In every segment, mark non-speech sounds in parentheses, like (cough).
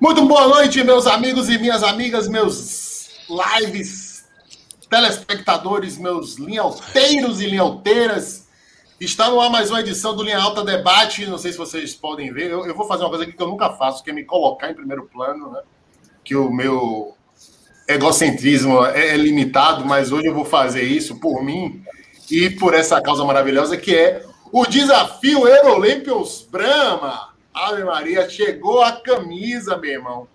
Muito boa noite, meus amigos e minhas amigas, meus lives, telespectadores, meus linhalteiros e linhalteiras. Está no ar mais uma edição do Linha Alta Debate. Não sei se vocês podem ver. Eu, eu, vou fazer uma coisa aqui que eu nunca faço, que é me colocar em primeiro plano, né? Que o meu egocentrismo é, é limitado, mas hoje eu vou fazer isso por mim e por essa causa maravilhosa que é o desafio Eurolympios Brahma. Ave Maria, chegou a camisa, meu irmão,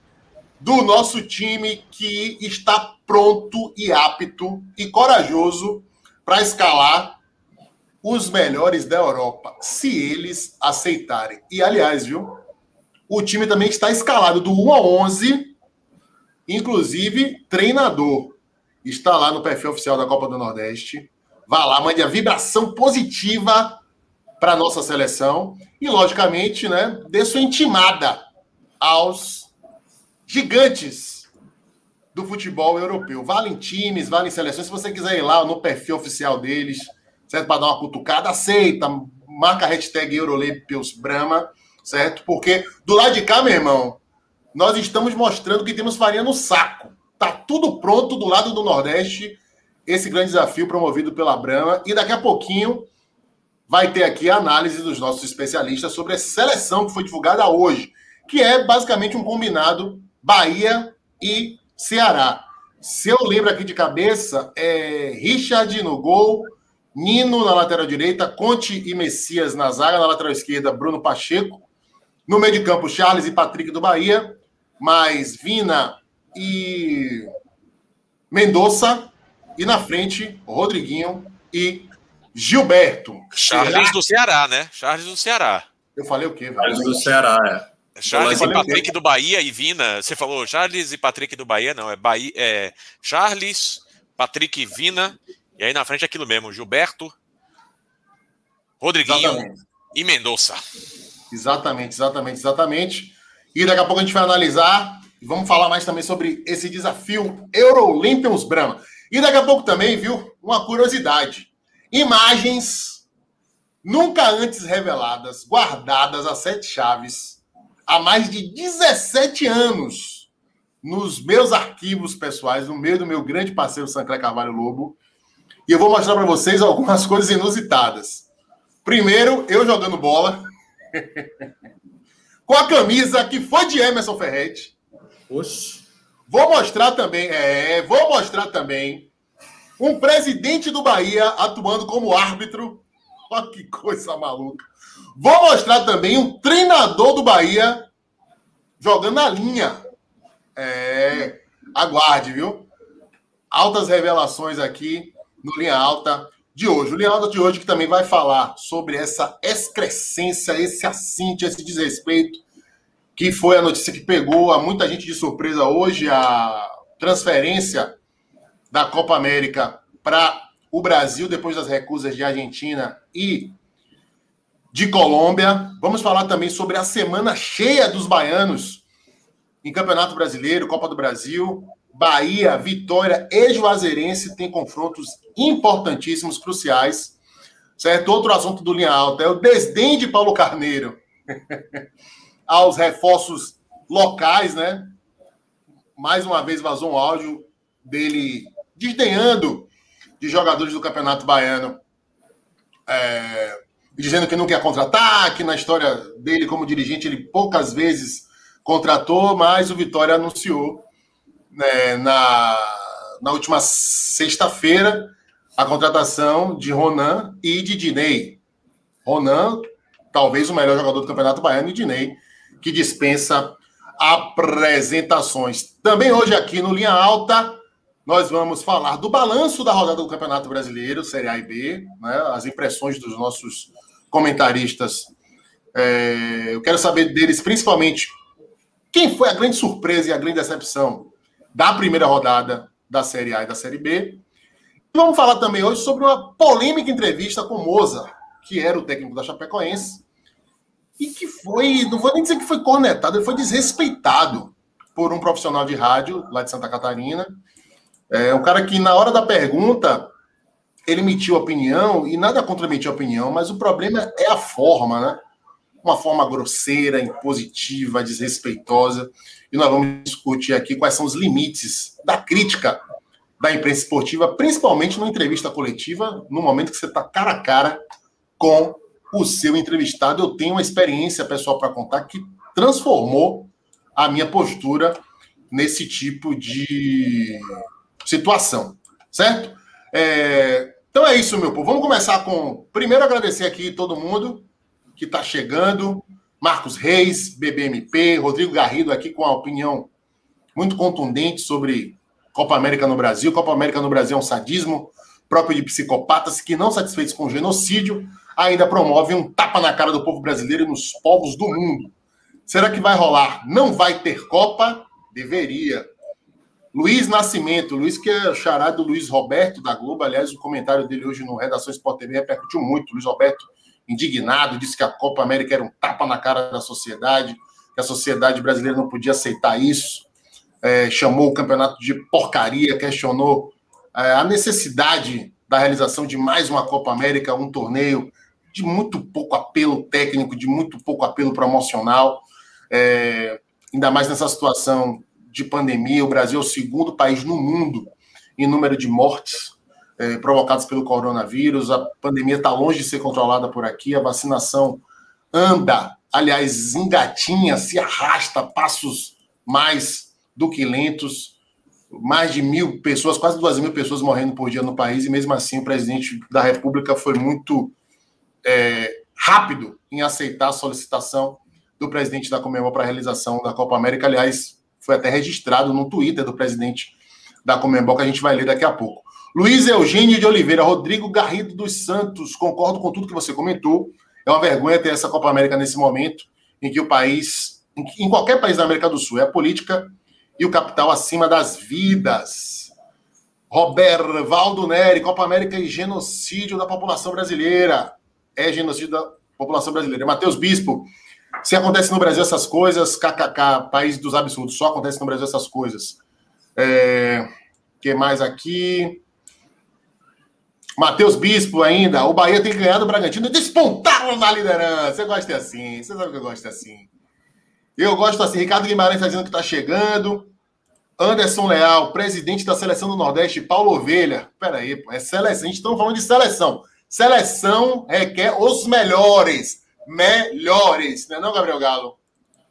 do nosso time que está pronto e apto e corajoso para escalar os melhores da Europa, se eles aceitarem. E aliás, viu? O time também está escalado do 1 a 11, inclusive treinador. Está lá no perfil oficial da Copa do Nordeste. Vá lá, mande a vibração positiva para nossa seleção e, logicamente, né, dê sua intimada aos gigantes do futebol europeu. Valem times, valem seleções. Se você quiser ir lá no perfil oficial deles, certo? Para dar uma cutucada, aceita, marca a hashtag Eurolepios Brahma, certo? Porque do lado de cá, meu irmão, nós estamos mostrando que temos farinha no saco. Tá tudo pronto do lado do Nordeste, esse grande desafio promovido pela Brahma. E daqui a pouquinho vai ter aqui a análise dos nossos especialistas sobre a seleção que foi divulgada hoje, que é basicamente um combinado Bahia e Ceará. Se eu lembro aqui de cabeça, é Richard no gol, Nino na lateral direita, Conte e Messias na zaga, na lateral esquerda, Bruno Pacheco. No meio de campo, Charles e Patrick do Bahia, mais Vina e Mendonça. E na frente, Rodriguinho e Gilberto. Charles do Ceará, né? Charles do Ceará. Eu falei o quê, velho? Charles do Ceará, é. Charles e Patrick do Bahia e Vina. Você falou Charles e Patrick do Bahia, não. É, Bahia, é Charles, Patrick e Vina. E aí na frente é aquilo mesmo: Gilberto, Rodriguinho exatamente. e Mendonça. Exatamente, exatamente, exatamente. E daqui a pouco a gente vai analisar e vamos falar mais também sobre esse desafio Eurolympians Brahma. E daqui a pouco também, viu, uma curiosidade. Imagens nunca antes reveladas, guardadas a sete chaves há mais de 17 anos nos meus arquivos pessoais, no meio do meu grande parceiro Sancler Carvalho Lobo. E eu vou mostrar para vocês algumas (laughs) coisas inusitadas. Primeiro, eu jogando bola (laughs) com a camisa que foi de Emerson Ferretti. Oxe. Vou mostrar também, é, vou mostrar também um presidente do Bahia atuando como árbitro. Olha que coisa maluca. Vou mostrar também um treinador do Bahia jogando na linha. É, aguarde, viu? Altas revelações aqui no Linha Alta de hoje. O Linha Alta de hoje que também vai falar sobre essa excrescência, esse assinte, esse desrespeito, que foi a notícia que pegou a muita gente de surpresa hoje, a transferência da Copa América para o Brasil depois das recusas de Argentina e de Colômbia. Vamos falar também sobre a semana cheia dos baianos em Campeonato Brasileiro, Copa do Brasil. Bahia, Vitória e Juazeirense têm confrontos importantíssimos, cruciais. Certo? Outro assunto do Linha Alta é o desdém de Paulo Carneiro (laughs) aos reforços locais, né? Mais uma vez vazou um áudio dele desdenhando de jogadores do Campeonato Baiano, é, dizendo que não quer contratar, que na história dele como dirigente ele poucas vezes contratou, mas o Vitória anunciou né, na, na última sexta-feira a contratação de Ronan e de Dinei. Ronan, talvez o melhor jogador do Campeonato Baiano, e Dinei, que dispensa apresentações. Também hoje aqui no Linha Alta, nós vamos falar do balanço da rodada do Campeonato Brasileiro, Série A e B, né? as impressões dos nossos comentaristas. É, eu quero saber deles, principalmente, quem foi a grande surpresa e a grande decepção da primeira rodada da Série A e da Série B. E vamos falar também hoje sobre uma polêmica entrevista com Moza, que era o técnico da Chapecoense, e que foi, não vou nem dizer que foi cornetado, ele foi desrespeitado por um profissional de rádio lá de Santa Catarina, é um cara que, na hora da pergunta, ele emitiu opinião, e nada contra emitir opinião, mas o problema é a forma, né? uma forma grosseira, impositiva, desrespeitosa. E nós vamos discutir aqui quais são os limites da crítica da imprensa esportiva, principalmente numa entrevista coletiva, no momento que você está cara a cara com o seu entrevistado. Eu tenho uma experiência pessoal para contar que transformou a minha postura nesse tipo de situação, certo? É... Então é isso, meu povo. Vamos começar com. Primeiro, agradecer aqui todo mundo que está chegando. Marcos Reis, BBMP, Rodrigo Garrido aqui com a opinião muito contundente sobre Copa América no Brasil. Copa América no Brasil é um sadismo próprio de psicopatas que, não satisfeitos com o genocídio, ainda promovem um tapa na cara do povo brasileiro e nos povos do mundo. Será que vai rolar? Não vai ter Copa? Deveria. Luiz Nascimento, Luiz que é charado do Luiz Roberto da Globo, aliás, o comentário dele hoje no Redação Sport TV repercutiu muito. Luiz Roberto indignado, disse que a Copa América era um tapa na cara da sociedade, que a sociedade brasileira não podia aceitar isso, é, chamou o campeonato de porcaria, questionou é, a necessidade da realização de mais uma Copa América, um torneio de muito pouco apelo técnico, de muito pouco apelo promocional, é, ainda mais nessa situação de pandemia. O Brasil é o segundo país no mundo em número de mortes é, provocados pelo coronavírus. A pandemia está longe de ser controlada por aqui. A vacinação anda, aliás, engatinha, se arrasta passos mais do que lentos. Mais de mil pessoas, quase duas mil pessoas morrendo por dia no país, e mesmo assim o presidente da República foi muito é, rápido em aceitar a solicitação do presidente da Comembol para a realização da Copa América. Aliás, foi até registrado no Twitter do presidente da Comembol, que a gente vai ler daqui a pouco. Luiz Eugênio de Oliveira, Rodrigo Garrido dos Santos, concordo com tudo que você comentou. É uma vergonha ter essa Copa América nesse momento em que o país, em qualquer país da América do Sul, é a política e o capital acima das vidas. Roberto Valdo Neri, Copa América e genocídio da população brasileira. É genocídio da população brasileira. Matheus Bispo, se acontece no Brasil essas coisas, kkk, país dos absurdos, só acontece no Brasil essas coisas. É, que mais aqui? Matheus Bispo ainda, o Bahia tem ganhado o Bragantino, despontaram na liderança. Você gosta assim, você sabe que eu gosto assim. Eu gosto assim, Ricardo Guimarães está dizendo que está chegando. Anderson Leal, presidente da seleção do Nordeste, Paulo Ovelha. Peraí, pô, é seleção, a gente está falando de seleção. Seleção requer os melhores. Melhores, não é não, Gabriel Galo?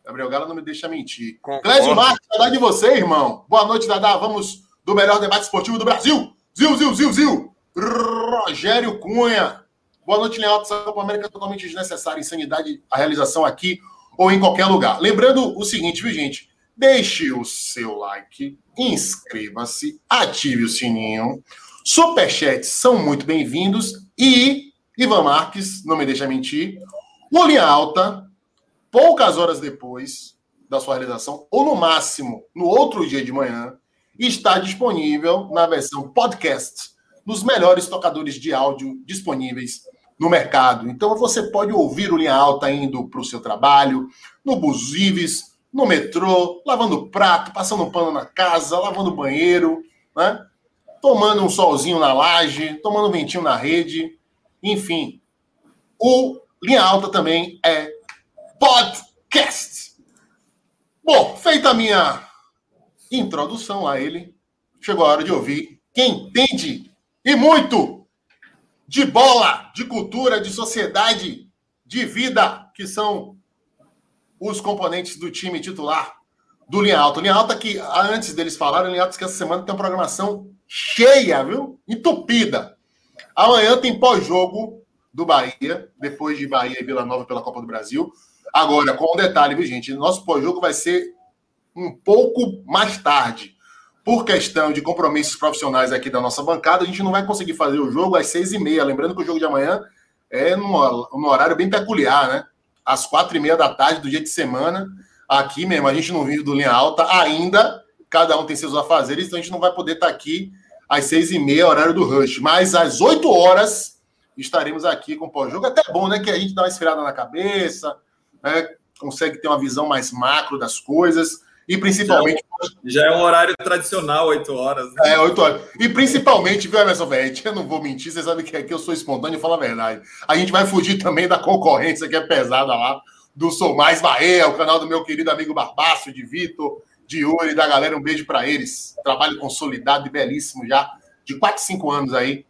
Gabriel Galo não me deixa mentir. Clésio Marques, saudade de você, irmão. Boa noite, Dadá. Vamos do melhor debate esportivo do Brasil. Zil, zil, zil, zil. Rogério Cunha. Boa noite, Leão. Essa Copa América é totalmente desnecessária. Insanidade a realização aqui ou em qualquer lugar. Lembrando o seguinte, viu, gente? Deixe o seu like, inscreva-se, ative o sininho. Superchats são muito bem-vindos. E Ivan Marques, não me deixa mentir, o Linha Alta, poucas horas depois da sua realização, ou no máximo no outro dia de manhã, está disponível na versão podcast nos melhores tocadores de áudio disponíveis no mercado. Então você pode ouvir o Linha Alta indo para o seu trabalho, no Busives, no metrô, lavando prato, passando pano na casa, lavando banheiro, né? tomando um solzinho na laje, tomando um ventinho na rede, enfim. O Linha Alta também é podcast. Bom, feita a minha introdução a ele, chegou a hora de ouvir quem entende e muito de bola, de cultura, de sociedade, de vida, que são os componentes do time titular do Linha Alta. Linha Alta que, antes deles falarem, Linha Alta que essa semana tem uma programação cheia, viu? Entupida. Amanhã tem pós-jogo do Bahia, depois de Bahia e Vila Nova pela Copa do Brasil. Agora, com um detalhe, viu, gente? Nosso pós-jogo vai ser um pouco mais tarde por questão de compromissos profissionais aqui da nossa bancada, a gente não vai conseguir fazer o jogo às seis e meia. Lembrando que o jogo de amanhã é num, horário bem peculiar, né? Às quatro e meia da tarde do dia de semana. Aqui mesmo, a gente não vive do linha alta ainda. Cada um tem seus afazeres, então a gente não vai poder estar aqui às seis e meia, horário do rush. Mas às oito horas estaremos aqui com o pós-jogo. Até bom, né? Que a gente dá uma esfriada na cabeça, né? consegue ter uma visão mais macro das coisas. E principalmente. Já é, um, já é um horário tradicional, 8 horas. Né? É, 8 horas. E principalmente, viu, Emerson Verrete? (laughs) Eu não vou mentir, você sabe que aqui eu sou espontâneo e falo a verdade. A gente vai fugir também da concorrência que é pesada lá do Sou Mais Bahia, o canal do meu querido amigo Barbaço, de Vitor, de Yuri, da galera. Um beijo para eles. Trabalho consolidado e belíssimo já, de 4, 5 anos aí.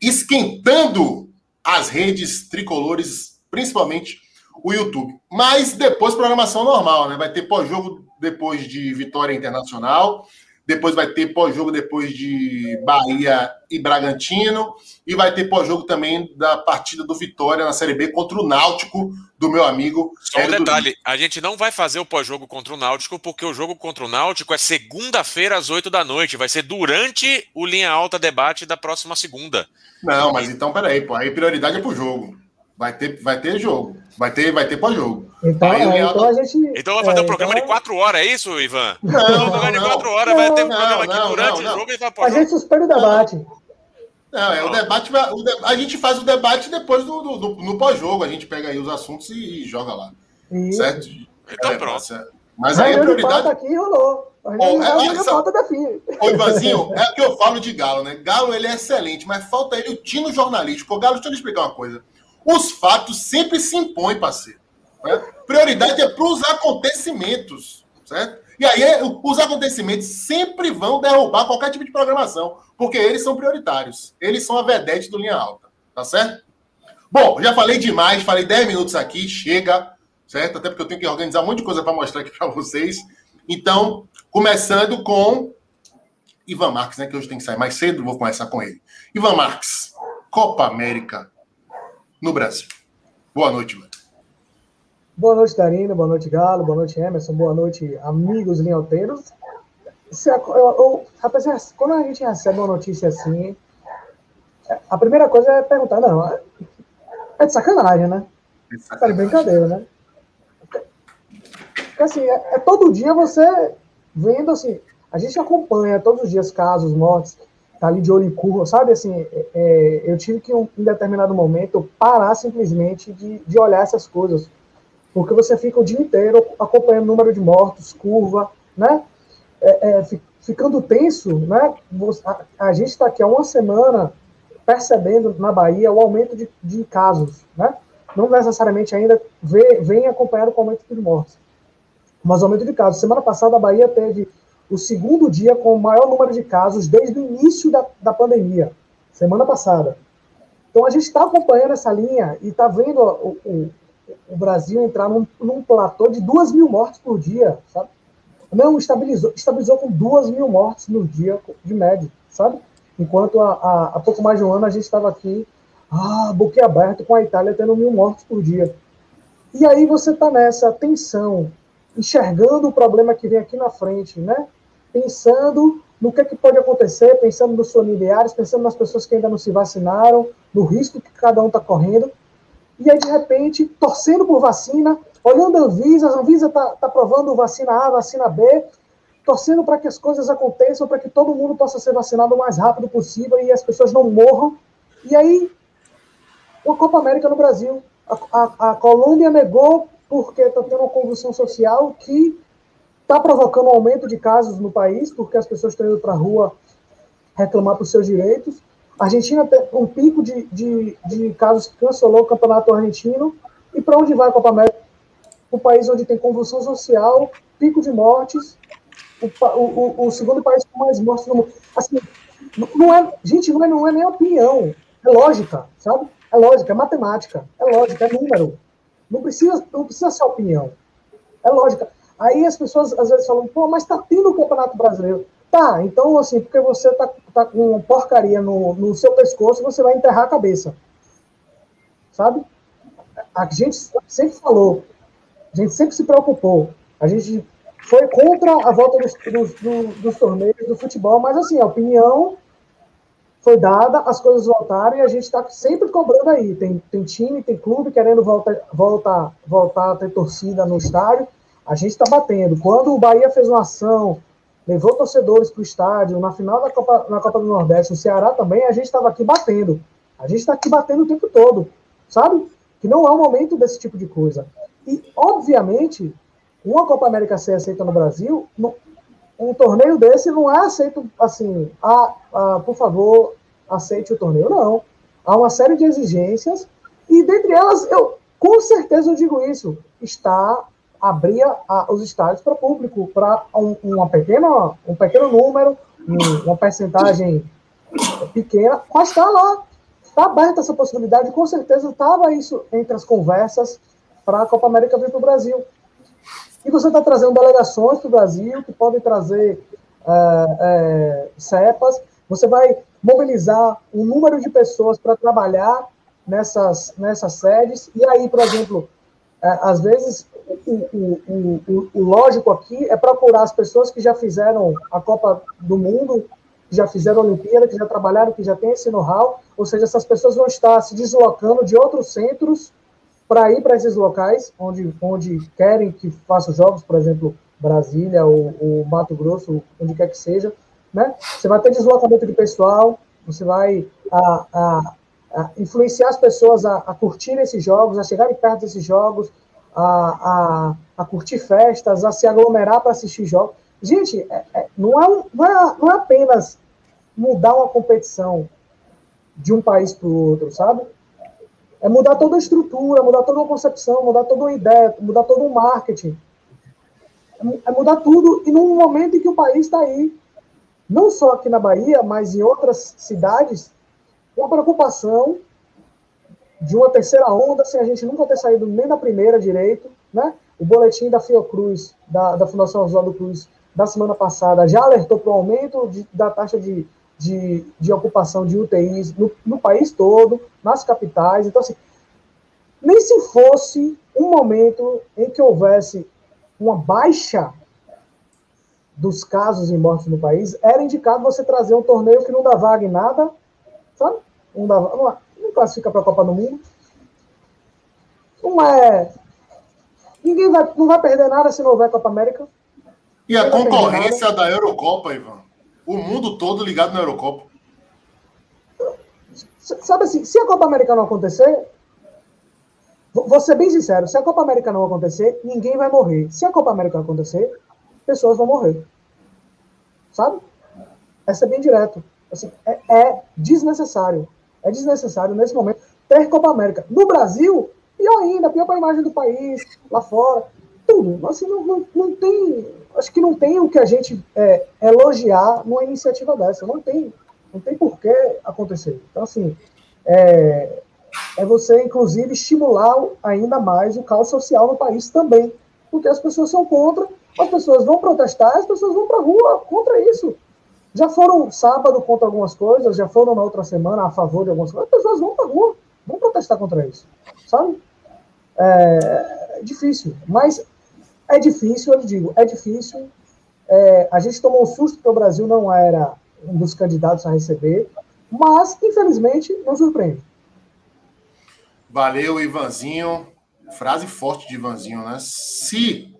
Esquentando as redes tricolores, principalmente o YouTube. Mas depois programação normal, né? Vai ter pós-jogo depois de Vitória Internacional depois vai ter pós-jogo depois de Bahia e Bragantino, e vai ter pós-jogo também da partida do Vitória na Série B contra o Náutico, do meu amigo. Só um detalhe: a gente não vai fazer o pós-jogo contra o Náutico, porque o jogo contra o Náutico é segunda-feira às 8 da noite, vai ser durante o Linha Alta Debate da próxima segunda. Não, mas então peraí, pô, aí prioridade é pro jogo. Vai ter, vai ter jogo. Vai ter, vai ter pós-jogo. Então, é, então a gente. Então vai fazer é, um programa então... de quatro horas, é isso, Ivan? Não, um programa de quatro horas, não, vai ter um programa aqui não, durante não, o jogo e vai A gente suspende o debate. Não, é, o debate vai, o de, a gente faz o debate depois do, do, do no pós-jogo. A gente pega aí os assuntos e, e joga lá. Isso. Certo? Então é, pronto. Mas aí a prioridade. aqui rolou. Oh, é, é, falta da Ô, Ivanzinho, é o que eu falo de Galo, né? Galo ele é excelente, mas falta ele o tino jornalístico. O Galo, deixa eu te explicar uma coisa. Os fatos sempre se impõem, parceiro. Né? Prioridade é para os acontecimentos, certo? E aí os acontecimentos sempre vão derrubar qualquer tipo de programação, porque eles são prioritários. Eles são a vedete do linha alta, tá certo? Bom, já falei demais, falei 10 minutos aqui, chega, certo? Até porque eu tenho que organizar um monte de coisa para mostrar aqui para vocês. Então, começando com Ivan Marques, né? Que hoje tem que sair mais cedo, vou começar com ele. Ivan Marques, Copa América no Brasil. Boa noite, mano. Boa noite, Darina. Boa noite, Galo. Boa noite, Emerson. Boa noite, amigos linhoteiros. É, eu, eu, rapaz, quando a gente recebe uma notícia assim, a primeira coisa é perguntar, não, é, é de sacanagem, né? É de brincadeira, né? Porque, assim, é, é, todo dia você vendo, assim, a gente acompanha todos os dias casos, mortes, tá ali de olho em curva, sabe? Assim, é, é, eu tive que, em determinado momento, parar simplesmente de, de olhar essas coisas, porque você fica o dia inteiro acompanhando o número de mortos, curva, né? É, é ficando tenso, né? A, a gente está aqui há uma semana percebendo na Bahia o aumento de, de casos, né? Não necessariamente ainda vem, vem acompanhado com o aumento de mortes, mas o aumento de casos. Semana passada a Bahia teve o segundo dia com o maior número de casos desde o início da, da pandemia, semana passada. Então a gente está acompanhando essa linha e está vendo o, o, o, Brasil entrar num, num platô de duas mil mortes por dia, sabe? Não, estabilizou, estabilizou com duas mil mortes no dia de média, sabe? Enquanto há, pouco mais de um ano a gente estava aqui, ah, boquiaberto com a Itália tendo mil mortes por dia. E aí você está nessa tensão, enxergando o problema que vem aqui na frente, né? Pensando no que, é que pode acontecer, pensando nos familiares, pensando nas pessoas que ainda não se vacinaram, no risco que cada um está correndo. E aí, de repente, torcendo por vacina, olhando a Anvisa, a Anvisa está tá provando vacina A, vacina B, torcendo para que as coisas aconteçam, para que todo mundo possa ser vacinado o mais rápido possível e as pessoas não morram. E aí, uma Copa América no Brasil. A, a, a Colômbia negou porque está tendo uma convulsão social que está provocando um aumento de casos no país, porque as pessoas estão indo para a rua reclamar por seus direitos. A Argentina tem um pico de, de, de casos que cancelou o campeonato argentino. E para onde vai a Copa América? O país onde tem convulsão social, pico de mortes, o, o, o segundo país com mais mortes no mundo. Assim, não é, gente, não é, não é nem opinião, é lógica, sabe? É lógica, é matemática, é lógica, é número. Não precisa, não precisa ser opinião. É lógica. Aí as pessoas às vezes falam, pô, mas tá tendo o Campeonato Brasileiro. Tá, então assim, porque você tá, tá com porcaria no, no seu pescoço, você vai enterrar a cabeça. Sabe? A gente sempre falou, a gente sempre se preocupou. A gente foi contra a volta dos, dos, dos, dos torneios do futebol, mas assim, a opinião foi dada, as coisas voltaram e a gente está sempre cobrando aí. Tem, tem time, tem clube querendo volta, volta, voltar a ter torcida no estádio. A gente está batendo. Quando o Bahia fez uma ação, levou torcedores para o estádio, na final da Copa, na Copa do Nordeste, o Ceará também, a gente estava aqui batendo. A gente está aqui batendo o tempo todo, sabe? Que não é o momento desse tipo de coisa. E, obviamente, uma Copa América ser aceita no Brasil, um torneio desse não é aceito assim, ah, por favor, aceite o torneio. Não. Há uma série de exigências, e dentre elas, eu, Com certeza eu digo isso. Está abrir a, os estádios para público, para um, um pequeno número, um, uma percentagem pequena, mas está lá. Está aberta essa possibilidade, com certeza estava isso entre as conversas para a Copa América vir para o Brasil. E você está trazendo delegações para o Brasil que podem trazer é, é, cepas, você vai mobilizar um número de pessoas para trabalhar nessas, nessas sedes, e aí, por exemplo, é, às vezes o, o, o, o, lógico aqui é procurar as pessoas que já fizeram a Copa do Mundo, que já fizeram a Olimpíada, que já trabalharam, que já têm esse know-how, ou seja, essas pessoas vão estar se deslocando de outros centros para ir para esses locais onde, onde querem que faça jogos, por exemplo, Brasília ou, ou Mato Grosso, onde quer que seja, né? Você vai ter deslocamento de pessoal, você vai a, a, a influenciar as pessoas a, a curtir esses jogos, a chegarem perto desses jogos, a, a, a curtir festas, a se aglomerar para assistir jogos. Gente, é, é, não, é, não, é, não é apenas mudar uma competição de um país para o outro, sabe? É mudar toda a estrutura, mudar toda a concepção, mudar toda a ideia, mudar todo o marketing. É mudar tudo e num momento em que o país está aí, não só aqui na Bahia, mas em outras cidades, com a preocupação de uma terceira onda, sem a gente nunca ter saído nem da primeira direito, né? O boletim da Fiocruz, da, da Fundação Oswaldo Cruz, da semana passada, já alertou para o aumento de, da taxa de, de, de, ocupação de UTIs no, no país todo, nas capitais. Então, assim, nem se fosse um momento em que houvesse uma baixa dos casos e mortes no país, era indicado você trazer um torneio que não dá vaga em nada, sabe? Não, dá, não, não classifica para a Copa do Mundo. Não é. Ninguém vai, não vai perder nada se não houver Copa América. E a concorrência da Eurocopa, Ivan? O mundo todo ligado na Eurocopa. Sabe assim, se a Copa América não acontecer, Vou ser bem sincero, se a Copa América não acontecer, ninguém vai morrer. Se a Copa América acontecer, pessoas vão morrer. Sabe? Essa é bem direto. Assim, é, é, desnecessário. É desnecessário, nesse momento, ter Copa América. No Brasil, pior ainda, pior para a imagem do país, lá fora, tudo. Assim, não, não, não tem. Acho que não tem o que a gente é, elogiar numa iniciativa dessa. Não tem. Não tem por que acontecer. Então, assim, é, é você, inclusive, estimular ainda mais o caos social no país também. Porque as pessoas são contra, as pessoas vão protestar, as pessoas vão para a rua contra isso. Já foram sábado contra algumas coisas, já foram na outra semana a favor de algumas coisas, as pessoas vão para a rua, vão protestar contra isso. Sabe? É, é difícil, mas é difícil, eu digo, é difícil. É, a gente tomou um susto que o Brasil não era um dos candidatos a receber, mas, infelizmente, não surpreende. Valeu, Ivanzinho. Frase forte de Ivanzinho, né? Se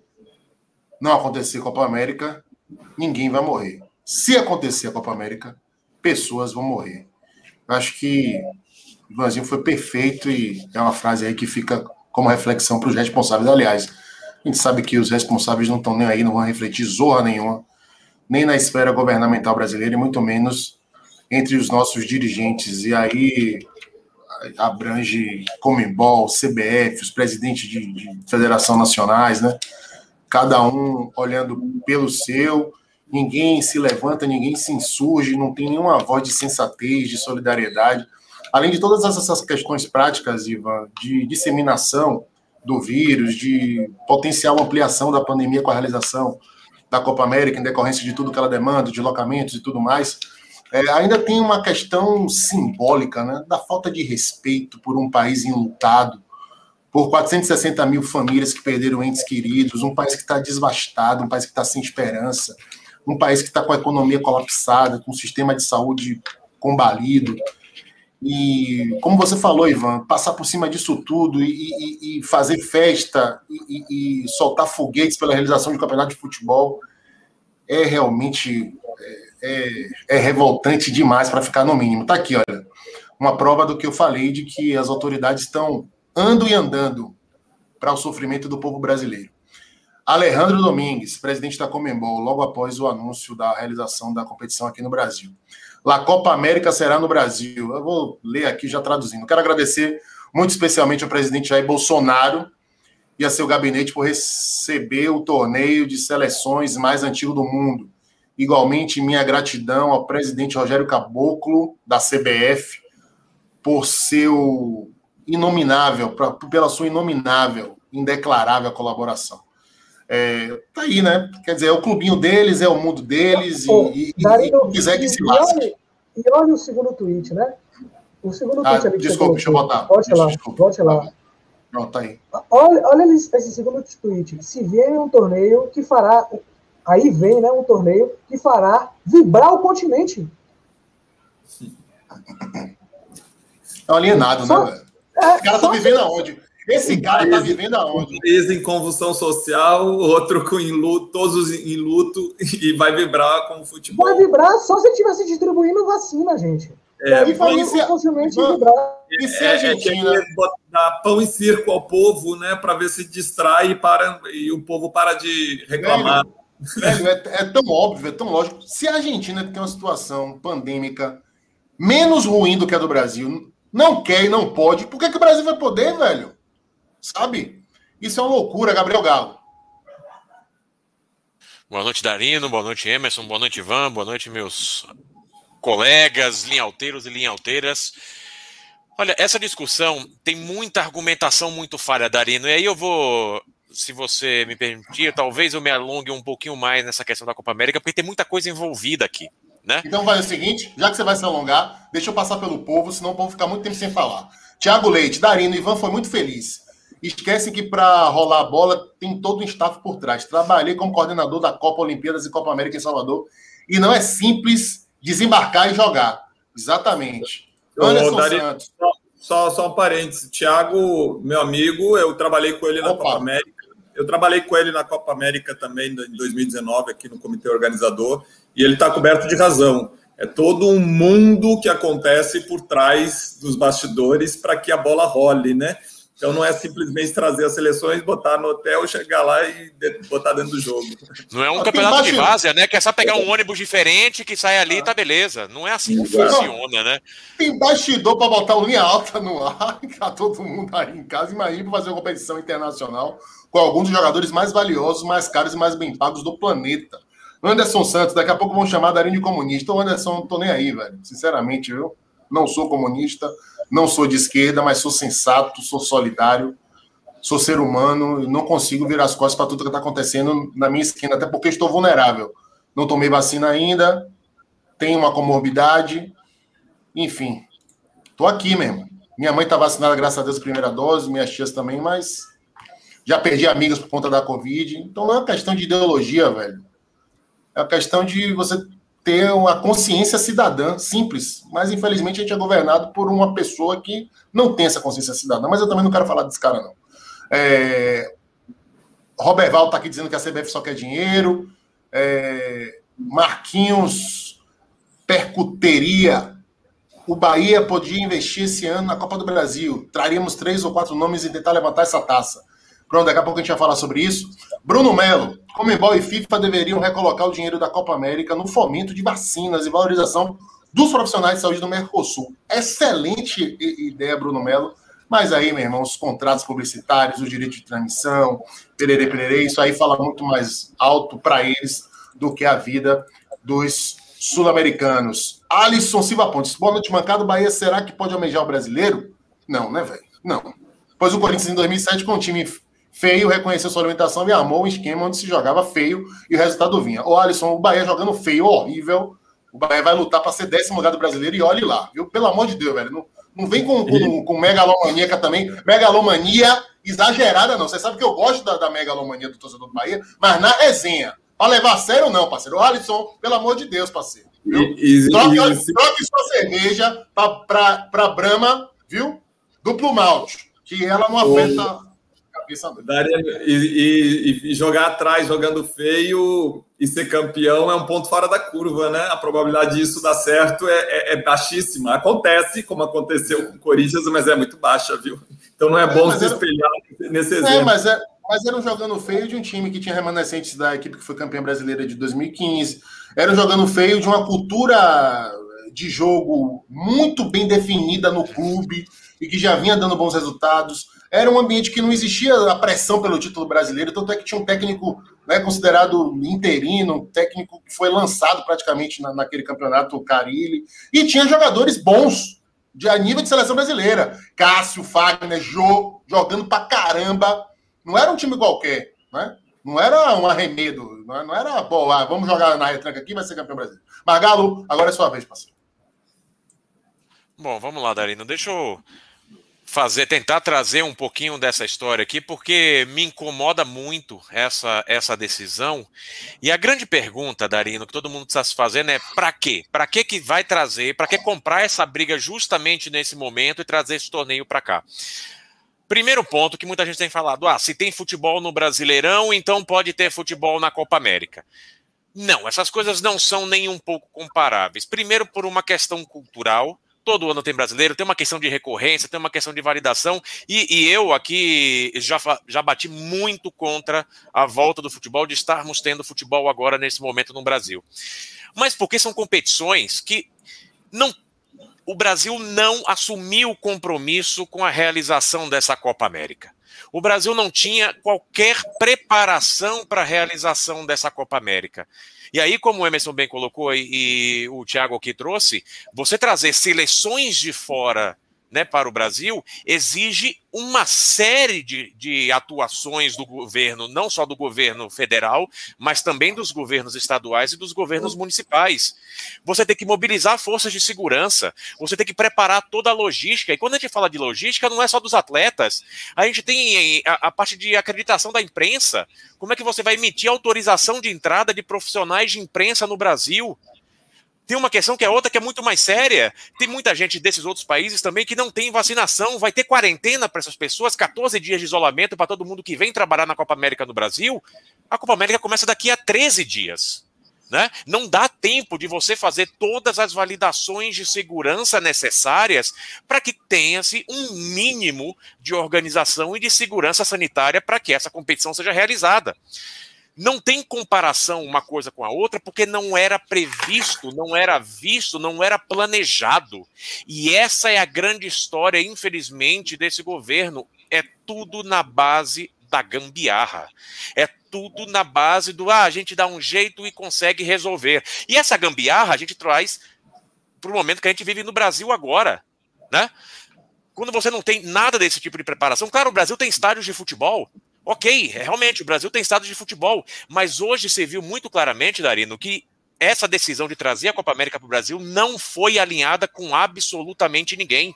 não acontecer Copa América, ninguém vai morrer. Se acontecer a Copa América, pessoas vão morrer. Eu acho que Ivanzinho foi perfeito e é uma frase aí que fica como reflexão para os responsáveis. Aliás, a gente sabe que os responsáveis não estão nem aí, não vão refletir zorra nenhuma, nem na esfera governamental brasileira, e muito menos entre os nossos dirigentes. E aí abrange Comembol, CBF, os presidentes de, de federação nacionais, né? Cada um olhando pelo seu, ninguém se levanta, ninguém se insurge, não tem nenhuma voz de sensatez, de solidariedade. Além de todas essas questões práticas, Ivan, de disseminação do vírus, de potencial ampliação da pandemia com a realização da Copa América, em decorrência de tudo que ela demanda, de locamentos e tudo mais, é, ainda tem uma questão simbólica né, da falta de respeito por um país enlutado, por 460 mil famílias que perderam entes queridos, um país que está desvastado, um país que está sem esperança, um país que está com a economia colapsada, com o sistema de saúde combalido. E, como você falou, Ivan, passar por cima disso tudo e, e, e fazer festa e, e, soltar foguetes pela realização de campeonato de futebol é realmente é, é revoltante demais para ficar no mínimo. Está aqui, olha, uma prova do que eu falei de que as autoridades estão ando e andando para o sofrimento do povo brasileiro. Alejandro Domingues, presidente da Comembol, logo após o anúncio da realização da competição aqui no Brasil. La Copa América será no Brasil. Eu vou ler aqui já traduzindo. Quero agradecer muito especialmente ao presidente Jair Bolsonaro e a seu gabinete por receber o torneio de seleções mais antigo do mundo. Igualmente, minha gratidão ao presidente Rogério Caboclo, da CBF, por seu inominável, pela sua inominável, indeclarável colaboração. É, tá aí, né? Quer dizer, é o clubinho deles, é o mundo deles, Pô, e, e, Darino, e quiser que se lasque. e olha o segundo tweet, né? O segundo Ah, tweet ali desculpa, deixa eu botar. Volte lá, volte lá. Pronto, tá aí. Olha, olha esse segundo tweet. Se vier um torneio que fará. Aí vem, né? Um torneio que fará vibrar o continente. É um alienado, Só- né, velho? É, Esse cara tá só- vivendo aonde? Esse cara tá vivendo Um aonde? país em convulsão social, outro com em luto, todos em luto, e vai vibrar com o futebol. Vai vibrar só se ele estivesse distribuindo vacina, gente. É, aí e faria se- facilmente vibrar. E se É, a é Argentina. é dar pão e circo ao povo, né? Para ver se distrai e, para, e o povo para de reclamar. Velho, é, é tão óbvio, é tão lógico. Se a Argentina que tem uma situação pandêmica menos ruim do que a do Brasil, não quer e não pode, por que, que o Brasil vai poder, velho? Sabe? Isso é uma loucura, Gabriel Galo. Boa noite, Darino. Boa noite, Emerson. Boa noite, Ivan. Boa noite, meus colegas, linhalteiros e linhalteiras. Olha, essa discussão tem muita argumentação muito falha, Darino. E aí eu vou, se você me permitir, talvez eu me alongue um pouquinho mais nessa questão da Copa América, porque tem muita coisa envolvida aqui, né? Então vai o seguinte, já que você vai se alongar, deixa eu passar pelo povo, senão o povo fica muito tempo sem falar. Tiago Leite, Darino, Ivan foi muito feliz. Esquece que para rolar a bola tem todo um staff por trás. Trabalhei como coordenador da Copa Olimpíadas e Copa América em Salvador e não é simples desembarcar e jogar. Exatamente. Anderson Darino, Santos. Só, só um parênteses. Tiago, meu amigo, eu trabalhei com ele na Opa. Copa América. Eu trabalhei com ele na Copa América também em 2019, aqui no comitê organizador, e ele está coberto de razão. É todo um mundo que acontece por trás dos bastidores para que a bola role, né? Então não é simplesmente trazer as seleções, botar no hotel, chegar lá e de- botar dentro do jogo. Não é um campeonato de bastidor. várzea, né? Que é só pegar um ônibus diferente que sai ali e tá beleza. Não é assim que funciona, né? Tem bastidor para botar o linha alta no ar, (laughs) tá todo mundo aí em casa. Imagina pra fazer uma competição internacional com alguns dos jogadores mais valiosos, mais caros e mais bem pagos do planeta. Anderson Santos, daqui a pouco vão chamar Darinho de comunista. O Anderson, não tô nem aí, velho. Sinceramente, eu não sou comunista, não sou de esquerda, mas sou sensato, sou solidário, sou ser humano não consigo virar as costas para tudo que está acontecendo na minha esquina, até porque estou vulnerável. Não tomei vacina ainda, tenho uma comorbidade, enfim, tô aqui mesmo. Minha mãe tá vacinada, graças a Deus, primeira dose, minhas tias também, mas já perdi amigas por conta da Covid. Então não é uma questão de ideologia, velho. É uma questão de você ter uma consciência cidadã, simples. Mas infelizmente a gente é governado por uma pessoa que não tem essa consciência cidadã. Mas eu também não quero falar desse cara, não. É... Robert Val tá aqui dizendo que a CBF só quer dinheiro. É... Marquinhos percuteria. O Bahia podia investir esse ano na Copa do Brasil. Traríamos três ou quatro nomes e tentar levantar essa taça. Pronto, daqui a pouco a gente vai falar sobre isso. Bruno Melo, Comembol e FIFA deveriam recolocar o dinheiro da Copa América no fomento de vacinas e valorização dos profissionais de saúde do Mercosul. Excelente ideia, Bruno Melo. Mas aí, meu irmão, os contratos publicitários, o direito de transmissão, pererê, pererê, isso aí fala muito mais alto para eles do que a vida dos sul-americanos. Alisson Silva Pontes, boa noite, mancado. Bahia, será que pode almejar o brasileiro? Não, né, velho? Não. Pois o Corinthians, em 2007, com um time feio, reconheceu sua alimentação e armou um esquema onde se jogava feio e o resultado vinha. Ô, Alisson, o Bahia jogando feio, horrível. O Bahia vai lutar para ser décimo lugar do brasileiro e olhe lá, viu? Pelo amor de Deus, velho. Não, não vem com, com, com megalomaníaca também. Megalomania exagerada, não. Você sabe que eu gosto da, da megalomania do torcedor do Bahia, mas na resenha. Para levar a sério, não, parceiro. Ô, Alisson, pelo amor de Deus, parceiro. E- Troque, e- troque sua cerveja para Brahma, viu? Duplo malte, que ela não afeta Daria- e, e- e jogar atrás jogando feio e ser campeão é um ponto fora da curva, né? A probabilidade disso dar certo é, é- é baixíssima. Acontece, como aconteceu com o Corinthians, mas é muito baixa, viu? Então não é bom mas se era- espelhar nesse É, exemplo. mas, é, mas era um jogando feio de um time que tinha remanescentes da equipe que foi campeã brasileira de 2015. Era um jogando feio de uma cultura de jogo muito bem definida no clube, e que já vinha dando bons resultados. Era um ambiente que não existia a pressão pelo título brasileiro, tanto é que tinha um técnico né, considerado interino, um técnico que foi lançado praticamente na, naquele campeonato, o Carilli, e tinha jogadores bons de a nível de seleção brasileira. Cássio, Fagner, Jô, jogando pra caramba. Não era um time qualquer, né? Não era um arremedo, não era, pô, ah, vamos jogar na retranca aqui, vai ser campeão brasileiro. Mas, Galo, agora é sua vez, parceiro. Bom, vamos lá, Darino. Deixa eu fazer, tentar trazer um pouquinho dessa história aqui, porque me incomoda muito essa, essa decisão. E a grande pergunta, Darino, que todo mundo está se fazendo é para quê? Para que que vai trazer? Para que comprar essa briga justamente nesse momento e trazer esse torneio para cá? Primeiro ponto que muita gente tem falado: ah, se tem futebol no Brasileirão, então pode ter futebol na Copa América. Não, essas coisas não são nem um pouco comparáveis. Primeiro, por uma questão cultural. Todo ano tem brasileiro, tem uma questão de recorrência, tem uma questão de validação, e, e eu aqui já, já bati muito contra a volta do futebol, de estarmos tendo futebol agora nesse momento no Brasil. Mas porque são competições que não o Brasil não assumiu compromisso com a realização dessa Copa América. O Brasil não tinha qualquer preparação para a realização dessa Copa América. E aí, como o Emerson bem colocou e, e o Thiago aqui trouxe, você trazer seleções de fora né, para o Brasil exige uma série de, de atuações do governo, não só do governo federal, mas também dos governos estaduais e dos governos municipais. Você tem que mobilizar forças de segurança, você tem que preparar toda a logística. E quando a gente fala de logística, não é só dos atletas, a gente tem a, a parte de acreditação da imprensa. Como é que você vai emitir autorização de entrada de profissionais de imprensa no Brasil? Tem uma questão que é outra que é muito mais séria. Tem muita gente desses outros países também que não tem vacinação. Vai ter quarentena para essas pessoas, 14 dias de isolamento para todo mundo que vem trabalhar na Copa América no Brasil. A Copa América começa daqui a 13 dias. Né? Não dá tempo de você fazer todas as validações de segurança necessárias para que tenha-se um mínimo de organização e de segurança sanitária para que essa competição seja realizada não tem comparação uma coisa com a outra, porque não era previsto, não era visto, não era planejado. E essa é a grande história, infelizmente, desse governo. É tudo na base da gambiarra. É tudo na base do ah, a gente dá um jeito e consegue resolver. E essa gambiarra a gente traz para o momento que a gente vive no Brasil agora, né? Quando você não tem nada desse tipo de preparação, claro, o Brasil tem estádios de futebol, Ok, realmente, o Brasil tem estado de futebol, mas hoje você viu muito claramente, Darino, que essa decisão de trazer a Copa América para o Brasil não foi alinhada com absolutamente ninguém.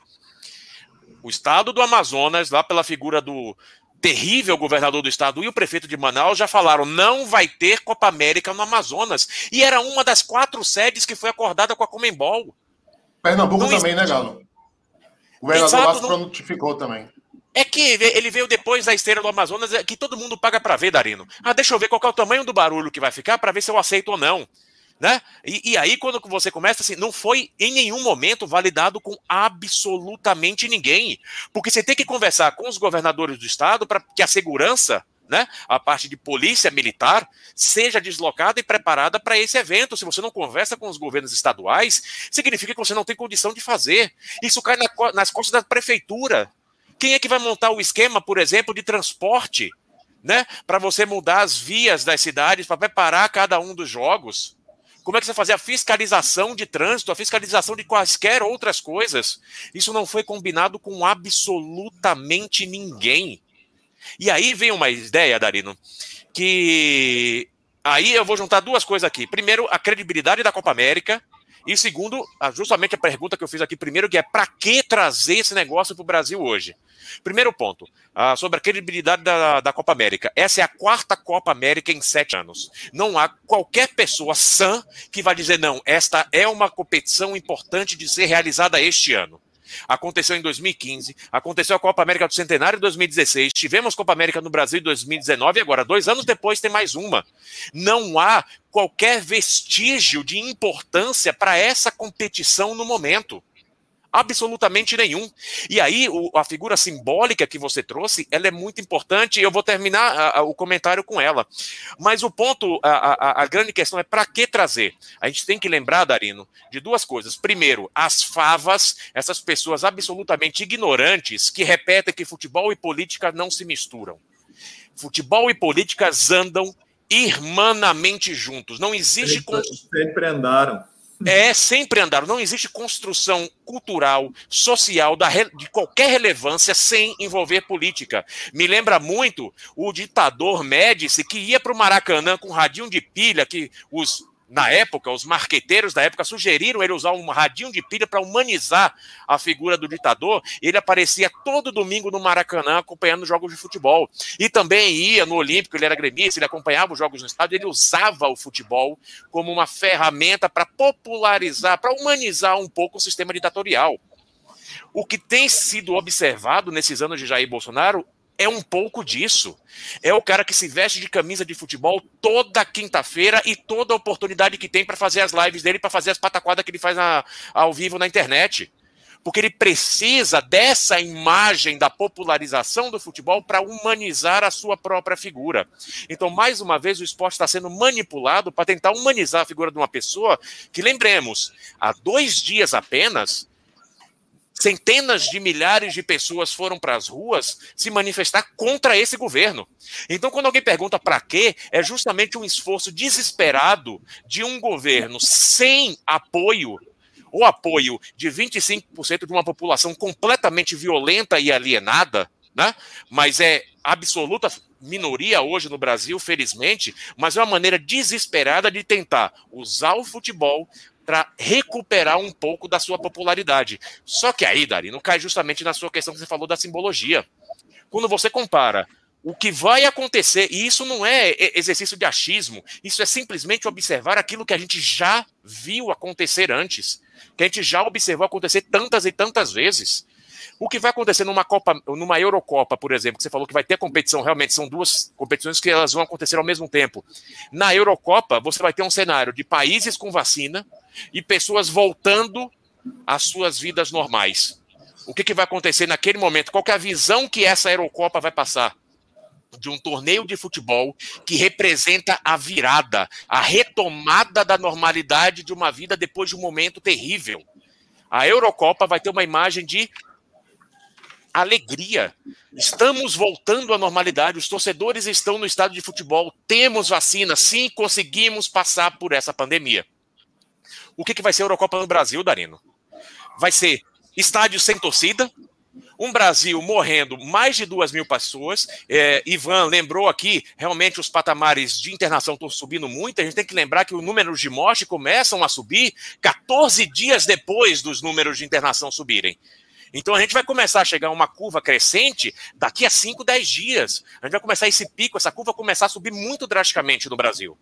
O estado do Amazonas, lá pela figura do terrível governador do estado e o prefeito de Manaus, já falaram: não vai ter Copa América no Amazonas. E era uma das quatro sedes que foi acordada com a Comembol. Pernambuco não também, né, Galo? O governador Exato, não... notificou também. É que ele veio depois da esteira do Amazonas, é que todo mundo paga para ver, Darino. Ah, deixa eu ver qual é o tamanho do barulho que vai ficar para ver se eu aceito ou não. Né? E, e, aí, quando você começa assim, não foi em nenhum momento validado com absolutamente ninguém. Porque você tem que conversar com os governadores do estado para que a segurança, né, a parte de polícia militar, seja deslocada e preparada para esse evento. Se você não conversa com os governos estaduais, significa que você não tem condição de fazer. Isso cai na, nas costas da prefeitura. Quem é que vai montar o esquema, por exemplo, de transporte, né? Para você mudar as vias das cidades, para preparar cada um dos jogos? Como é que você vai fazer a fiscalização de trânsito, a fiscalização de quaisquer outras coisas? Isso não foi combinado com absolutamente ninguém. E aí vem uma ideia, Darino, que aí eu vou juntar duas coisas aqui. Primeiro, a credibilidade da Copa América, e segundo, justamente a pergunta que eu fiz aqui primeiro, que é para que trazer esse negócio para o Brasil hoje? Primeiro ponto, uh, sobre a credibilidade da, da Copa América. Essa é a quarta Copa América em sete anos. Não há qualquer pessoa sã que vai dizer, não, esta é uma competição importante de ser realizada este ano. Aconteceu em 2015, aconteceu a Copa América do Centenário em 2016, tivemos Copa América no Brasil em 2019 e agora, dois anos depois, tem mais uma. Não há qualquer vestígio de importância para essa competição no momento Absolutamente nenhum. E aí, o, a figura simbólica que você trouxe, ela é muito importante, e eu vou terminar a, a, o comentário com ela. Mas o ponto, a, a grande questão é para que trazer? A gente tem que lembrar, Darino, de duas coisas. Primeiro, as favas, essas pessoas absolutamente ignorantes que repetem que futebol e política não se misturam. Futebol e políticas andam irmanamente juntos. Não existe. Sempre, sempre andaram. É, sempre andaram. Não existe construção cultural, social, da, de qualquer relevância sem envolver política. Me lembra muito o ditador Médici que ia para o Maracanã com um radinho de pilha que os na época, os marqueteiros da época sugeriram ele usar um radinho de pilha para humanizar a figura do ditador. Ele aparecia todo domingo no Maracanã acompanhando jogos de futebol. E também ia no Olímpico, ele era gremista, ele acompanhava os jogos no estádio, ele usava o futebol como uma ferramenta para popularizar, para humanizar um pouco o sistema ditatorial. O que tem sido observado nesses anos de Jair Bolsonaro é um pouco disso. É o cara que se veste de camisa de futebol toda quinta-feira e toda oportunidade que tem para fazer as lives dele, para fazer as pataquadas que ele faz na, ao vivo na internet. Porque ele precisa dessa imagem da popularização do futebol para humanizar a sua própria figura. Então, mais uma vez, o esporte está sendo manipulado para tentar humanizar a figura de uma pessoa que, lembremos, há dois dias apenas, centenas de milhares de pessoas foram para as ruas se manifestar contra esse governo. Então, quando alguém pergunta para quê, é justamente um esforço desesperado de um governo sem apoio ou apoio de 25% de uma população completamente violenta e alienada, né? mas é absoluta minoria hoje no Brasil, felizmente, mas é uma maneira desesperada de tentar usar o futebol para recuperar um pouco da sua popularidade. Só que aí, Dari, não cai justamente na sua questão que você falou da simbologia. Quando você compara o que vai acontecer, e isso não é exercício de achismo, isso é simplesmente observar aquilo que a gente já viu acontecer antes, que a gente já observou acontecer tantas e tantas vezes. O que vai acontecer numa Copa, numa Eurocopa, por exemplo, que você falou que vai ter competição, realmente são duas competições que elas vão acontecer ao mesmo tempo. Na Eurocopa, você vai ter um cenário de países com vacina e pessoas voltando às suas vidas normais. O que, que vai acontecer naquele momento? Qual é a visão que essa Eurocopa vai passar? de um torneio de futebol que representa a virada, a retomada da normalidade de uma vida depois de um momento terrível. A Eurocopa vai ter uma imagem de alegria. Estamos voltando à normalidade, os torcedores estão no estado de futebol, temos vacina, sim, conseguimos passar por essa pandemia. O que, que vai ser a Eurocopa no Brasil, Darino? Vai ser estádio sem torcida, um Brasil morrendo mais de duas mil pessoas. É, Ivan lembrou aqui, realmente os patamares de internação estão subindo muito. A gente tem que lembrar que os números de morte começam a subir 14 dias depois dos números de internação subirem. Então a gente vai começar a chegar a uma curva crescente daqui a 5, 10 dias. A gente vai começar esse pico, essa curva começar a subir muito drasticamente no Brasil.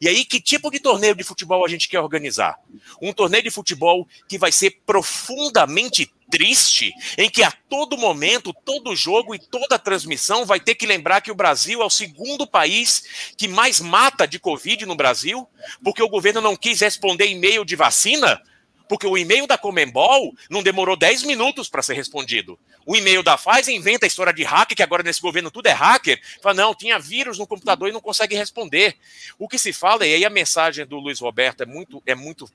E aí, que tipo de torneio de futebol a gente quer organizar? Um torneio de futebol que vai ser profundamente triste, em que a todo momento, todo jogo e toda transmissão vai ter que lembrar que o Brasil é o segundo país que mais mata de Covid no Brasil, porque o governo não quis responder e-mail de vacina porque o e-mail da Comembol não demorou 10 minutos para ser respondido. O e-mail da Pfizer inventa a história de hacker, que agora nesse governo tudo é hacker. Fala, não, tinha vírus no computador e não consegue responder. O que se fala, e aí a mensagem do Luiz Roberto é muito, é muito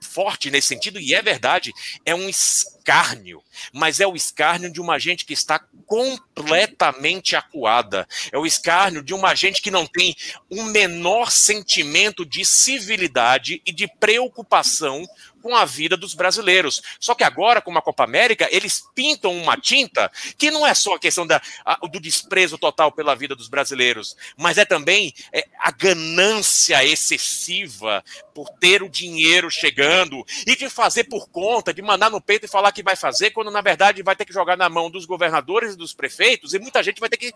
forte nesse sentido, e é verdade, é um escárnio, mas é o escárnio de uma gente que está completamente acuada, é o escárnio de uma gente que não tem um menor sentimento de civilidade e de preocupação com a vida dos brasileiros. Só que agora, com a Copa América, eles pintam uma tinta que não é só a questão da, a, do desprezo total pela vida dos brasileiros, mas é também é, a ganância excessiva por ter o dinheiro chegando e de fazer por conta, de mandar no peito e falar que vai fazer, quando na verdade vai ter que jogar na mão dos governadores e dos prefeitos, e muita gente vai ter que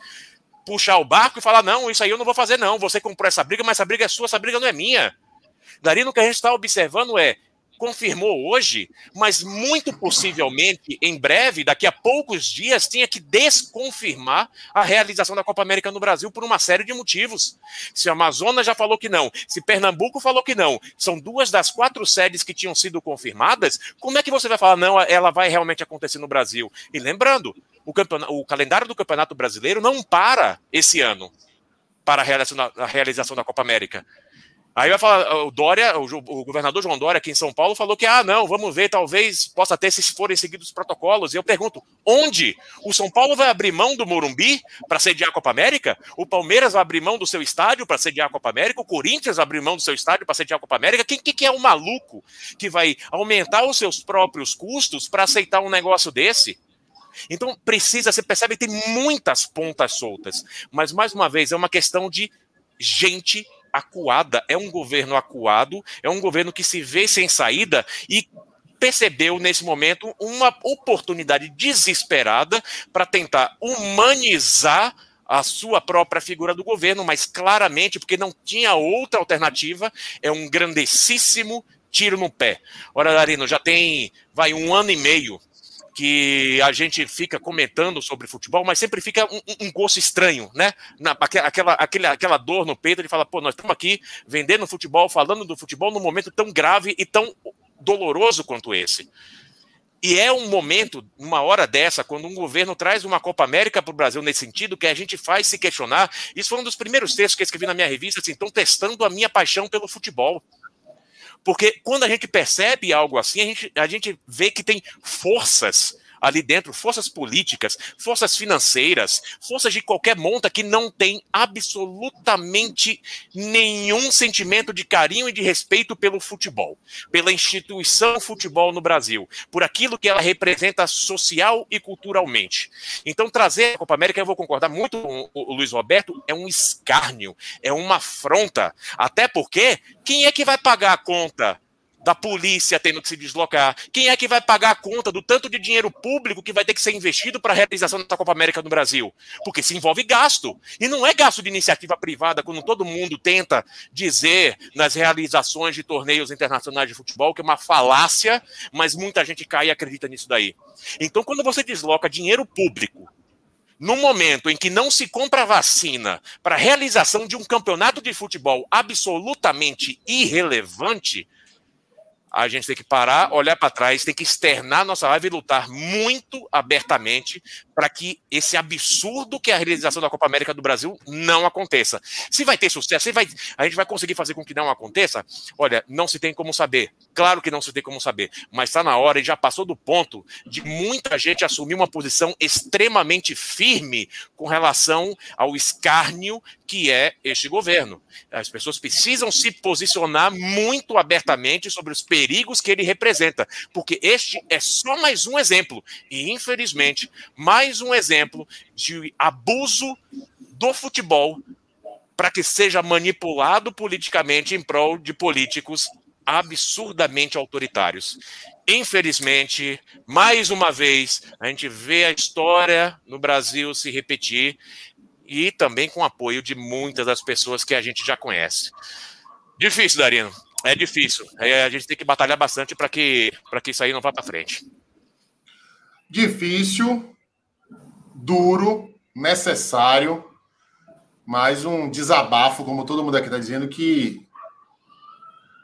puxar o barco e falar: não, isso aí eu não vou fazer, não. Você comprou essa briga, mas essa briga é sua, essa briga não é minha. Daí no que a gente está observando é confirmou hoje, mas muito possivelmente, em breve, daqui a poucos dias, tinha que desconfirmar a realização da Copa América no Brasil por uma série de motivos. Se a Amazonas já falou que não, se Pernambuco falou que não, são duas das quatro sedes que tinham sido confirmadas, como é que você vai falar, não, ela vai realmente acontecer no Brasil? E lembrando, o, o calendário do Campeonato Brasileiro não para esse ano para a realização a realização da Copa América. Aí vai falar, o Dória, o, governador João Dória aqui em São Paulo falou que, ah, não, vamos ver, talvez possa ter se forem seguidos os protocolos. E eu pergunto, onde? O São Paulo vai abrir mão do Morumbi para sediar a Copa América? O Palmeiras vai abrir mão do seu estádio para sediar a Copa América? O Corinthians vai abrir mão do seu estádio para sediar a Copa América? Quem que, é o maluco que vai aumentar os seus próprios custos para aceitar um negócio desse? Então precisa, você percebe que tem muitas pontas soltas. Mas, mais uma vez, é uma questão de gente acuada, é um governo acuado, é um governo que se vê sem saída e percebeu nesse momento uma oportunidade desesperada para tentar humanizar a sua própria figura do governo, mas claramente, porque não tinha outra alternativa, é um grandessíssimo tiro no pé. Ora, Darino, já tem, vai, um ano e meio que a gente fica comentando sobre futebol, mas sempre fica um, um gosto estranho, né? Na, aquela, aquela, aquela dor no peito de falar, pô, nós estamos aqui vendendo futebol, falando do futebol num momento tão grave e tão doloroso quanto esse. E é um momento, uma hora dessa, quando um governo traz uma Copa América para o Brasil nesse sentido, que a gente faz se questionar. Isso foi um dos primeiros textos que eu escrevi na minha revista, assim, estão testando a minha paixão pelo futebol. Porque quando a gente percebe algo assim, a gente, a gente vê que tem forças ali dentro, forças políticas, forças financeiras, forças de qualquer monta que não tem absolutamente nenhum sentimento de carinho e de respeito pelo futebol, pela instituição futebol no Brasil, por aquilo que ela representa social e culturalmente. Então, trazer a Copa América, eu vou concordar muito com o Luiz Roberto, é um escárnio, é uma afronta, até porque quem é que vai pagar a conta da polícia tendo que se deslocar? Quem é que vai pagar a conta do tanto de dinheiro público que vai ter que ser investido para a realização da Copa América no Brasil? Porque se envolve gasto. E não é gasto de iniciativa privada, quando todo mundo tenta dizer nas realizações de torneios internacionais de futebol, que é uma falácia, mas muita gente cai e acredita nisso daí. Então, quando você desloca dinheiro público no momento em que não se compra vacina para a realização de um campeonato de futebol absolutamente irrelevante, a gente tem que parar, olhar para trás, tem que externar nossa raiva e lutar muito abertamente para que esse absurdo que é a realização da Copa América do Brasil não aconteça. Se vai ter sucesso, se vai, a gente vai conseguir fazer com que não aconteça, olha, não se tem como saber. Claro que não se tem como saber, mas está na hora e já passou do ponto de muita gente assumir uma posição extremamente firme com relação ao escárnio que é este governo. As pessoas precisam se posicionar muito abertamente sobre os perigos que ele representa, porque este é só mais um exemplo, e infelizmente, mais um exemplo de abuso do futebol para que seja manipulado politicamente em prol de políticos absurdamente autoritários. Infelizmente, mais uma vez, a gente vê a história no Brasil se repetir e também com apoio de muitas das pessoas que a gente já conhece. Difícil, Darino. É difícil. É, a gente tem que batalhar bastante para que, que isso aí não vá para frente. Difícil, duro, necessário, mas um desabafo, como todo mundo aqui está dizendo, que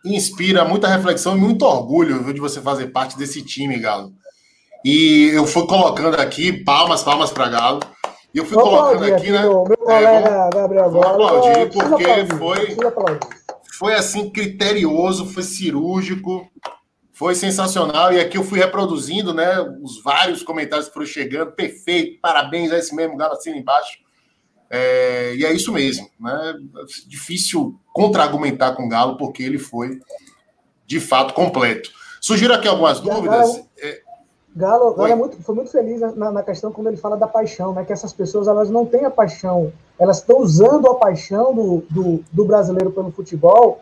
inspira muita reflexão e muito orgulho viu, de você fazer parte desse time, Galo. E eu fui colocando aqui palmas, palmas para Galo. E eu fui Vou colocando aqui, né? Meu, meu colega é, Gabriel Vou aplaudir, porque aplaudir, foi, foi assim criterioso, foi cirúrgico, foi sensacional. E aqui eu fui reproduzindo, né? Os vários comentários que foram chegando. Perfeito, parabéns a esse mesmo Galo assim embaixo. É, e é isso mesmo, né? Difícil contra-argumentar com o Galo, porque ele foi de fato completo. Surgiram aqui algumas dúvidas. Galo, Galo é muito, foi muito feliz na, na, questão quando ele fala da paixão, né? Que essas pessoas elas não têm a paixão, elas estão usando a paixão do, do, do brasileiro pelo futebol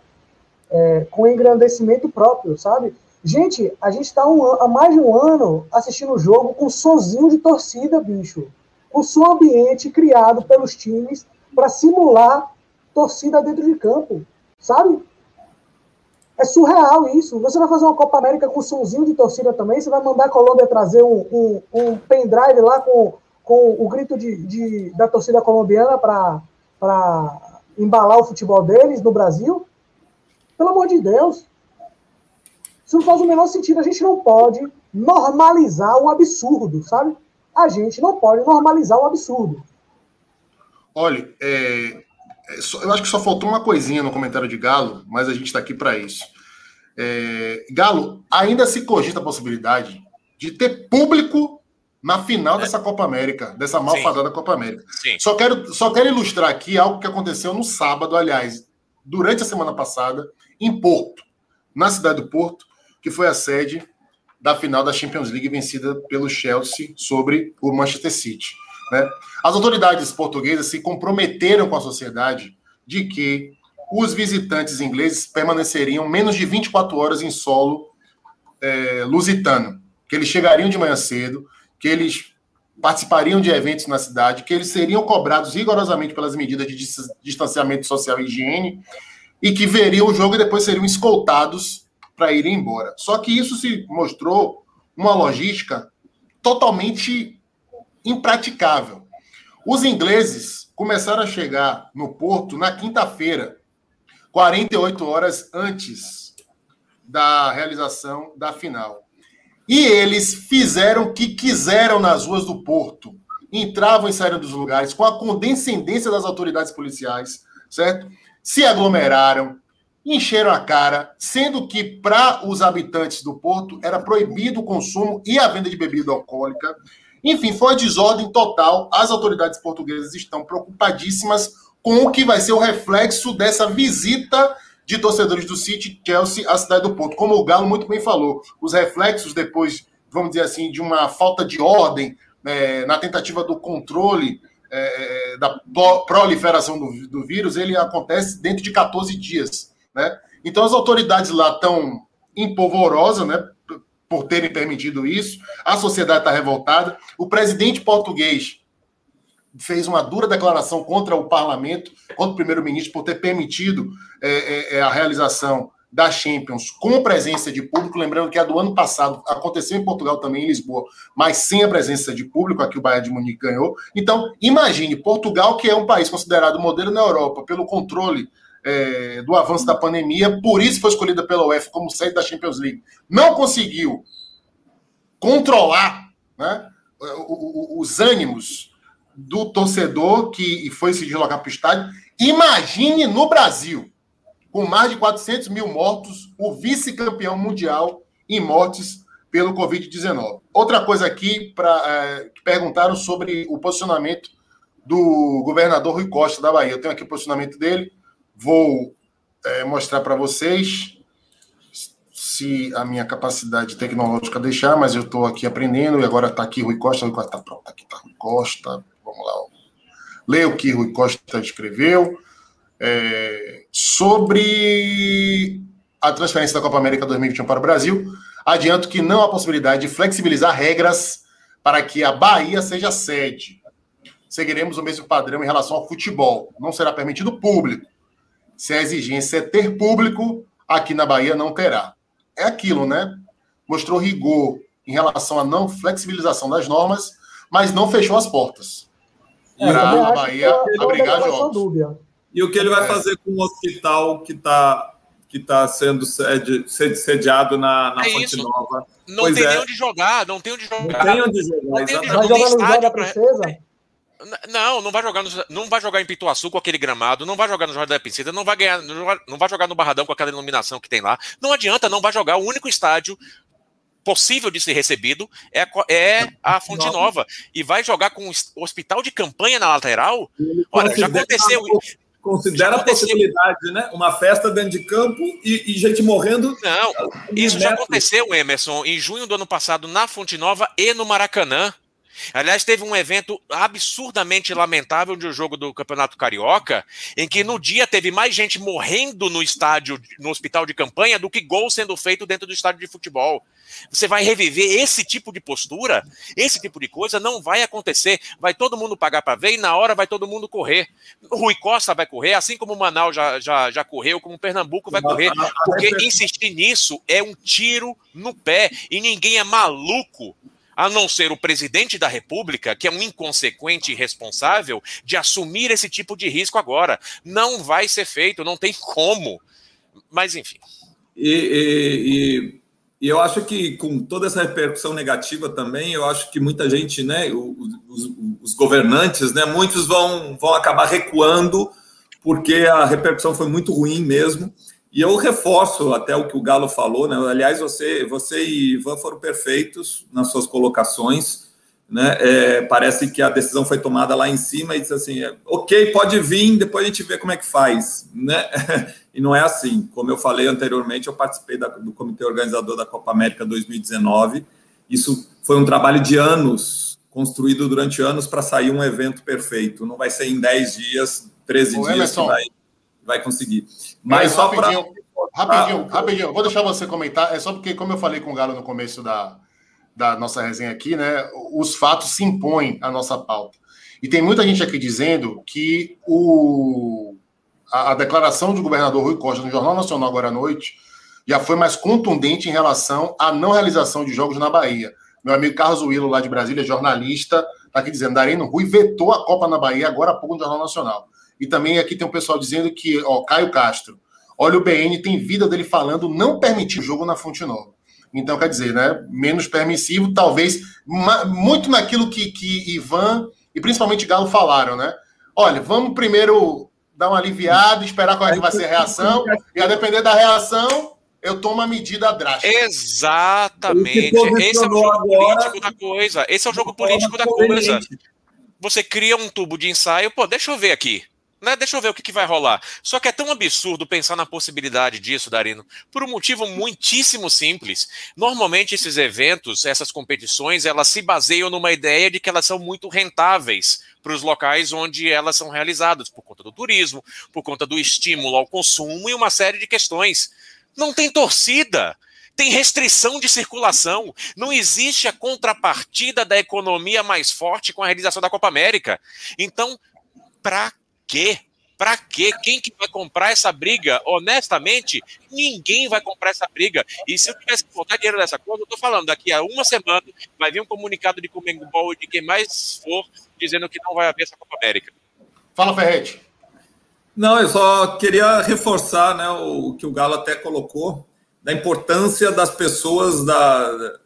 é, com engrandecimento próprio, sabe? Gente, a gente está um, há mais de um ano assistindo o jogo com sozinho de torcida, bicho. Com som ambiente criado pelos times para simular torcida dentro de campo, sabe? É surreal isso. Você vai fazer uma Copa América com somzinho de torcida também, você vai mandar a Colômbia trazer um, um, um pendrive lá com, com o grito de, de da torcida colombiana para embalar o futebol deles no Brasil? Pelo amor de Deus. Isso não faz o menor sentido. A gente não pode normalizar o absurdo, sabe? A gente não pode normalizar o absurdo. Olha, é, é eu acho que só faltou uma coisinha no comentário de Galo, mas a gente está aqui para isso. É, Galo, ainda se cogita a possibilidade de ter público na final dessa Copa América, dessa malfadada Sim. Copa América. Sim. Só quero, só quero ilustrar aqui algo que aconteceu no sábado, aliás, durante a semana passada, em Porto, na cidade do Porto, que foi a sede da final da Champions League vencida pelo Chelsea sobre o Manchester City. Né? As autoridades portuguesas se comprometeram com a sociedade de que os visitantes ingleses permaneceriam menos de 24 horas em solo é, lusitano, que eles chegariam de manhã cedo, que eles participariam de eventos na cidade, que eles seriam cobrados rigorosamente pelas medidas de distanciamento social e higiene, e que veriam o jogo e depois seriam escoltados para irem embora. Só que isso se mostrou uma logística totalmente impraticável. Os ingleses começaram a chegar no porto na quinta-feira, 48 horas antes da realização da final. E eles fizeram o que quiseram nas ruas do porto. Entravam e saíram dos lugares com a condescendência das autoridades policiais, certo? Se aglomeraram, encheram a cara, sendo que para os habitantes do porto era proibido o consumo e a venda de bebida alcoólica. Enfim, foi desordem total. As autoridades portuguesas estão preocupadíssimas com o que vai ser o reflexo dessa visita de torcedores do City Chelsea à cidade do Porto. Como o Galo muito bem falou, os reflexos depois, vamos dizer assim, de uma falta de ordem é, na tentativa do controle é, da proliferação do, do vírus, ele acontece dentro de 14 dias. Né? Então as autoridades lá estão empolvorosas, né? Por terem permitido isso, a sociedade está revoltada. O presidente português fez uma dura declaração contra o parlamento, contra o primeiro-ministro, por ter permitido é, é, é, a realização da Champions com presença de público. Lembrando que a do ano passado aconteceu em Portugal também, em Lisboa, mas sem a presença de público, aqui o Bayern de Munique ganhou. Então, imagine, Portugal, que é um país considerado modelo na Europa pelo controle é, do avanço da pandemia, por isso foi escolhida pela UEFA como sede da Champions League. Não conseguiu controlar né, os ânimos do torcedor que foi se deslocar para o estádio. Imagine no Brasil, com mais de 400 mil mortos, o vice-campeão mundial em mortes pelo Covid-19. Outra coisa aqui, pra, é, que perguntaram sobre o posicionamento do governador Rui Costa da Bahia. Eu tenho aqui o posicionamento dele. Vou é, mostrar para vocês se a minha capacidade tecnológica deixar, mas eu estou aqui aprendendo e agora está aqui Rui Costa. Rui Costa está pronto, aqui está Rui Costa. Vamos lá. Leia o que Rui Costa escreveu. É, sobre a transferência da Copa América 2021 para o Brasil, adianto que não há possibilidade de flexibilizar regras para que a Bahia seja sede. Seguiremos o mesmo padrão em relação ao futebol. Não será permitido público. Se a exigência é ter público, aqui na Bahia não terá. É aquilo, né? Mostrou rigor em relação à não flexibilização das normas, mas não fechou as portas para a Bahia abrigar jogos. E o que ele vai é. fazer com o hospital que está que tá sendo sede, sediado na, na é Fonte isso. Nova? Não pois tem é. nem onde jogar, não tem onde jogar. Não tem onde jogar. Não tem, vai jogar no da princesa? Não, não vai jogar no, não vai jogar em Pituaçu com aquele gramado, não vai jogar no Jorge da Piscina, não vai ganhar, não vai, não vai jogar no Barradão com aquela iluminação que tem lá. Não adianta, não vai jogar. O único estádio possível de ser recebido é, é a Fonte Nova. E vai jogar com o hospital de campanha na lateral. Olha, já aconteceu. Considera a possibilidade, né? Uma festa dentro de campo e, e gente morrendo. Não, isso já aconteceu, Emerson, em junho do ano passado, na Fonte Nova e no Maracanã. Aliás, teve um evento absurdamente lamentável de um jogo do Campeonato Carioca, em que no dia teve mais gente morrendo no estádio, no hospital de campanha, do que gol sendo feito dentro do estádio de futebol. Você vai reviver esse tipo de postura? Esse tipo de coisa não vai acontecer. Vai todo mundo pagar para ver e na hora vai todo mundo correr. O Rui Costa vai correr, assim como o Manaus já, já, já correu, como o Pernambuco vai correr. Porque insistir nisso é um tiro no pé e ninguém é maluco a não ser o presidente da República, que é um inconsequente e irresponsável, de assumir esse tipo de risco agora. Não vai ser feito, não tem como. Mas, enfim. E, e, e, eu acho que com toda essa repercussão negativa também, eu acho que muita gente, né, os, os governantes, né, muitos vão, vão acabar recuando, porque a repercussão foi muito ruim mesmo. E eu reforço até o que o Galo falou, né? Aliás, você, você e Ivan foram perfeitos nas suas colocações, né? É, parece que a decisão foi tomada lá em cima e disse assim: é, ok, pode vir, depois a gente vê como é que faz, né? (laughs) E não é assim. Como eu falei anteriormente, eu participei da, do comitê organizador da Copa América 2019. Isso foi um trabalho de anos, construído durante anos para sair um evento perfeito. Não vai ser em 10 dias, 13 Ô, dias Emerson, que vai vai conseguir. Mas é, só. Rapidinho, rapidinho, rapidinho, vou deixar você comentar. É só porque, como eu falei com o Galo no começo da, da nossa resenha aqui, né? Os fatos se impõem à nossa pauta. E tem muita gente aqui dizendo que o, a, a declaração do governador Rui Costa no Jornal Nacional agora à noite já foi mais contundente em relação à não realização de jogos na Bahia. Meu amigo Carlos Willo, lá de Brasília, jornalista, está aqui dizendo: Darino Rui vetou a Copa na Bahia agora há pouco no Jornal Nacional. E também aqui tem um pessoal dizendo que, ó, Caio Castro, olha o BN, tem vida dele falando não permitir o jogo na Fonte Nova. Então, quer dizer, né? Menos permissivo, talvez, muito naquilo que, que Ivan e principalmente Galo falaram, né? Olha, vamos primeiro dar uma aliviada, esperar qual é que vai ser a reação, e a depender da reação, eu tomo a medida drástica. Exatamente. Esse é o jogo político da coisa. Esse é o jogo político da coisa. Você cria um tubo de ensaio, pô, deixa eu ver aqui. Né? Deixa eu ver o que, que, vai rolar. Só que é tão absurdo pensar na possibilidade disso, Darino, por um motivo muitíssimo simples. Normalmente esses eventos, essas competições, elas se baseiam numa ideia de que elas são muito rentáveis para os locais onde elas são realizadas, por conta do turismo, por conta do estímulo ao consumo e uma série de questões. Não tem torcida tem restrição de circulação, não existe a contrapartida da economia mais forte com a realização da Copa América. Então, para quê? Para quê? Quem que vai comprar essa briga? Honestamente, ninguém vai comprar essa briga. E se eu tivesse que botar dinheiro nessa coisa, eu tô falando, daqui a uma semana vai vir um comunicado de Comembol e de quem mais for dizendo que não vai haver essa Copa América. Fala, Ferrete. Não, eu só queria reforçar né, o que o Galo até colocou, da importância das pessoas da,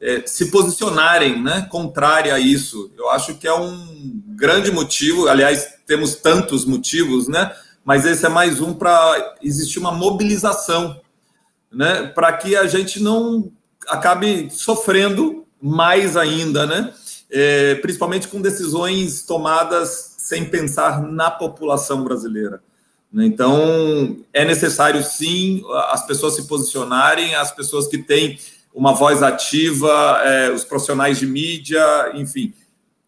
é, se posicionarem né, contrária a isso. Eu acho que é um grande motivo, aliás, temos tantos motivos, né? Mas esse é mais um para existir uma mobilização, né? Para que a gente não acabe sofrendo mais ainda, né? É, principalmente com decisões tomadas sem pensar na população brasileira. Né? Então, é necessário sim as pessoas se posicionarem, as pessoas que têm uma voz ativa, é, os profissionais de mídia, enfim,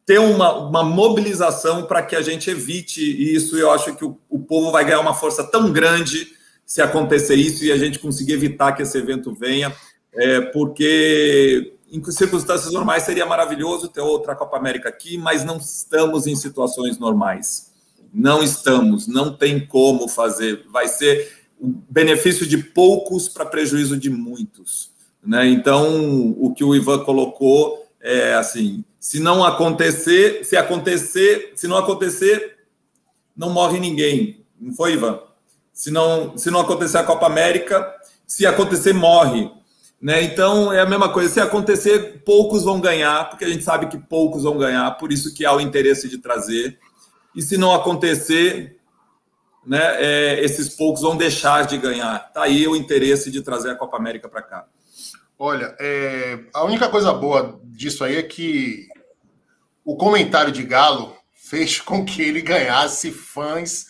ter uma, uma mobilização para que a gente evite isso. Eu acho que o, o povo vai ganhar uma força tão grande se acontecer isso e a gente conseguir evitar que esse evento venha, é, porque em circunstâncias normais seria maravilhoso ter outra Copa América aqui, mas não estamos em situações normais. Não estamos, não tem como fazer. Vai ser o benefício de poucos para prejuízo de muitos. Né? Então, o que o Ivan colocou é assim: se não acontecer, se acontecer, se não acontecer, não morre ninguém. Não foi, Ivan? Se não, se não acontecer a Copa América, se acontecer, morre. Né? Então é a mesma coisa. Se acontecer, poucos vão ganhar, porque a gente sabe que poucos vão ganhar, por isso que há o interesse de trazer. E se não acontecer, né, é, esses poucos vão deixar de ganhar. Tá aí o interesse de trazer a Copa América para cá. Olha, é, a única coisa boa disso aí é que o comentário de Galo fez (laughs) com que ele ganhasse fãs.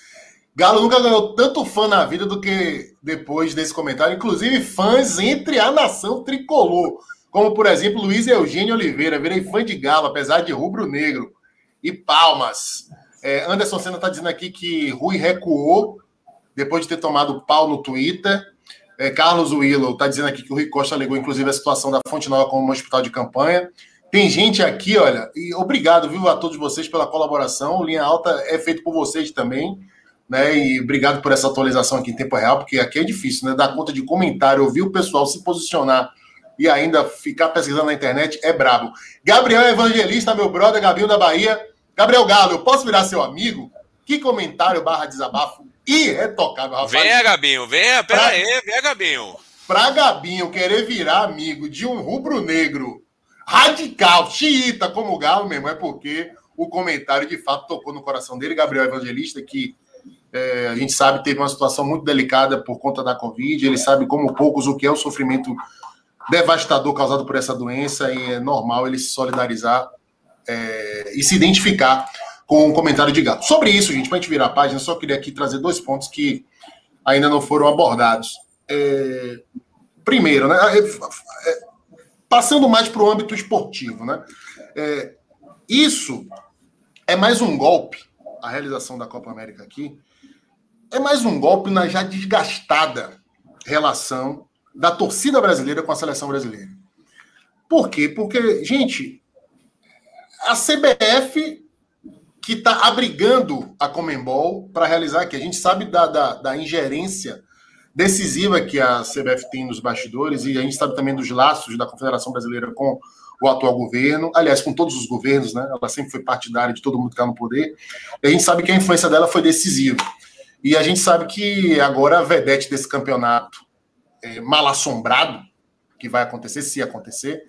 Galo nunca ganhou tanto fã na vida do que depois desse comentário, inclusive fãs entre a nação tricolor. Como, por exemplo, Luiz Eugênio Oliveira. Virei fã de Galo, apesar de rubro-negro. E palmas. É, Anderson Senna está dizendo aqui que Rui recuou depois de ter tomado pau no Twitter. É, Carlos Willow está dizendo aqui que o Rui Costa alegou, inclusive, a situação da Fonte Nova como um hospital de campanha. Tem gente aqui, olha, e obrigado, viu, a todos vocês pela colaboração. O Linha Alta é feito por vocês também, né? E obrigado por essa atualização aqui em tempo real, porque aqui é difícil, né? Dar conta de comentário, ouvir o pessoal se posicionar e ainda ficar pesquisando na internet é brabo. Gabriel Evangelista, meu brother, Gabriel da Bahia. Gabriel Galo, eu posso virar seu amigo? Que comentário barra desabafo irretocável, rapaz. Venha, Gabinho, venha, pera pra, aí, venha, Gabinho. Pra Gabinho querer virar amigo de um rubro-negro radical, xiita como o Galo, mesmo, é porque o comentário de fato tocou no coração dele, Gabriel Evangelista, que é, a gente sabe teve uma situação muito delicada por conta da Covid, ele sabe como poucos o que é o sofrimento devastador causado por essa doença e é normal ele se solidarizar é, e se identificar com o comentário de Galo. Sobre isso, gente, para a gente virar a página, só queria aqui trazer dois pontos que ainda não foram abordados. É, primeiro, né, é, é, passando mais para o âmbito esportivo, né, é, isso é mais um golpe, a realização da Copa América aqui, é mais um golpe na já desgastada relação da torcida brasileira com a seleção brasileira. Por quê? Porque, gente, a CBF que está abrigando a Comembol para realizar aqui. A gente sabe da, da, da, ingerência decisiva que a CBF tem nos bastidores e a gente sabe também dos laços da Confederação Brasileira com o atual governo, aliás, com todos os governos, né? Ela sempre foi partidária de todo mundo que está no poder. E a gente sabe que a influência dela foi decisiva. E a gente sabe que agora a vedete desse campeonato é, mal assombrado, que vai acontecer, se acontecer,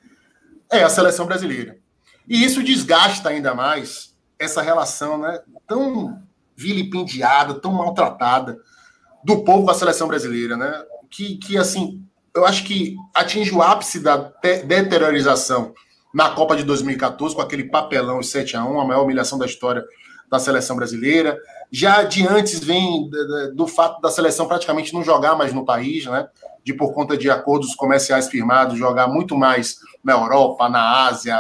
é a seleção brasileira. E isso desgasta ainda mais essa relação né, tão vilipendiada, tão maltratada do povo com a seleção brasileira, né? Que, que assim, eu acho que atinge o ápice da deteriorização na Copa de 2014, com aquele papelão 7 a 1 a maior humilhação da história da seleção brasileira. Já de antes vem do fato da seleção praticamente não jogar mais no país, né? De por conta de acordos comerciais firmados, jogar muito mais na Europa, na Ásia,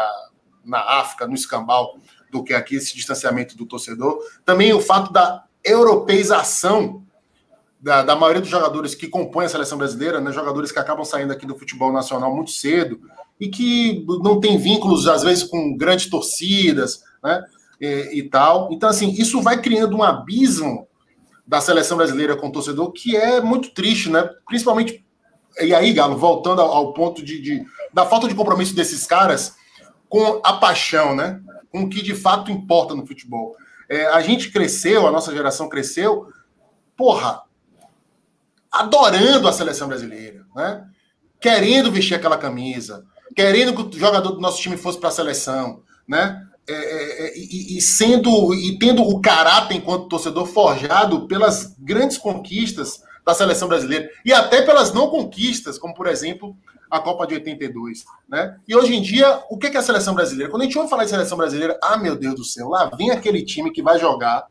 na África, no escambau do que aqui esse distanciamento do torcedor. Também o fato da europeização da, da, maioria dos jogadores que compõem a seleção brasileira, né, jogadores que acabam saindo aqui do futebol nacional muito cedo e que não tem vínculos, às vezes, com grandes torcidas, né, e, e tal. Então, assim, isso vai criando um abismo da seleção brasileira com o torcedor que é muito triste, né? Principalmente, e aí, Galo, voltando ao, ao ponto de, de, da falta de compromisso desses caras com a paixão, né? Com o que de fato importa no futebol. É, a gente cresceu, a nossa geração cresceu, porra, adorando a seleção brasileira, né? Querendo vestir aquela camisa, querendo que o jogador do nosso time fosse para a seleção, né? É, é, é, e, e, sendo e tendo o caráter enquanto torcedor forjado pelas grandes conquistas da seleção brasileira e até pelas não conquistas, como por exemplo a Copa de 82, né? E hoje em dia, o que é a seleção brasileira? Quando a gente ouve falar de seleção brasileira, ah, meu Deus do céu, lá vem aquele time que vai jogar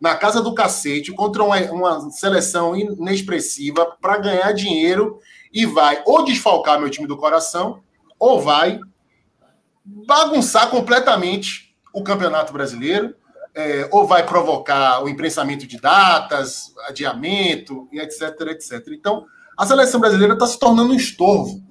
na casa do cacete contra uma, uma seleção inexpressiva para ganhar dinheiro e vai ou desfalcar meu time do coração ou vai bagunçar completamente o Campeonato Brasileiro, é, ou vai provocar o imprensamento de datas, adiamento e etc, etc. Então, a seleção brasileira está se tornando um estorvo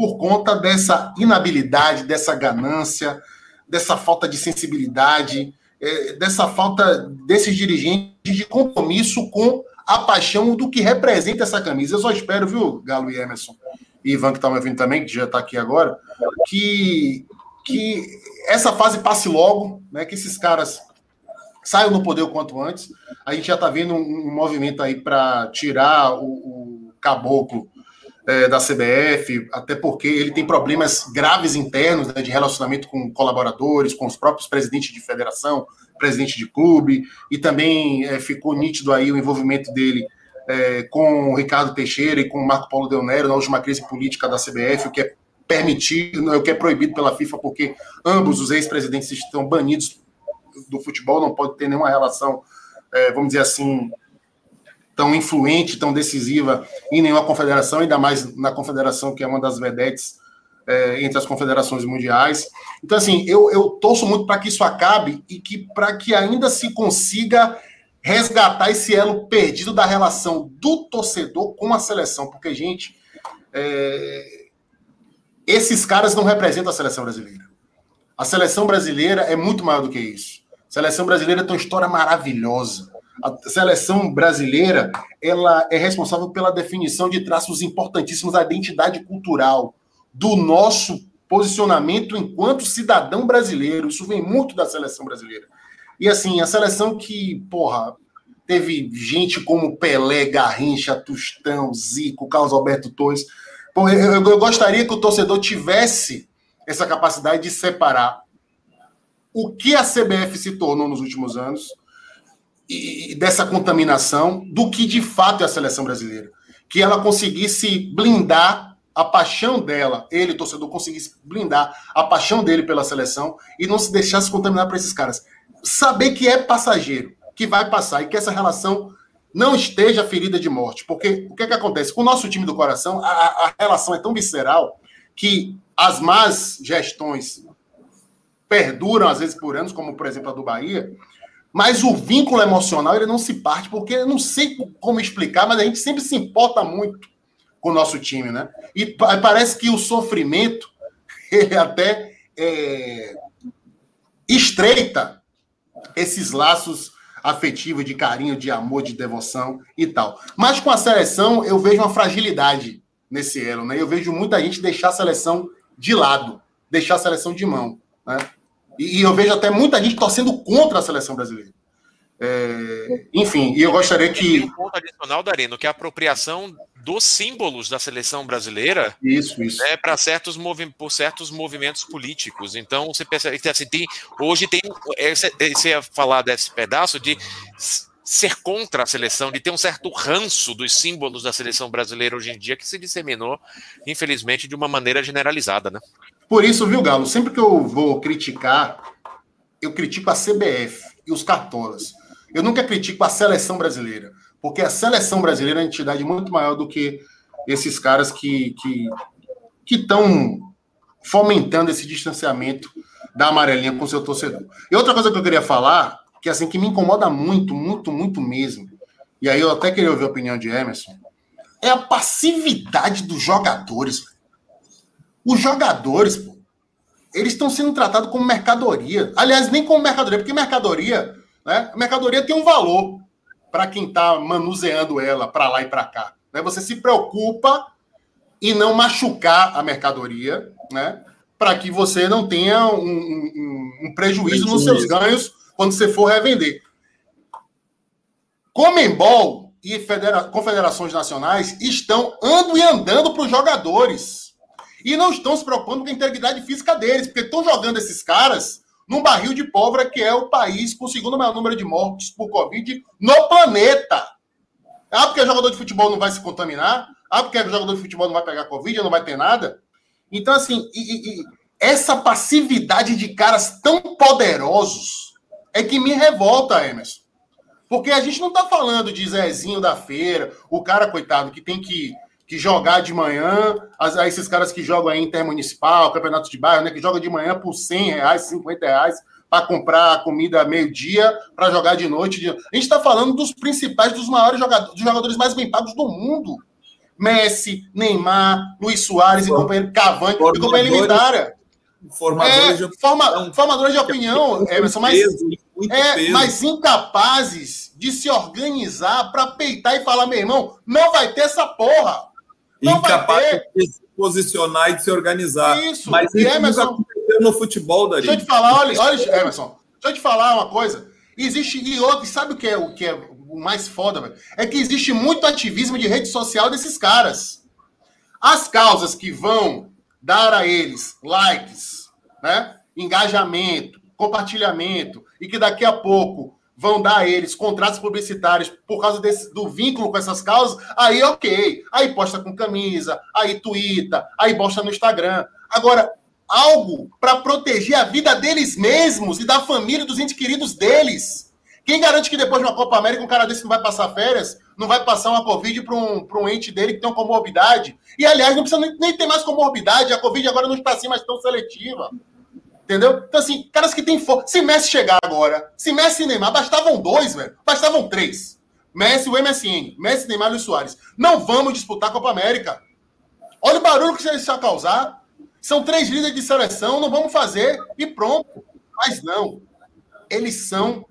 por conta dessa inabilidade, dessa ganância, dessa falta de sensibilidade, é, dessa falta desses dirigentes de compromisso com a paixão do que representa essa camisa. Eu só espero, viu, Galo e Emerson, e Ivan que está me ouvindo também, que já está aqui agora, que, que essa fase passe logo, né, que esses caras saiam no poder o quanto antes. A gente já está vendo um, um, movimento aí para tirar o, o caboclo é, da CBF, até porque ele tem problemas graves internos né, de relacionamento com colaboradores, com os próprios presidentes de federação, presidente de clube, e também é, ficou nítido aí o envolvimento dele é, com o Ricardo Teixeira e com o Marco Paulo Del Nero na última crise política da CBF, o que é permitido, o que é proibido pela FIFA, porque ambos os ex-presidentes estão banidos do futebol, não pode ter nenhuma relação, é, vamos dizer assim, tão influente, tão decisiva em nenhuma confederação, ainda mais na confederação que é uma das vedetes é, entre as confederações mundiais. Então, assim, eu, eu torço muito para que isso acabe e que para que ainda se consiga resgatar esse elo perdido da relação do torcedor com a seleção, porque, gente, é, esses caras não representam a seleção brasileira. A seleção brasileira é muito maior do que isso. A seleção brasileira tem uma história maravilhosa. A seleção brasileira ela é responsável pela definição de traços importantíssimos da identidade cultural, do nosso posicionamento enquanto cidadão brasileiro. Isso vem muito da seleção brasileira. E assim, a seleção que, porra, teve gente como Pelé, Garrincha, Tustão, Zico, Carlos Alberto Torres. Eu, eu gostaria que o torcedor tivesse essa capacidade de separar o que a CBF se tornou nos últimos anos e dessa contaminação do que de fato é a seleção brasileira. Que ela conseguisse blindar a paixão dela, ele, torcedor, conseguisse blindar a paixão dele pela seleção e não se deixasse contaminar por esses caras. Saber que é passageiro, que vai passar e que essa relação não esteja ferida de morte. Porque o que, é que acontece? Com o nosso time do coração, a, a relação é tão visceral que as más gestões perduram, às vezes, por anos, como por exemplo a do Bahia, mas o vínculo emocional ele não se parte, porque eu não sei como explicar, mas a gente sempre se importa muito com o nosso time, né? E parece que o sofrimento (laughs) ele até é, estreita esses laços afetivos de carinho, de amor, de devoção e tal. Mas com a seleção eu vejo uma fragilidade nesse elo, né? Eu vejo muita gente deixar a seleção de lado, deixar a seleção de mão. Né? E, e eu vejo até muita gente torcendo contra a seleção brasileira. É, enfim, e eu gostaria que. Um ponto adicional, Darino, que é a apropriação dos símbolos da seleção brasileira isso, isso. Né, para certos por certos movimentos políticos. Então, você percebe assim, tem, hoje tem. Você ia falar desse pedaço de ser contra a seleção, de ter um certo ranço dos símbolos da seleção brasileira hoje em dia, que se disseminou, infelizmente, de uma maneira generalizada, né? Por isso, viu, Galo, sempre que eu vou criticar, eu critico a CBF e os cartolas. Eu nunca critico a seleção brasileira, porque a seleção brasileira é uma entidade muito maior do que esses caras que que estão fomentando esse distanciamento da amarelinha com seu torcedor. E outra coisa que eu queria falar que assim que me incomoda muito, muito, muito mesmo. E aí eu até queria ouvir a opinião de Emerson. É a passividade dos jogadores. Os jogadores, pô, eles estão sendo tratados como mercadoria. Aliás, nem como mercadoria, porque mercadoria, né? mercadoria tem um valor para quem está manuseando ela para lá e para cá. Né? Você se preocupa em não machucar a mercadoria, né? Para que você não tenha um, um, um prejuízo nos seus ganhos quando você for revender. Comembol e federa confederações nacionais estão ando e andando para os jogadores. E não estão se preocupando com a integridade física deles, porque estão jogando esses caras num barril de pólvora que é o país com o segundo maior número de mortes por Covid no planeta. Ah, porque jogador de futebol não vai se contaminar? Ah, porque jogador de futebol não vai pegar Covid, não vai ter nada? Então, assim, e, e, essa passividade de caras tão poderosos é que me revolta, Emerson. Porque a gente não está falando de Zezinho da feira, o cara, coitado, que tem que, que jogar de manhã, as, esses caras que jogam aí intermunicipal, campeonato de bairro, né, que joga de manhã por 100 reais, 50 reais, para comprar comida meio-dia, para jogar de noite. De... A gente está falando dos principais, dos maiores jogadores, dos jogadores mais bem pagos do mundo. Messi, Neymar, Luiz Soares e companheiro Cavani e companhia limitária formadores, é, de, forma, formadores de opinião, mas, é, mas incapazes de se organizar para peitar e falar, meu irmão, não vai ter essa porra. Não Incapaz de se posicionar e de se organizar. Isso, mas e Emerson, no futebol, Dari. Deixa eu te falar, olha, olha, Emerson, deixa eu te falar uma coisa. Existe, e outro, sabe o que é o que é o mais foda, velho? É que existe muito ativismo de rede social desses caras. As causas que vão dar a eles likes, né? engajamento, compartilhamento, e que daqui a pouco vão dar a eles contratos publicitários por causa desse, do vínculo com essas causas, aí ok. Aí posta com camisa, aí twitta, aí posta no Instagram. Agora, algo para proteger a vida deles mesmos e da família dos entes queridos deles. Quem garante que depois de uma Copa América um cara desse não vai passar férias não vai passar uma Covid para um, um ente dele que tem uma comorbidade. E, aliás, não precisa nem, nem ter mais comorbidade. A Covid agora não está assim mais tão seletiva. Entendeu? Então, assim, caras que têm força. Se Messi chegar agora, se Messi e Neymar, bastavam dois, velho. Bastavam três. Messi o MSN. Messi, Neymar e Luiz Soares. Não vamos disputar a Copa América. Olha o barulho que isso vai causar. São três líderes de seleção, não vamos fazer e pronto. Mas não. Eles são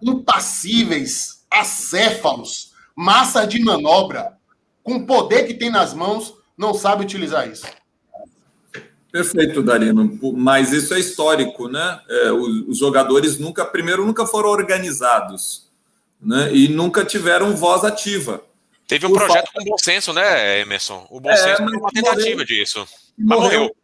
impassíveis, acéfalos, massa de manobra. Com o poder que tem nas mãos, não sabe utilizar isso. Perfeito, Darino. Mas isso é histórico, né? É, os, os, jogadores nunca, primeiro, nunca foram organizados, né? E nunca tiveram voz ativa. Teve um projeto falta... com bom senso, né, Emerson? O bom é, senso foi uma tentativa morreu, disso. Mas morreu. morreu.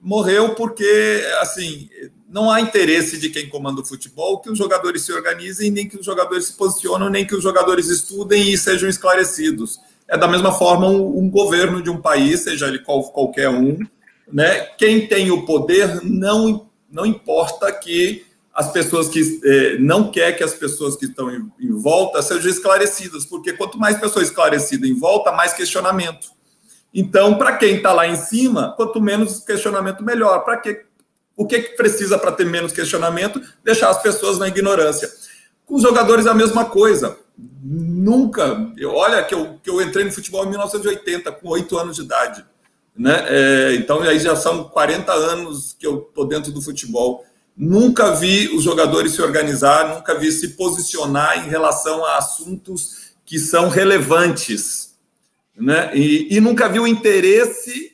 Morreu porque, assim, não há interesse de quem comanda o futebol que os jogadores se organizem, nem que os jogadores se posicionem, nem que os jogadores estudem e sejam esclarecidos. É da mesma forma um, um governo de um país, seja ele qual, qualquer um, né? Quem tem o poder não, não importa que as pessoas que eh, não quer que as pessoas que estão em, em, volta sejam esclarecidas, porque quanto mais pessoas esclarecidas em volta, mais questionamento. Então, para quem está lá em cima, quanto menos questionamento, melhor. Para que o que, que precisa para ter menos questionamento? Deixar as pessoas na ignorância. Com os jogadores a mesma coisa. Nunca. Eu, olha que eu, que eu entrei no futebol em 1980, com oito anos de idade. Né? É, então, aí já são 40 anos que eu estou dentro do futebol. Nunca vi os jogadores se organizar, nunca vi se posicionar em relação a assuntos que são relevantes. Né? E, e nunca vi o interesse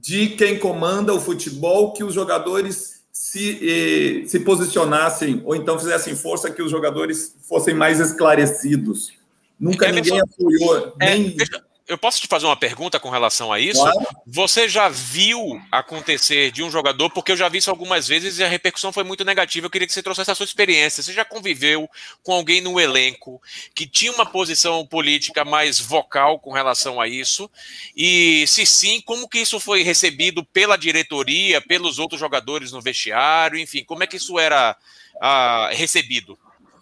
de quem comanda o futebol que os jogadores se, eh, se posicionassem ou então fizessem força que os jogadores fossem mais esclarecidos. Nunca é, ninguém apoiou. É, nem... deixa, eu posso te fazer uma pergunta com relação a isso? Claro. Você já viu acontecer de um jogador, porque eu já vi isso algumas vezes e a repercussão foi muito negativa. Eu queria que você trouxesse a sua experiência. Você já conviveu com alguém no elenco que tinha uma posição política mais vocal com relação a isso? E se sim, como que isso foi recebido pela diretoria, pelos outros jogadores no vestiário? Enfim, como é que isso era ah, recebido?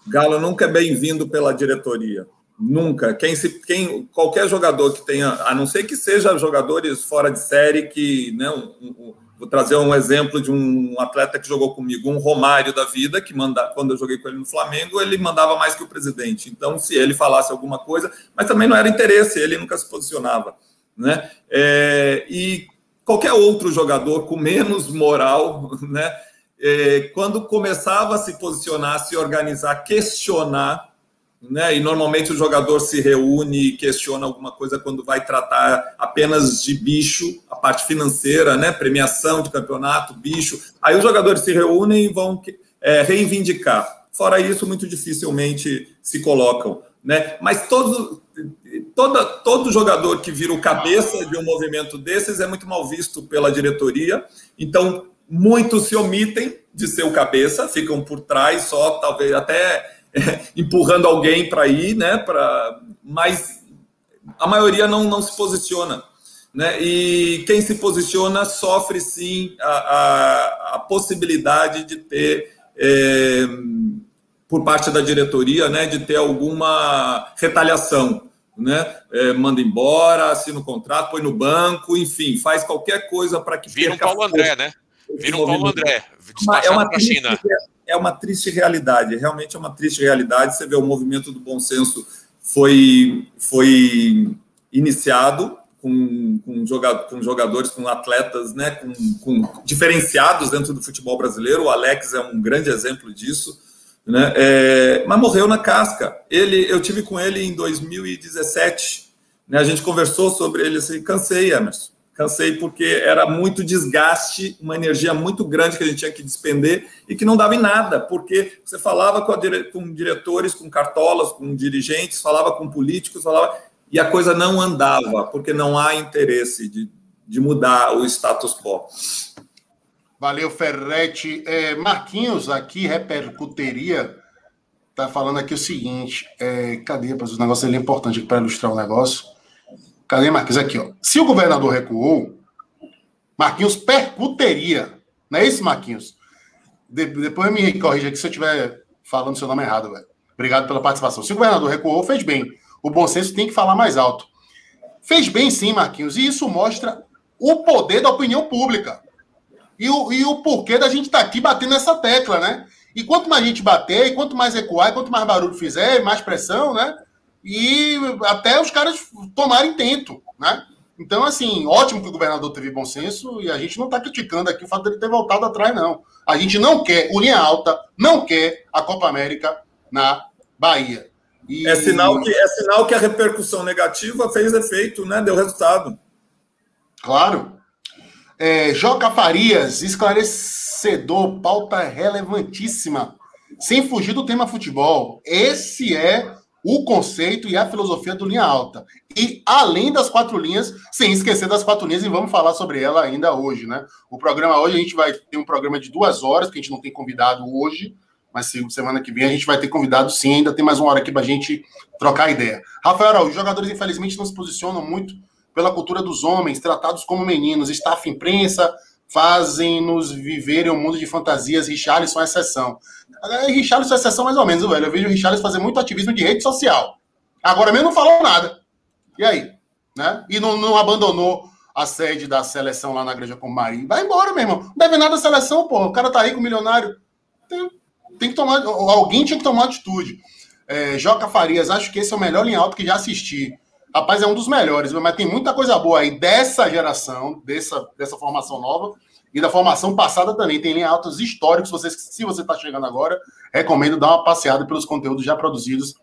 Galo nunca é bem-vindo pela diretoria. Nunca. Quem se, quem, qualquer jogador que tenha, a não ser que seja jogadores fora de série, que, né, um, um, vou trazer um exemplo de um atleta que jogou comigo, um Romário da vida, que manda, quando eu joguei com ele no Flamengo, ele mandava mais que o presidente. Então, se ele falasse alguma coisa, mas também não era interesse, ele nunca se posicionava, né? É, e qualquer outro jogador com menos moral, né? É, quando começava a se posicionar, se organizar, questionar né? E normalmente o jogador se reúne e questiona alguma coisa quando vai tratar apenas de bicho, a parte financeira, né? Premiação de campeonato, bicho. Aí os jogadores se reúnem e vão é, reivindicar. Fora isso, muito dificilmente se colocam, né? Mas todos, toda, todo jogador que vira o cabeça de um movimento desses é muito mal visto pela diretoria. Então, muitos se omitem de ser o cabeça, ficam por trás só, talvez até (laughs) empurrando alguém para ir, né? Pra, mas a maioria não, não se posiciona. Né? E quem se posiciona sofre sim a, a, a possibilidade de ter, é, por parte da diretoria, né, de ter alguma retaliação. Né? É, manda embora, assina o contrato, põe no banco, enfim, faz qualquer coisa para que. Vira um Paulo André, né? Vira um Paulo André. É uma, China é uma triste realidade, realmente é uma triste realidade. Você vê o movimento do bom senso foi, foi iniciado com, com, jogador, com jogadores, com atletas né, com, com, diferenciados dentro do futebol brasileiro. O Alex é um grande exemplo disso. Né? É, mas morreu na casca. Ele, eu tive com ele em 2017. Né? A gente conversou sobre ele assim, cansei, Emerson cansei porque era muito desgaste, uma energia muito grande que a gente tinha que despender e que não dava em nada, porque você falava com, dire... com diretores, com cartolas, com dirigentes, falava com políticos, falava e a coisa não andava, porque não há interesse de, de mudar o status quo. Valeu, Ferretti. É, Marquinhos, aqui, repercuteria, tá falando aqui o seguinte, é, cadê, os negócios ali é importante para ilustrar o negócio. Cadê Marquinhos? Aqui, ó. Se o governador recuou, Marquinhos percuteria. Não é isso, Marquinhos? De, depois me corrija aqui se eu estiver falando seu nome errado, velho. Obrigado pela participação. Se o governador recuou, fez bem. o bom senso tem que falar mais alto. Fez bem sim, Marquinhos, e isso mostra o poder da opinião pública. E o, e o porquê da gente estar tá aqui batendo essa tecla, né? E quanto mais a gente bater, e quanto mais ecoar, e quanto mais barulho fizer, mais pressão, né? E até os caras tomarem tento, né? Então, assim, ótimo que o governador teve bom senso e a gente não está criticando aqui o fato dele ter voltado atrás, não. A gente não quer, o Linha Alta não quer a Copa América na Bahia. E... É, sinal que, é sinal que a repercussão negativa fez efeito, né? Deu resultado. Claro. É, Joca Farias, esclarecedor, pauta relevantíssima. Sem fugir do tema futebol. Esse é o conceito e a filosofia do linha alta. E além das quatro linhas, sem esquecer das quatro linhas, e vamos falar sobre ela ainda hoje, né? O programa hoje a gente vai ter um programa de duas horas, que a gente não tem convidado hoje, mas semana que vem a gente vai ter convidado sim, ainda tem mais uma hora aqui para a gente trocar ideia. Rafael Araújo, os jogadores infelizmente não se posicionam muito pela cultura dos homens, tratados como meninos, staff imprensa, fazem-nos viver em um mundo de fantasias, Richarlison é exceção. Richarlison é exceção mais ou menos, velho. Eu vejo o Richarlison fazer muito ativismo de rede social. Agora mesmo não falou nada. E aí? Né? E não, não abandonou a sede da seleção lá na Igreja com Marinho. Vai embora, meu irmão. Não deve nada à seleção, pô. O cara tá rico, milionário. Tem, tem que tomar. Alguém tinha que tomar atitude. É, Joca Farias, acho que esse é o melhor linha alto que já assisti. Rapaz, é um dos melhores, mas tem muita coisa boa aí dessa geração, dessa, dessa formação nova e da formação passada também. Tem linha altos históricos. Você, se você está chegando agora, recomendo dar uma passeada pelos conteúdos já produzidos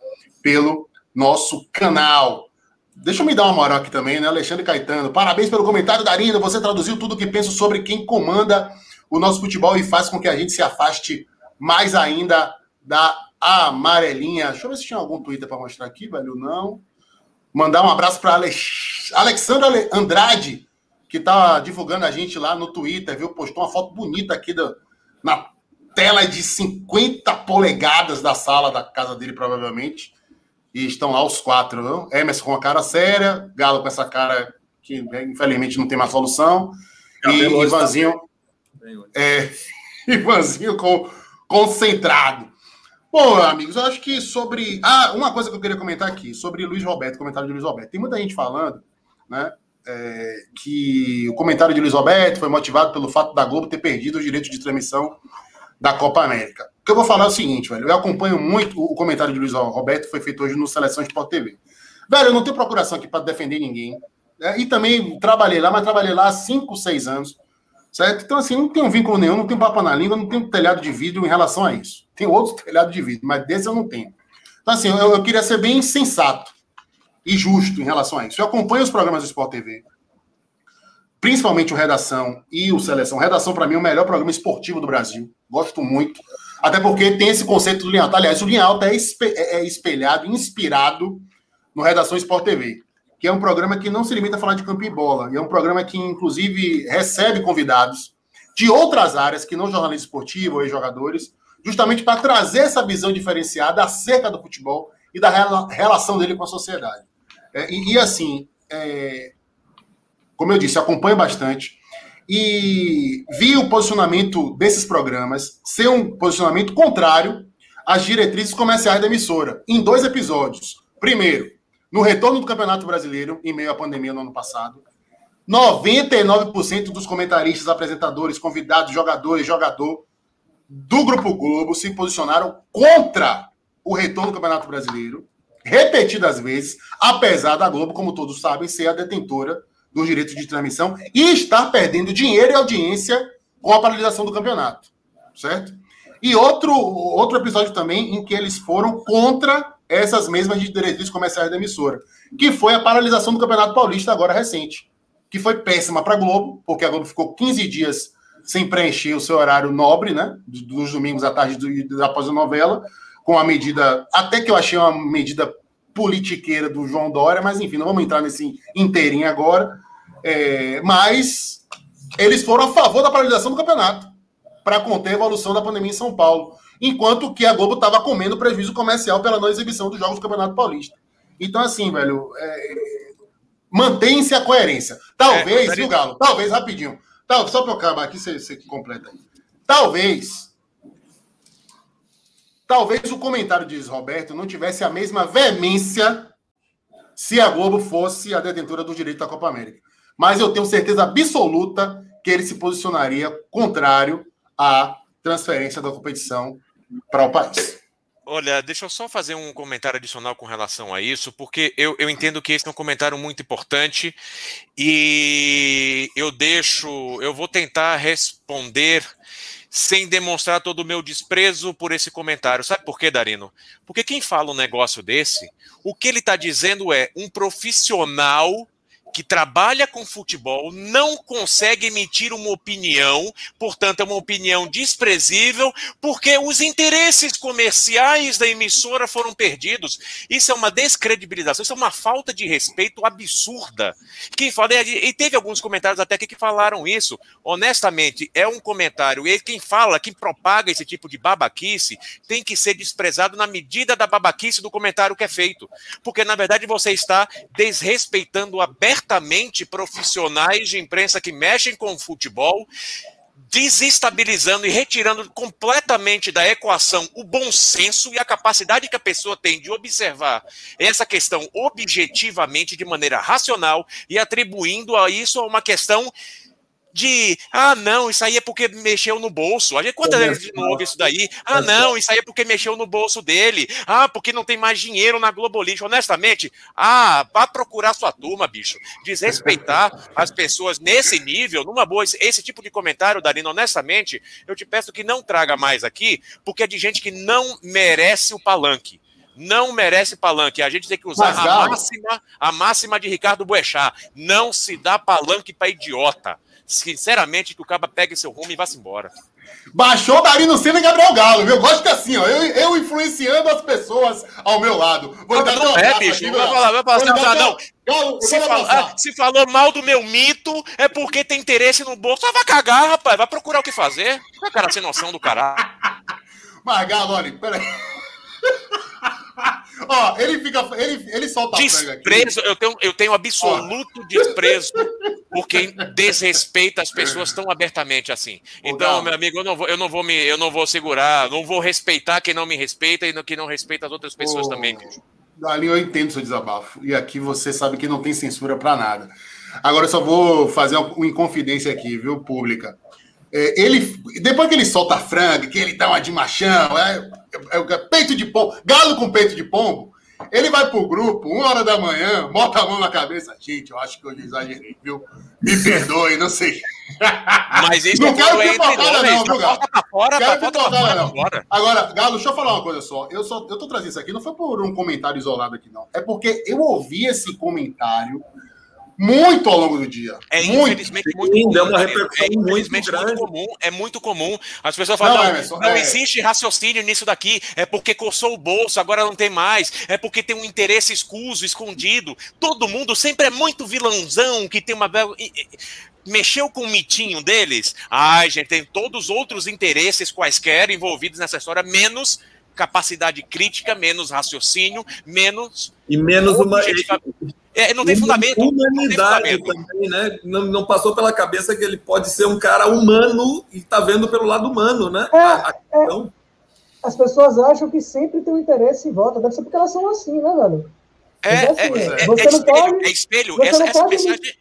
pelo nosso canal. Deixa eu me dar uma moral aqui também, né? Alexandre Caetano. Parabéns pelo comentário, Darino. Você traduziu tudo o que penso sobre quem comanda o nosso futebol e faz com que a gente se afaste mais ainda da amarelinha. Deixa eu ver se tinha algum Twitter para mostrar aqui, velho. Não. Mandar um abraço para Alex... Alexandre Andrade, que está divulgando a gente lá no Twitter, viu? Postou uma foto bonita aqui da, na tela de 50 polegadas da sala da casa dele, provavelmente. E estão lá os quatro, viu? Emerson com a cara séria, Galo com essa cara que né, infelizmente não tem mais solução. E Ivanzinho. Tá... É, (laughs) Ivanzinho com, concentrado. Bom, amigos, eu acho que sobre. Ah, uma coisa que eu queria comentar aqui, sobre Luiz Roberto, comentário de Luiz Roberto. Tem muita gente falando, né? É, que o comentário de Luiz Roberto foi motivado pelo fato da Globo ter perdido os direitos de transmissão da Copa América. O que eu vou falar é o seguinte, velho. Eu acompanho muito o comentário de Luiz Roberto, foi feito hoje no Seleção Sport TV. Velho, eu não tenho procuração aqui para defender ninguém. Né? E também trabalhei lá, mas trabalhei lá há 5, 6 anos. Certo? Então, assim, não um vínculo nenhum, não tem papo na língua, não um telhado de vidro em relação a isso. Tem outros telhados de vidro, mas desse eu não tenho. Então, assim, eu, eu, queria ser bem sensato e justo em relação a isso. Eu acompanho os programas do Sport TV, principalmente o Redação e o Seleção. Redação, para mim, é o melhor programa esportivo do Brasil. Gosto muito. Até porque tem esse conceito do linha alta. Aliás, o linha alta é, é, é espelhado, inspirado no Redação Sport TV que é um programa que não se limita a falar de campo e bola, e é um programa que, inclusive, recebe convidados de outras áreas, que não jornalismo esportivo ou jogadores, justamente para trazer essa visão diferenciada acerca do futebol e da relação dele com a sociedade. É, e, e, assim, é, como eu disse, acompanho bastante e vi o posicionamento desses programas ser um posicionamento contrário às diretrizes comerciais da emissora, em dois episódios. Primeiro, no retorno do Campeonato Brasileiro, em meio à pandemia no ano passado, 99% dos comentaristas, apresentadores, convidados, jogadores, jogador do Grupo Globo se posicionaram contra o retorno do Campeonato Brasileiro, repetidas vezes, apesar da Globo, como todos sabem, ser a detentora dos direitos de transmissão e estar perdendo dinheiro e audiência com a paralisação do campeonato, certo? E outro, outro episódio também em que eles foram contra essas mesmas diretrizes comerciais da emissora, que foi a paralisação do Campeonato Paulista agora recente, que foi péssima para a Globo, porque a Globo ficou 15 dias sem preencher o seu horário nobre, né, dos domingos à tarde do, após a novela, com a medida, até que eu achei uma medida politiqueira do João Dória, mas enfim, não vamos entrar nesse inteirinho agora, é, mas eles foram a favor da paralisação do campeonato, para conter a evolução da pandemia em São Paulo enquanto que a Globo estava comendo prejuízo comercial pela não exibição dos jogos do Campeonato Paulista. Então, assim, velho, é... mantém-se a coerência. Talvez, é, viu, Galo? Talvez, rapidinho. Tal, só para eu acabar aqui, você, completa aí. Talvez. Talvez o comentário de Roberto não tivesse a mesma veemência se a Globo fosse a detentora do direito da Copa América. Mas eu tenho certeza absoluta que ele se posicionaria contrário à transferência da competição para o país. Olha, deixa eu só fazer um comentário adicional com relação a isso, porque eu, eu entendo que esse é um comentário muito importante e eu deixo, eu vou tentar responder sem demonstrar todo o meu desprezo por esse comentário. Sabe por quê, Darino? Porque quem fala um negócio desse, o que ele está dizendo é um profissional que trabalha com futebol não consegue emitir uma opinião, portanto, é uma opinião desprezível, porque os interesses comerciais da emissora foram perdidos. Isso é uma descredibilização, isso é uma falta de respeito absurda. Quem fala, e teve alguns comentários até aqui que falaram isso. Honestamente, é um comentário, e quem fala, quem propaga esse tipo de babaquice, tem que ser desprezado na medida da babaquice do comentário que é feito. Porque, na verdade, você está desrespeitando abertamente abertamente profissionais de imprensa que mexem com o futebol, desestabilizando e retirando completamente da equação o bom senso e a capacidade que a pessoa tem de observar essa questão objetivamente, de maneira racional, e atribuindo a isso uma questão de ah, não, isso aí é porque mexeu no bolso. A gente, quantas vezes não ouve isso daí? Ah, não, isso aí é porque mexeu no bolso dele. Ah, porque não tem mais dinheiro na Globolixo. Honestamente, ah, vá procurar sua turma, bicho. Desrespeitar as pessoas nesse nível, numa boa. Esse, esse tipo de comentário, Darina, honestamente, eu te peço que não traga mais aqui, porque é de gente que não merece o palanque não merece palanque. A gente tem que usar a máxima, a máxima de Ricardo Boechat. Não se dá palanque para idiota sinceramente, que o Caba pegue seu rumo e vá-se embora. Baixou Darino Senna e Gabriel Galo, viu? Eu gosto que assim, ó, eu, eu influenciando as pessoas ao meu lado. Vou não, não é, bicho. Aqui, vai falar, vai falar, assim, não. Galo, se, fala, se, falou mal do meu mito, é porque tem interesse no bolso. Ah, vai cagar, rapaz. Vai procurar o que fazer. É cara sem noção do caralho. (laughs) Mas, Galo, olha, peraí. Ó, ele fica. Ele, ele solta desprezo, eu tenho, eu tenho absoluto Ó. desprezo por quem (laughs) desrespeita as pessoas tão abertamente assim. Então, meu amigo, eu não vou, eu não vou me, eu não vou segurar, não vou respeitar quem não me respeita e quem não respeita as outras pessoas Ô, também. Galinho, eu entendo seu desabafo. E aqui você sabe que não tem censura para nada. Agora eu só vou fazer uma inconfidência aqui, viu, pública. É, ele, depois que ele solta a franga, que ele dá uma de machão, é, peito de pombo, galo com peito de pombo, ele vai pro grupo, uma hora da manhã, bota a mão na cabeça. Gente, eu acho que eu exagerei, viu? Me perdoe, não sei. Mas isso não quero pipocada, não, viu, Galo? Tá fora, quero pipocada, não. Agora, Galo, deixa eu falar uma coisa só. Eu, só. eu tô trazendo isso aqui, não foi por um comentário isolado aqui, não. É porque eu ouvi esse comentário muito ao longo do dia. É muito. infelizmente muito Sim, comum. uma repercussão é, muito, muito comum. É muito comum. As pessoas falam, não, não, Emerson, não é... existe raciocínio nisso daqui. É porque coçou o bolso, agora não tem mais. É porque tem um interesse escuso, escondido. Todo mundo sempre é muito vilãozão, que tem uma mexeu com o mitinho deles. Ai, gente, tem todos os outros interesses quaisquer envolvidos nessa história, menos capacidade crítica, menos raciocínio, menos. E menos uma. É, não tem fundamento. Humanidade tem fundamento. também, né? Não, não, passou pela cabeça que ele pode ser um cara humano e está vendo pelo lado humano, né? É, então... é, as pessoas acham que sempre tem um interesse em volta. Deve ser porque elas são assim, né, velho? É, é, assim, é, você é, não espelho, pode, é espelho. Essa, essa pode... mensagem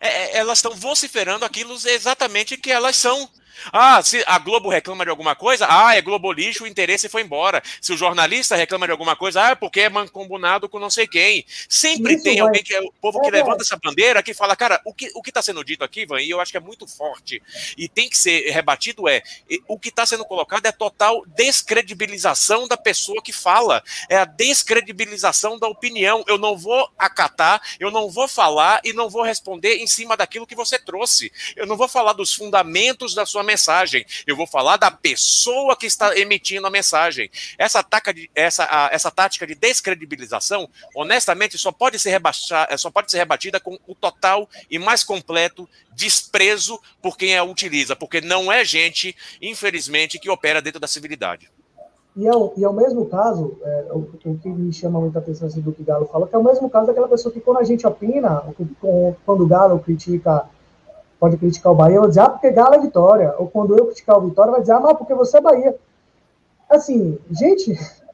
é, elas estão vociferando aquilo exatamente que elas são. Ah, se a Globo reclama de alguma coisa, ah, é Globo lixo, o interesse foi embora. Se o jornalista reclama de alguma coisa, ah, é porque é mancomunado com não sei quem. Sempre Isso, tem alguém que é o povo que é, levanta essa bandeira que fala, cara, o que o está sendo dito aqui, Ivan, e eu acho que é muito forte e tem que ser rebatido é o que está sendo colocado é total descredibilização da pessoa que fala, é a descredibilização da opinião. Eu não vou acatar, eu não vou falar e não vou responder em cima daquilo que você trouxe. Eu não vou falar dos fundamentos da sua mensagem. Eu vou falar da pessoa que está emitindo a mensagem. Essa, taca de, essa, essa tática de descredibilização, honestamente, só pode, ser rebaixar, só pode ser rebatida com o total e mais completo desprezo por quem a utiliza, porque não é gente, infelizmente, que opera dentro da civilidade. E é, o, e é o mesmo caso, é, o, o, que me chama muita atenção assim, do que Galo fala, que é o mesmo caso daquela pessoa que quando a gente opina, quando o Galo critica pode criticar o Bahia, vai dizer, ah, porque Galo é Vitória. Ou quando eu criticar o Vitória, vai dizer, ah, mas porque você é Bahia. Assim, gente, (laughs)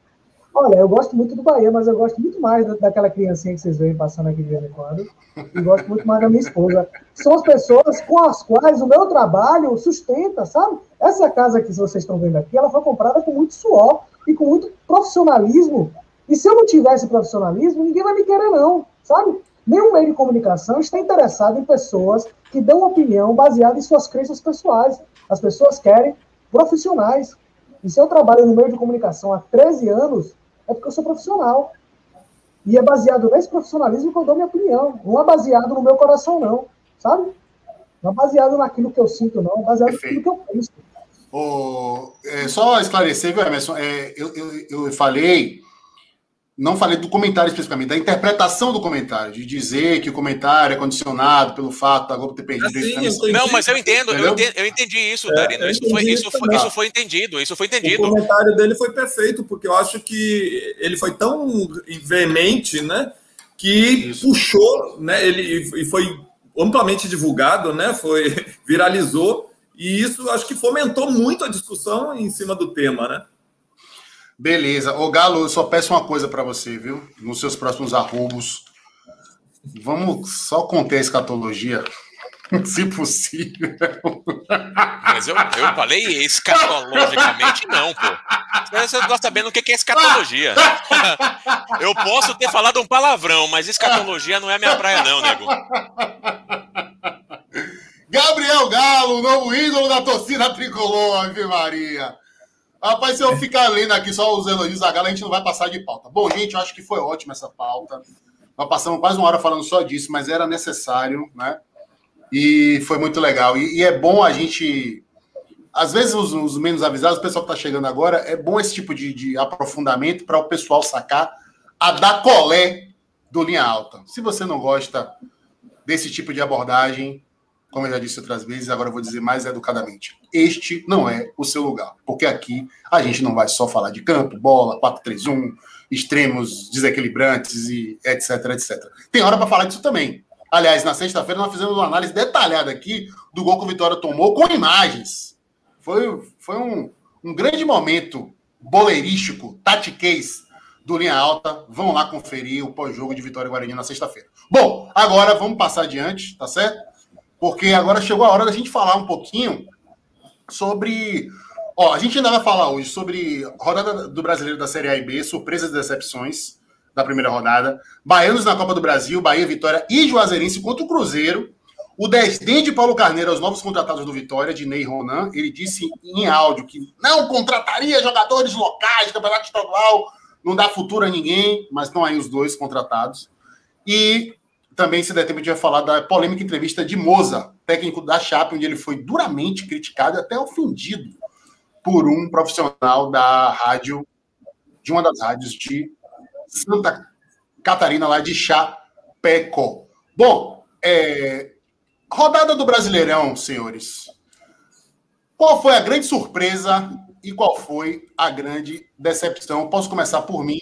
Olha, eu gosto muito do Bahia, mas eu gosto muito mais daquela criancinha que vocês veem passando aqui de vez em quando. E gosto muito mais da minha esposa. São as pessoas com as quais o meu trabalho sustenta, sabe? Essa casa que vocês estão vendo aqui, ela foi comprada com muito suor e com muito profissionalismo. E se eu não tivesse profissionalismo, ninguém vai me querer, não, sabe? Nenhum meio de comunicação está interessado em pessoas que dão opinião baseada em suas crenças pessoais. As pessoas querem profissionais. E se eu trabalho no meio de comunicação há 13 anos, é porque eu sou profissional. E é baseado nesse profissionalismo que eu dou minha opinião. Não é baseado no meu coração, não. Sabe? Não é baseado naquilo que eu sinto, não. É baseado Perfeito. naquilo que eu penso. Oh, é, só esclarecer, viu, Emerson? É, eu, eu, eu falei não falei do comentário especificamente, da interpretação do comentário, de dizer que o comentário é condicionado pelo fato da Globo ter perdido ah, sim, Não, mas eu entendo, eu entendi, eu entendi, isso, é, Darino. Isso foi, isso, foi, isso foi entendido, isso foi entendido. O comentário dele foi perfeito, porque eu acho que ele foi tão veemente, né? Que isso. puxou, né? Ele e foi amplamente divulgado, né? Foi (laughs) viralizou, e isso acho que fomentou muito a discussão em cima do tema, né? Beleza. Ô, Galo, eu só peço uma coisa para você, viu? Nos seus próximos arrobos. Vamos só conter a escatologia, (laughs) se possível. Mas eu, eu falei escatologicamente, não, pô. Você não está sabendo o que é escatologia. (laughs) Eu posso ter falado um palavrão, mas escatologia não é a minha praia, não, nego. Gabriel Galo, novo ídolo da torcida tricolor, Ave Maria. Rapaz, se eu ficar lendo aqui só os elogios da galera, a gente não vai passar de pauta. Bom, gente, eu acho que foi ótima essa pauta. Nós passamos quase uma hora falando só disso, mas era necessário, né? E foi muito legal. E, e é bom a gente. Às vezes, os, os, menos avisados, o pessoal que está chegando agora, é bom esse tipo de, de aprofundamento para o pessoal sacar a da colé do linha alta. Se você não gosta desse tipo de abordagem, como eu já disse outras vezes, agora eu vou dizer mais educadamente. Este não é o seu lugar, porque aqui a gente não vai só falar de campo, bola, 4-3-1, extremos desequilibrantes e etc, etc. Tem hora para falar disso também. Aliás, na sexta-feira nós fizemos uma análise detalhada aqui do gol que o Vitória tomou com imagens. Foi, foi um, um grande momento boleirístico, tatiquês do Linha Alta. Vão lá conferir o pós-jogo de Vitória Guarani na sexta-feira. Bom, agora vamos passar adiante, tá certo? Porque agora chegou a hora da gente falar um pouquinho sobre. Ó, a gente ainda vai falar hoje sobre rodada do brasileiro da Série A e B, surpresas e decepções da primeira rodada, Baianos na Copa do Brasil, Bahia, Vitória e Juazeirense contra o Cruzeiro. O desdém de Paulo Carneiro aos novos contratados do Vitória, de Ney Ronan, ele disse em áudio que não contrataria jogadores locais, campeonato estadual, não dá futuro a ninguém, mas estão aí os dois contratados. E também, se der tempo, a gente vai falar da polêmica entrevista de Moza, técnico da Chape, onde ele foi duramente criticado e até ofendido por um profissional da rádio, de uma das rádios de Santa Catarina, lá de Chapeco. Bom, é, rodada do Brasileirão, senhores. Qual foi a grande surpresa e qual foi a grande decepção? Posso começar por mim,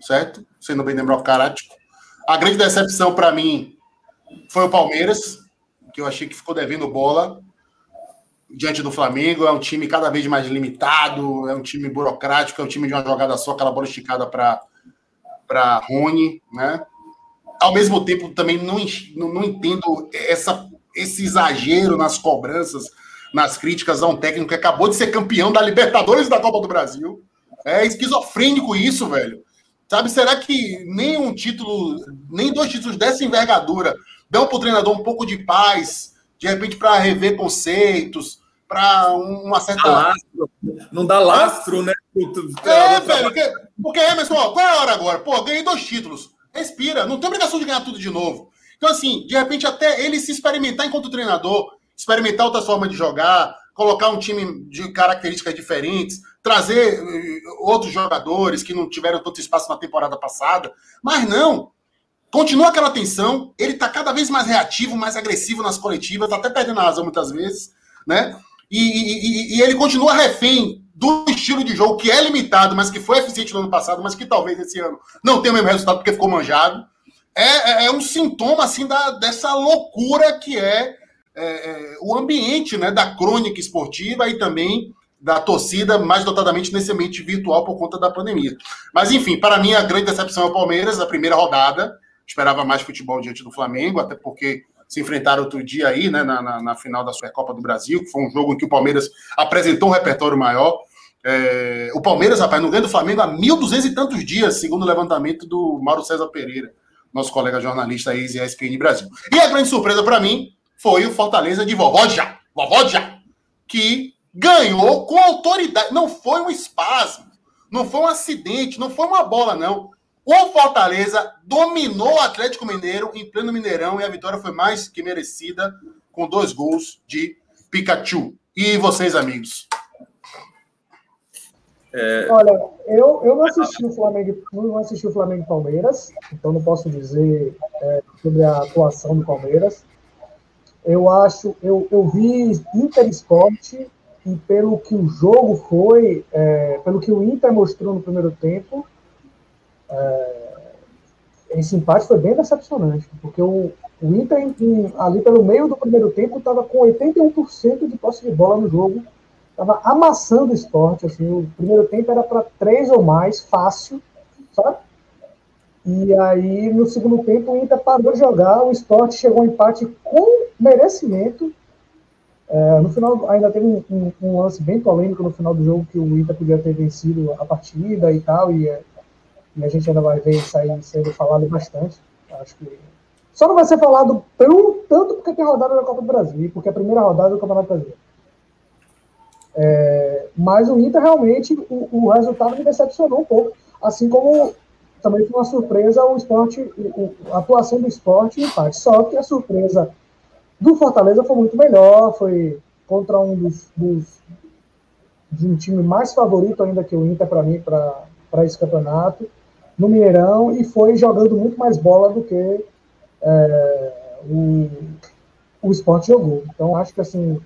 certo? Sendo bem democrático. A grande decepção para mim foi o Palmeiras, que eu achei que ficou devendo bola diante do Flamengo. É um time cada vez mais limitado, é um time burocrático, é um time de uma jogada só, aquela bola esticada para Rony, né? Ao mesmo tempo, também não, não, entendo essa, esse exagero nas cobranças, nas críticas a um técnico que acabou de ser campeão da Libertadores da Copa do Brasil. É esquizofrênico isso, velho. Sabe, será que nem um título, nem dois títulos dessa envergadura dão para o treinador um pouco de paz, de repente para rever conceitos, para uma certa. Lastro. Não dá lastro, né? É, velho, porque, porque Emerson, ó, qual é a hora agora? Pô, ganhei dois títulos. Respira, não tem obrigação de ganhar tudo de novo. Então, assim, de repente, até ele se experimentar enquanto treinador, experimentar outras formas de jogar, colocar um time de características diferentes, trazer eh, outros jogadores que não tiveram tanto espaço na temporada passada. Mas não. Continua aquela tensão, ele está cada vez mais reativo, mais agressivo nas coletivas, está até perdendo a razão muitas vezes, né? E, e, e, ele continua refém do estilo de jogo que é limitado, mas que foi eficiente no ano passado, mas que talvez esse ano não tenha o mesmo resultado porque ficou manjado. É, é, é um sintoma assim da, dessa loucura que é, é, é o ambiente né, da crônica esportiva e também da torcida, mais notadamente nesse ambiente virtual por conta da pandemia. Mas, enfim, para mim, a grande decepção é o Palmeiras, a primeira rodada. Esperava mais futebol diante do Flamengo, até porque se enfrentaram outro dia aí, né, na, na, na final da Supercopa do Brasil, que foi um jogo em que o Palmeiras apresentou um repertório maior. É, o Palmeiras, rapaz, não ganha do Flamengo há 1.200 e tantos dias, segundo o levantamento do Mauro César Pereira, nosso colega jornalista ex ESPN Brasil. E a grande surpresa para mim foi o Fortaleza de Vovó já, Vovó já, que ganhou com autoridade. Não foi um espasmo, não foi um acidente, não foi uma bola, não. O Fortaleza dominou o Atlético Mineiro em pleno Mineirão e a vitória foi mais que merecida com dois gols de Pikachu. E vocês, amigos? É... Olha, eu, eu não assisti o Flamengo, não assisti o Flamengo e Palmeiras, então não posso dizer é, sobre a atuação do Palmeiras. Eu acho, eu, eu vi Inter Esporte e pelo que o jogo foi, é, pelo que o Inter mostrou no primeiro tempo, é, esse empate foi bem decepcionante, porque o, o Inter em, ali pelo meio do primeiro tempo estava com 81% de posse de bola no jogo Tava amassando o esporte, assim, o primeiro tempo era para três ou mais, fácil, sabe? E aí, no segundo tempo, o Inter parou de jogar, o esporte chegou ao empate com merecimento. É, no final, ainda teve um, um, um, lance bem polêmico no final do jogo, que o Inter podia ter vencido a partida e tal, e, e a gente ainda vai ver isso aí sendo falado bastante. Acho que só não vai ser falado tão, tanto porque tem rodada da Copa do Brasil, porque é a primeira rodada do Campeonato Brasileiro. É, mas o Inter realmente, o, o, resultado me decepcionou um pouco, assim como também foi uma surpresa o esporte, a atuação do esporte em empate. Só que a surpresa do Fortaleza foi muito melhor, foi contra um dos, dos de um time mais favorito ainda que o Inter para mim para esse campeonato no Mineirão e foi jogando muito mais bola do que é, o, o esporte jogou. Então acho que assim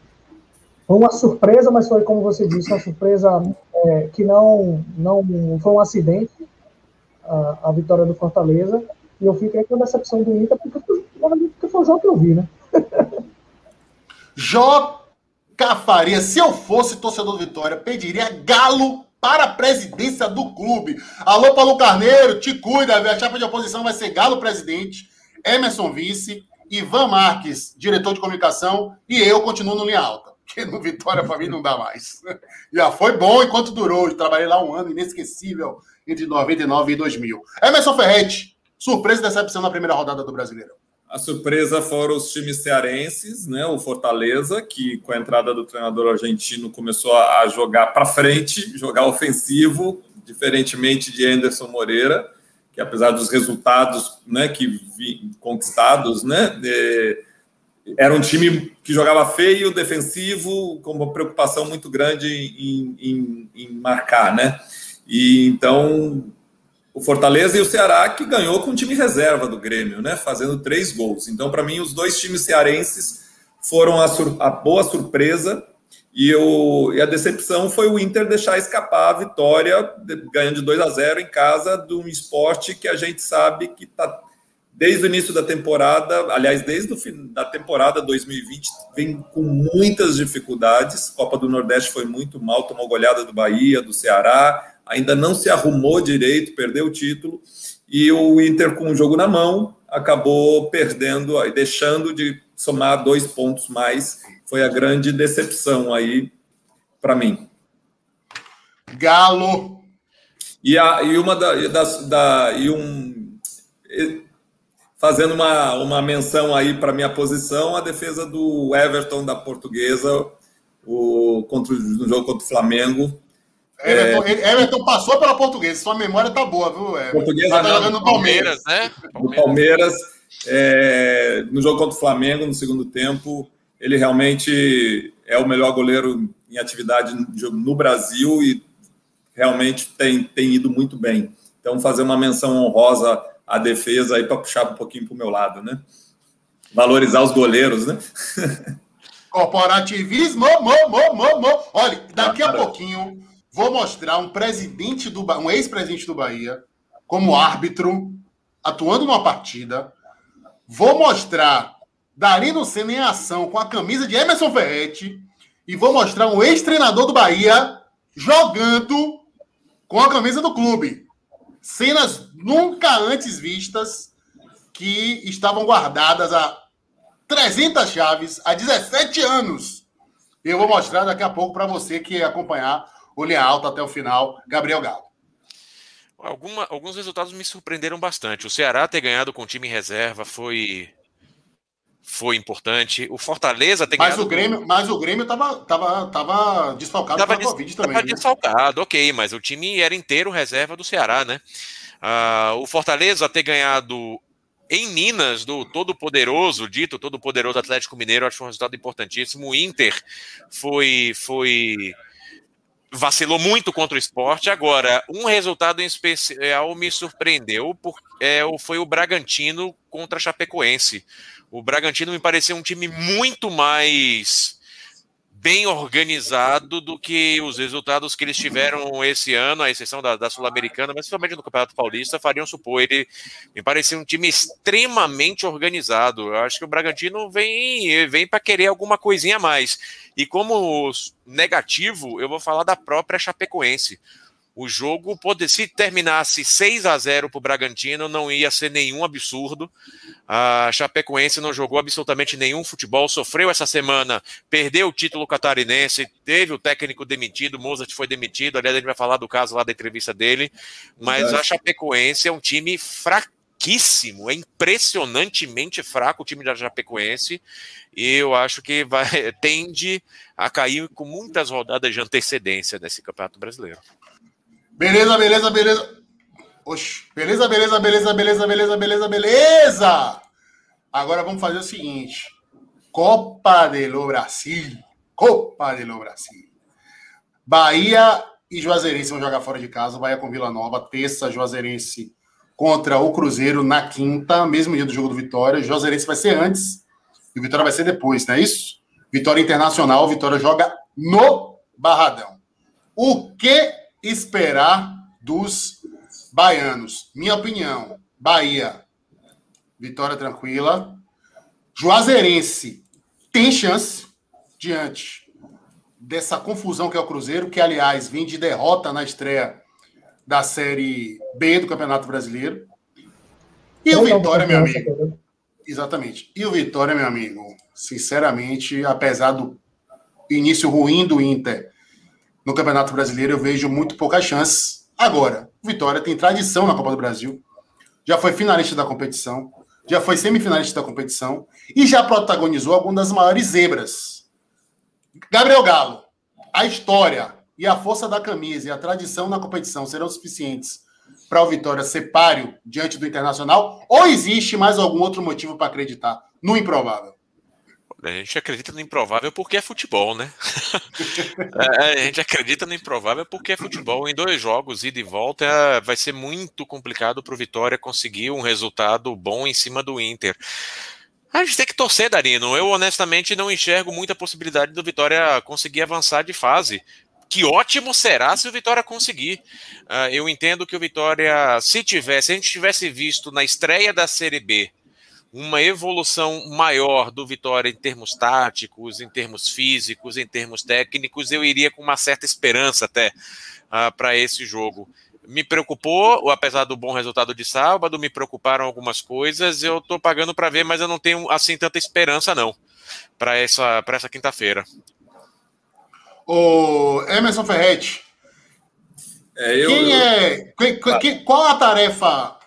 foi uma surpresa, mas foi, como você disse, uma surpresa é, que não, não foi um acidente, a, a, vitória do Fortaleza. E eu fiquei com a decepção do Inter, porque, porque foi o jogo que eu vi, né? Joca Faria, se eu fosse torcedor do Vitória, pediria Galo para a presidência do clube. Alô, Paulo Carneiro, te cuida, a chapa de oposição vai ser Galo presidente, Emerson vice, Ivan Marques, diretor de comunicação, e eu continuo no linha alta porque no Vitória para mim não dá mais. (laughs) Já foi bom enquanto durou. Eu trabalhei lá um ano inesquecível entre 99 e 2000. Emerson Ferretti, surpresa e decepção na primeira rodada do Brasileirão. A surpresa foram os times cearenses, né? O Fortaleza, que com a entrada do treinador argentino começou a jogar para frente, jogar ofensivo, diferentemente de Anderson Moreira, que apesar dos resultados, né, que vi, conquistados, né, de, era um time que jogava feio, defensivo, com uma preocupação muito grande em, em, em, marcar, né? E então o Fortaleza e o Ceará que ganhou com o time reserva do Grêmio, né? Fazendo três gols. Então, para mim, os dois times cearenses foram a, a boa surpresa e, eu, e a decepção foi o Inter deixar escapar a vitória, ganhando de 2 a 0 em casa, de um esporte que a gente sabe que está desde o início da temporada, aliás, desde o fim da temporada 2020, vem com muitas dificuldades. Copa do Nordeste foi muito mal, tomou goleada do Bahia, do Ceará, ainda não se arrumou direito, perdeu o título. E o Inter, com o jogo na mão, acabou perdendo, deixando de somar dois pontos mais. Foi a grande decepção aí para mim. Galo. E, a, e uma da, das, da e um fazendo uma, uma menção aí para minha posição, a defesa do Everton da Portuguesa o, contra, no jogo contra o Flamengo. Everton, é... Everton passou pela Portuguesa, sua memória tá boa, viu? Everton? Portuguesa tá jogando no Palmeiras, né? No Palmeiras, é, no jogo contra o Flamengo, no segundo tempo, ele realmente é o melhor goleiro em atividade no Brasil e realmente tem, tem ido muito bem. Então, fazer uma menção honrosa a defesa aí para puxar um pouquinho para o meu lado, né? Valorizar os goleiros, né? (laughs) Corporativismo, mo, mo, mo, mo. Olha, daqui a pouquinho vou mostrar um presidente do um ex-presidente do Bahia como árbitro atuando numa partida. Vou mostrar Darino Senna em ação com a camisa de Emerson Ferretti e vou mostrar um ex-treinador do Bahia jogando com a camisa do clube. Cenas nunca antes vistas que estavam guardadas há 300 chaves, há 17 anos. Eu vou mostrar daqui a pouco para você que acompanhar o Linha Alta até o final, Gabriel Galo. Alguma, alguns resultados me surpreenderam bastante. O Ceará ter ganhado com o time em reserva foi foi importante. O Fortaleza tem mas o Grêmio, Mas o Grêmio estava tava, tava desfalcado tava des, Covid também. Tava né? desfalcado, ok, mas o time era inteiro reserva do Ceará, né? Uh, o Fortaleza ter ganhado em Minas, do todo-poderoso, dito todo-poderoso Atlético Mineiro, acho um resultado importantíssimo. O Inter foi, foi vacilou muito contra o esporte. Agora, um resultado em especial me surpreendeu, é, foi o Bragantino contra a Chapecoense. O Bragantino me pareceu um time muito mais bem organizado do que os resultados que eles tiveram esse ano, à exceção da, da Sul-Americana, mas principalmente no Campeonato Paulista, fariam supor. Ele me parecia um time extremamente organizado. Eu acho que o Bragantino vem, vem para querer alguma coisinha a mais. E como negativo, eu vou falar da própria Chapecoense. O jogo, pode, se terminasse 6 a 0 para o Bragantino, não ia ser nenhum absurdo. A Chapecoense não jogou absolutamente nenhum futebol, sofreu essa semana, perdeu o título catarinense, teve o técnico demitido, Mozart foi demitido. Aliás, a gente vai falar do caso lá da entrevista dele. Mas a Chapecoense é um time fraquíssimo, é impressionantemente fraco o time da Chapecoense. E eu acho que vai, (laughs) tende a cair com muitas rodadas de antecedência nesse Campeonato Brasileiro. Beleza, beleza, beleza. Oxe, beleza, beleza, beleza, beleza, beleza, beleza, beleza. Agora vamos fazer o seguinte: Copa de lo Brasil. Copa de lo Brasil. Bahia e Juazeirense vão jogar fora de casa. Bahia com Vila Nova. Terça, Juazeirense contra o Cruzeiro na quinta, mesmo dia do jogo do Vitória. Juazeirense vai ser antes e o Vitória vai ser depois, não é isso? Vitória Internacional, Vitória joga no Barradão. O que esperar dos baianos? Minha opinião, Bahia, vitória tranquila. Juazeirense tem chance diante dessa confusão que é o Cruzeiro, que aliás vem de derrota na estreia da Série B do Campeonato Brasileiro. E o Vitória, meu amigo. Exatamente. E o Vitória, meu amigo, sinceramente, apesar do início ruim do Inter no Campeonato Brasileiro, eu vejo muito poucas chances. Agora, Vitória tem tradição na Copa do Brasil, já foi finalista da competição, já foi semifinalista da competição e já protagonizou algumas das maiores zebras. Gabriel Galo, a história e a força da camisa e a tradição na competição serão suficientes para o Vitória ser páreo diante do Internacional? Ou existe mais algum outro motivo para acreditar no improvável? A gente acredita no improvável porque é futebol, né? (laughs) É, a gente acredita no improvável porque é futebol. Em dois jogos, ida e volta, é, vai ser muito complicado para o Vitória conseguir um resultado bom em cima do Inter. A gente tem que torcer, Darino. Eu, honestamente, não enxergo muita possibilidade do Vitória conseguir avançar de fase. Que ótimo será se o Vitória conseguir. Uh, eu entendo que o Vitória, se tivesse, se a gente tivesse visto na estreia da Série B uma evolução maior do Vitória em termos táticos, em termos físicos, em termos técnicos, eu iria com uma certa esperança até uh, ah, para esse jogo. Me preocupou, apesar do bom resultado de sábado, me preocuparam algumas coisas. Eu estou pagando para ver, mas eu não tenho assim tanta esperança não para essa para essa quinta-feira. O Emerson Ferretti. É, eu, quem eu... é? Quem, quem, qual a tarefa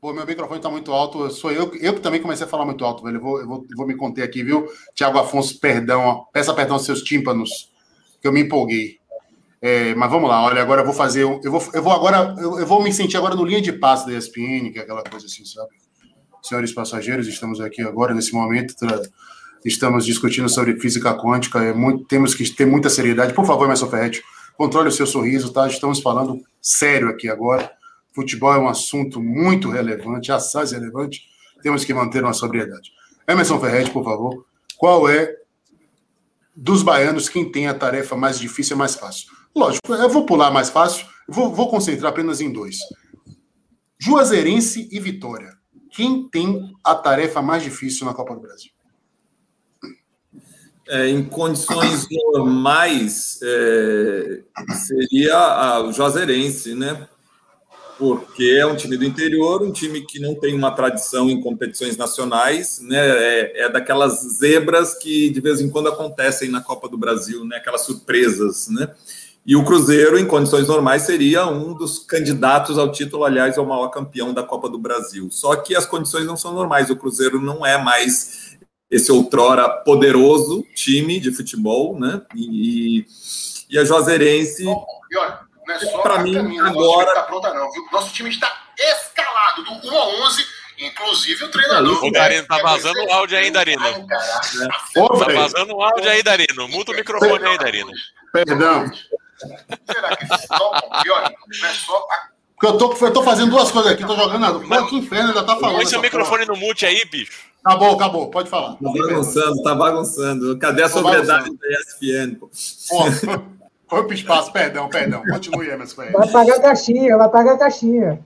Pô, meu microfone tá muito alto. Sou eu, eu que também comecei a falar muito alto, velho. Eu vou, eu vou, vou me conter aqui, viu? Tiago Afonso, perdão. Peça perdão aos seus tímpanos, que eu me empolguei. É, mas vamos lá, olha, agora eu vou fazer. Eu vou, eu vou agora. Eu, eu vou me sentir agora no linha de passe da ESPN, que é aquela coisa assim, sabe? Senhores passageiros, estamos aqui agora, nesse momento. Estamos discutindo sobre física quântica. É muito, temos que ter muita seriedade. Por favor, Mestre Ferretti, controle o seu sorriso, tá? Estamos falando sério aqui agora. Futebol é um assunto muito relevante, assaz relevante, temos que manter uma sobriedade. Emerson Ferretti, por favor, qual é dos baianos quem tem a tarefa mais difícil e mais fácil? Lógico, eu vou pular mais fácil, vou, vou concentrar apenas em dois. Juazeirense e Vitória. Quem tem a tarefa mais difícil na Copa do Brasil? É, em condições normais, é, seria a, o Juazeirense, né? Porque é um time do interior, um time que não tem uma tradição em competições nacionais, né? É, é daquelas zebras que de vez em quando acontecem na Copa do Brasil, né? Aquelas surpresas, né? E o Cruzeiro, em condições normais, seria um dos candidatos ao título, aliás, é o maior campeão da Copa do Brasil. Só que as condições não são normais. O Cruzeiro não é mais esse outrora poderoso time de futebol, né? E, e a Juazeirense. E olha, não é só para mim agora. Tá pronta, não, viu? Nosso time está escalado do 1 a 11. Inclusive o treinador. O Darino tá vazando o áudio aí, Darino. Tá vazando o áudio aí, Darino. Muta o microfone aí, Darino. Perdão. Será que só, pior, não é só porque eu tô, eu tô fazendo duas coisas aqui, tô jogando nada. Pô, que inferno, ainda tá falando. Põe seu microfone porra. no mute aí, bicho. Acabou, acabou, pode falar. Tá bagunçando, tá bagunçando. Cadê a sobriedade da ESPN? Pô? (laughs) foi pro espaço, perdão, perdão. Continue, Emerson. Vai pagar a caixinha, vai pagar a caixinha.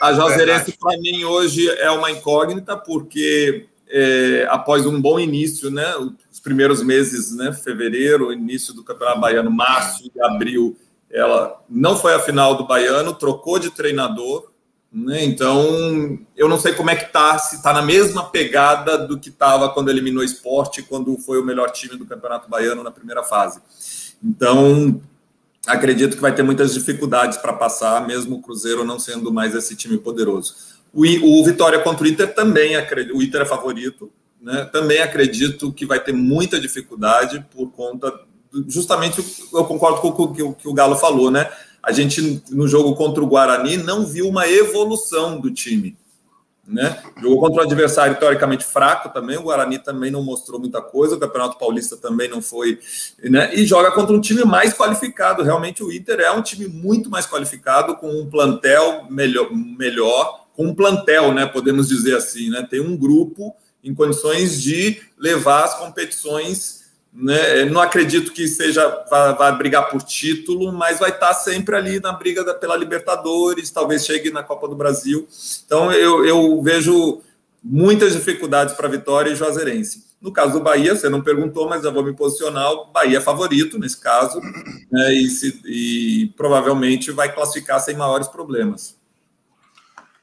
A Joseirense, para mim, hoje é uma incógnita, porque é, após um bom início, né? Os primeiros meses, né? Fevereiro, início do Campeonato Baiano, março e abril ela não foi a final do Baiano, trocou de treinador, né? Então, eu não sei como é que tá, se está na mesma pegada do que estava quando eliminou o esporte, quando foi o melhor time do Campeonato Baiano na primeira fase. Então, acredito que vai ter muitas dificuldades para passar, mesmo o Cruzeiro não sendo mais esse time poderoso. O, o Vitória contra o Inter também, acredito, o Inter é favorito, né? também acredito que vai ter muita dificuldade por conta justamente eu concordo com o que, o que o Galo falou, né? A gente, no jogo contra o Guarani, não viu uma evolução do time. Né? Jogou contra um adversário teoricamente fraco também, o Guarani também não mostrou muita coisa, o Campeonato Paulista também não foi, né? E joga contra um time mais qualificado. Realmente o Inter é um time muito mais qualificado, com um plantel melhor, melhor com um plantel, né? Podemos dizer assim, né? Tem um grupo em condições de levar as competições né? Não acredito que seja vai, brigar por título, mas vai estar sempre ali na briga da, pela Libertadores, talvez chegue na Copa do Brasil. Então eu, eu vejo muitas dificuldades para Vitória e Juazeirense. No caso do Bahia, você não perguntou, mas eu vou me posicionar. O Bahia é favorito nesse caso, né? e, se, e provavelmente vai classificar sem maiores problemas.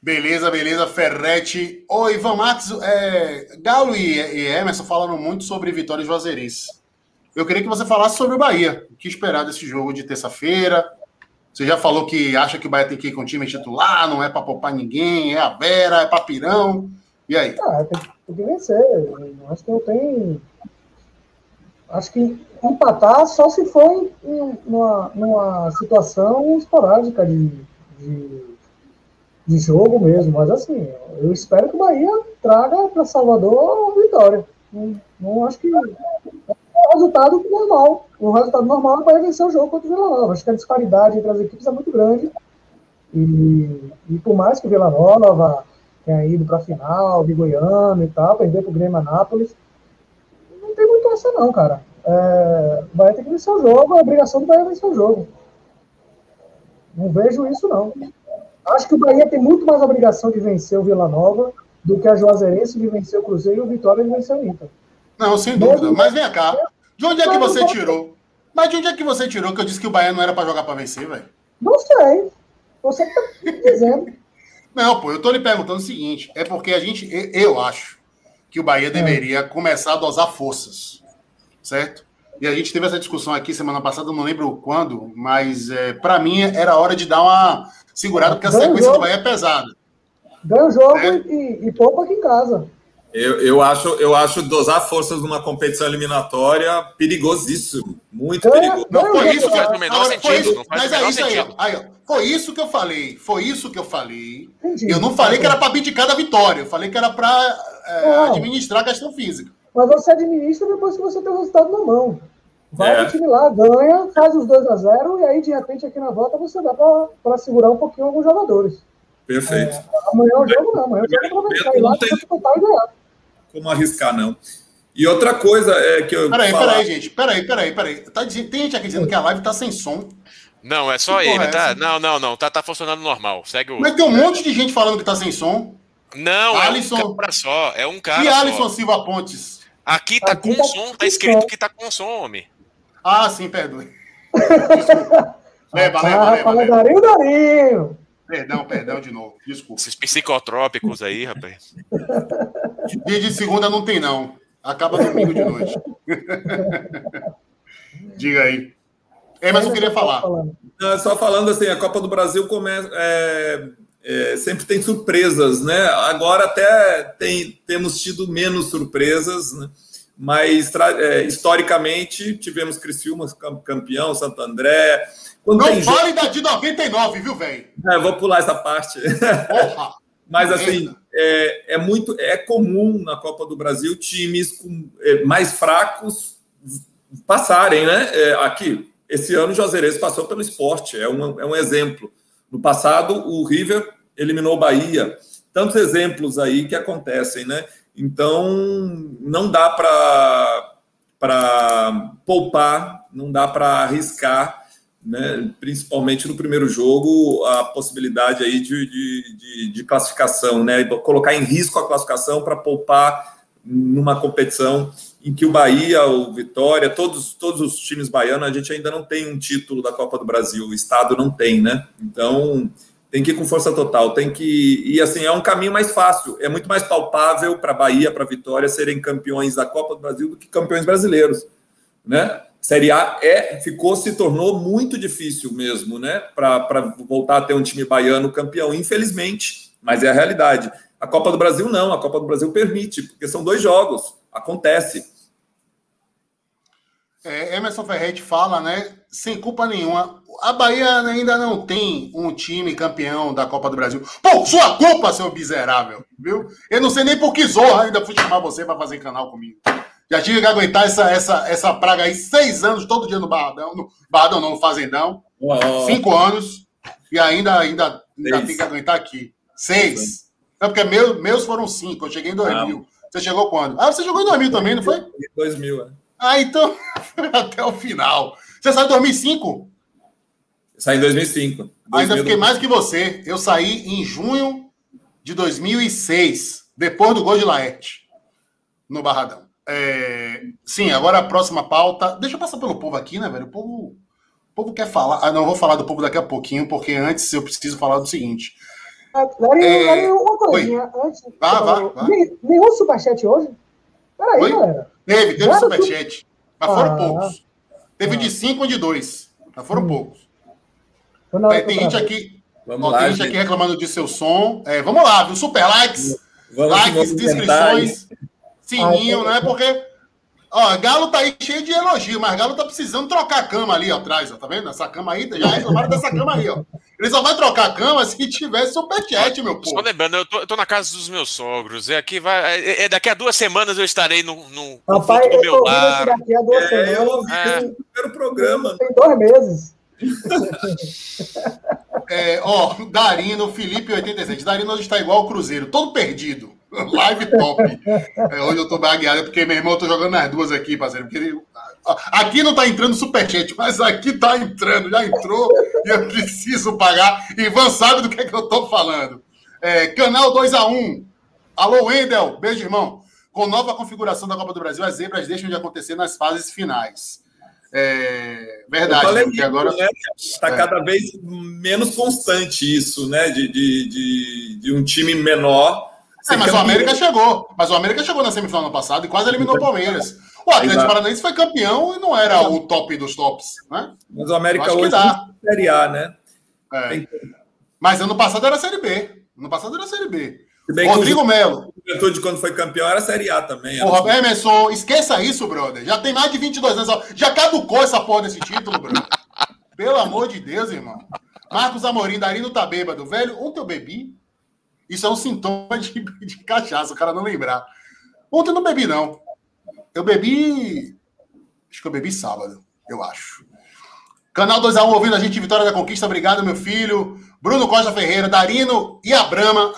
Beleza, beleza, Ferretti. Oi, Ivan Max, é, Galo e, e Emerson falando muito sobre Vitória e Juazeirense. Eu queria que você falasse sobre o Bahia. O que esperar desse jogo de terça-feira? Você já falou que acha que o Bahia tem que ir com o time titular, não é para poupar ninguém, é a Vera, é papirão. E aí? Ah, tem, tem que vencer. acho que não tem. Acho que empatar só se for em, uma, numa situação esporádica de, de, de, jogo mesmo. Mas assim, eu espero que o Bahia traga para Salvador a vitória. Não, não acho que resultado normal. O resultado normal é para vencer o jogo contra o Vila Nova. Acho que a disparidade entre as equipes é muito grande. E, e por mais que o Vila Nova tenha ido para a final de Goiânia e tal, perder para o Grêmio Anápolis, não tem muito essa não, cara. É, Bahia tem que vencer o jogo, a obrigação do Bahia é vencer o jogo. Não vejo isso, não. Acho que o Bahia tem muito mais obrigação de vencer o Vila Nova do que a Juazeirense de vencer o Cruzeiro e o Vitória de vencer o Inter. Não, sem dúvida. Mas vem cá. De onde é que você tirou? Mas de onde é que você tirou que eu disse que o Bahia não era para jogar para vencer, velho? Não sei. Você que tá dizendo. Não, pô, eu tô lhe perguntando o seguinte: é porque a gente, eu acho que o Bahia é. deveria começar a dosar forças, certo? E a gente teve essa discussão aqui semana passada, não lembro quando, mas é, para mim era hora de dar uma segurada, porque a sequência do Bahia é pesada. Ganha o jogo e, e poupa aqui em casa. Eu, eu, acho, eu acho dosar forças numa competição eliminatória perigosíssimo. Muito perigoso. Não, foi isso que faz o menor sentido. Não faz mas é isso aí, aí, Foi isso que eu falei. Foi isso que eu falei. Entendi. Eu não falei que era para abdicar da vitória. Eu falei que era para é, administrar a questão física. Mas você administra depois que você tem o resultado na mão. Vai é. o time lá, ganha, faz os 2 a 0 e aí, de repente, aqui na volta você dá para segurar um pouquinho alguns jogadores. Perfeito. É, amanhã é o jogo não. Amanhã é o jogo é para ir lá, tem... e ganhar como arriscar, não. E outra coisa é que eu. Peraí, falar... peraí, gente. Peraí, peraí, peraí. Tá, tem gente aqui dizendo que a live tá sem som. Não, é só que ele, é tá? Não, não, não. Tá, tá funcionando normal. Segue o. Mas tem um monte de gente falando que tá sem som. Não, Alisson... é um cara só. É um cara. E Alisson Silva Pontes? Aqui tá Aqui com tá som, tá escrito som. que tá com som, homem. Ah, sim, perdoe. Desculpa. (laughs) Leva, leva, Ah, leva, fala leva. Darinho, Darinho. Perdão, perdão de novo. Desculpa. Esses psicotrópicos aí, rapaz. (laughs) Dia de segunda não tem, não. Acaba domingo de noite. (laughs) Diga aí. Emerson queria falar. Falando. Não, Só falando assim, a Copa do Brasil começa, é, é, sempre tem surpresas, né? Agora até tem, temos tido menos surpresas, né? mas é, historicamente tivemos Criciúma cam- campeão, Santo André. Quando Não tem jogo- da de 99, viu, velho? É, vou pular essa parte. Porra! (laughs) Mas assim, é, é muito é comum na Copa do Brasil times com, é, mais fracos passarem, né? É, aqui, esse ano o Juazeirense passou pelo esporte, é um, é um exemplo. No passado, o River eliminou o Bahia. Tantos exemplos aí que acontecem, né? Então, não dá para poupar, não dá para arriscar, né? principalmente no primeiro jogo, a possibilidade aí de, de, de, de classificação, né? colocar em risco a classificação para poupar numa competição em que o Bahia, o Vitória, todos, todos os times baianos, a gente ainda não tem um título da Copa do Brasil, o Estado não tem, né? Então tem que ir com força total, tem que. E assim, é um caminho mais fácil, é muito mais palpável para Bahia, para Vitória serem campeões da Copa do Brasil do que campeões brasileiros, né? Série A é, ficou, se tornou muito difícil mesmo, né? Para voltar a ter um time baiano campeão, infelizmente, mas é a realidade. A Copa do Brasil não, a Copa do Brasil permite, porque são dois jogos, acontece. É, Emerson Ferretti fala, né? Sem culpa nenhuma. A Bahia ainda não tem um time campeão da Copa do Brasil. Por sua culpa, seu miserável, viu? Eu não sei nem por que zorra ainda fui chamar você para fazer canal comigo. Já tive que aguentar essa, essa, essa praga aí seis anos, todo dia no Barradão. No Barradão não, no Fazendão. Cinco anos. E ainda, ainda, ainda Seis. tem que aguentar aqui. Seis. Não, porque meu, meus foram cinco. Eu cheguei em 2000. Você chegou quando? Ah, você chegou em 2000 também, não foi? 2000, é. Ah, então (laughs) até o final. Você saiu em 2005? Saí em 2005. Ainda 2000. fiquei mais que você. Eu saí em junho de 2006, depois do gol de Laerte, no Barradão. É, Sim, agora a próxima pauta. Deixa eu passar pelo povo aqui, né, velho? O povo, o povo quer falar. Ah, não, eu vou falar do povo daqui a pouquinho, porque antes eu preciso falar do seguinte. Ah, Darinho, É, Darinho, uma coisinha. Antes, Vá, vá, Nenhum superchat hoje? Peraí, Oi? galera. Teve, teve superchat. Mas foram Ah. poucos. Teve Ah. de 5 e de 2. Mas foram Hum. poucos. Tem, que tem gente aqui. Vamos Ó, lá, tem gente gente. aqui reclamando de seu som. É, vamos lá, viu? Super likes. Vamos likes, inscrições, sininho, Ah, né? Porque, ó, Galo tá aí cheio de elogio, mas Galo tá precisando trocar a cama ali ó, atrás, ó, tá vendo? Essa cama aí, já reclamaram dessa cama aí, ó. Ele só vai trocar a cama se tiver superchat, meu Só povo. lembrando, eu tô, eu tô na casa dos meus sogros. É aqui vai. É, é daqui a duas semanas eu estarei no, no Rapaz, eu meu tô ouvindo esse lar. daqui há duas É, eu semanas. ouvi É. no primeiro programa. Tem dois meses. (laughs) É, ó, Darino, Felipe 87. Darino hoje está igual o Cruzeiro, todo perdido. (laughs) Live top. É, hoje eu tô bagueado, porque meu irmão, eu tô jogando nas duas aqui, parceiro. Porque ele- aqui não tá entrando superchat, mas aqui tá entrando, já entrou e eu preciso pagar. Ivan sabe do que é que eu tô falando. É, canal 2x1. Alô, Wendel. Beijo, irmão. Com nova configuração da Copa do Brasil, as zebras deixam de acontecer nas fases finais. É, verdade, falei porque agora. né? Está É. cada vez menos constante isso, né? De, de, de, de um time menor. É, mas o. América chegou. Mas o América chegou na semifinal no passado e quase eliminou o Palmeiras. O Atlético Exato. Paranaense foi campeão e não era o top dos tops, né? Mas o América hoje dá. é Série A, né? É. Mas ano passado era Série B. Ano passado era Série B. Bem que Rodrigo Melo. o Juventude, quando foi campeão, era Série A também. era- Porra, Emerson, esqueça isso, brother. Já tem mais de 22 anos. Já caducou essa porra desse título, brother. Pelo amor de Deus, irmão. Marcos Amorim, Darino tá bêbado. Velho, ontem eu bebi. Isso é um sintoma de, (laughs) de cachaça, o cara não lembrar. Ontem eu não bebi, não. Eu bebi. Acho que eu bebi sábado, eu acho. Canal 2x1 ouvindo a gente, Vitória da Conquista. Obrigado, meu filho. Bruno Costa Ferreira, Darino e a.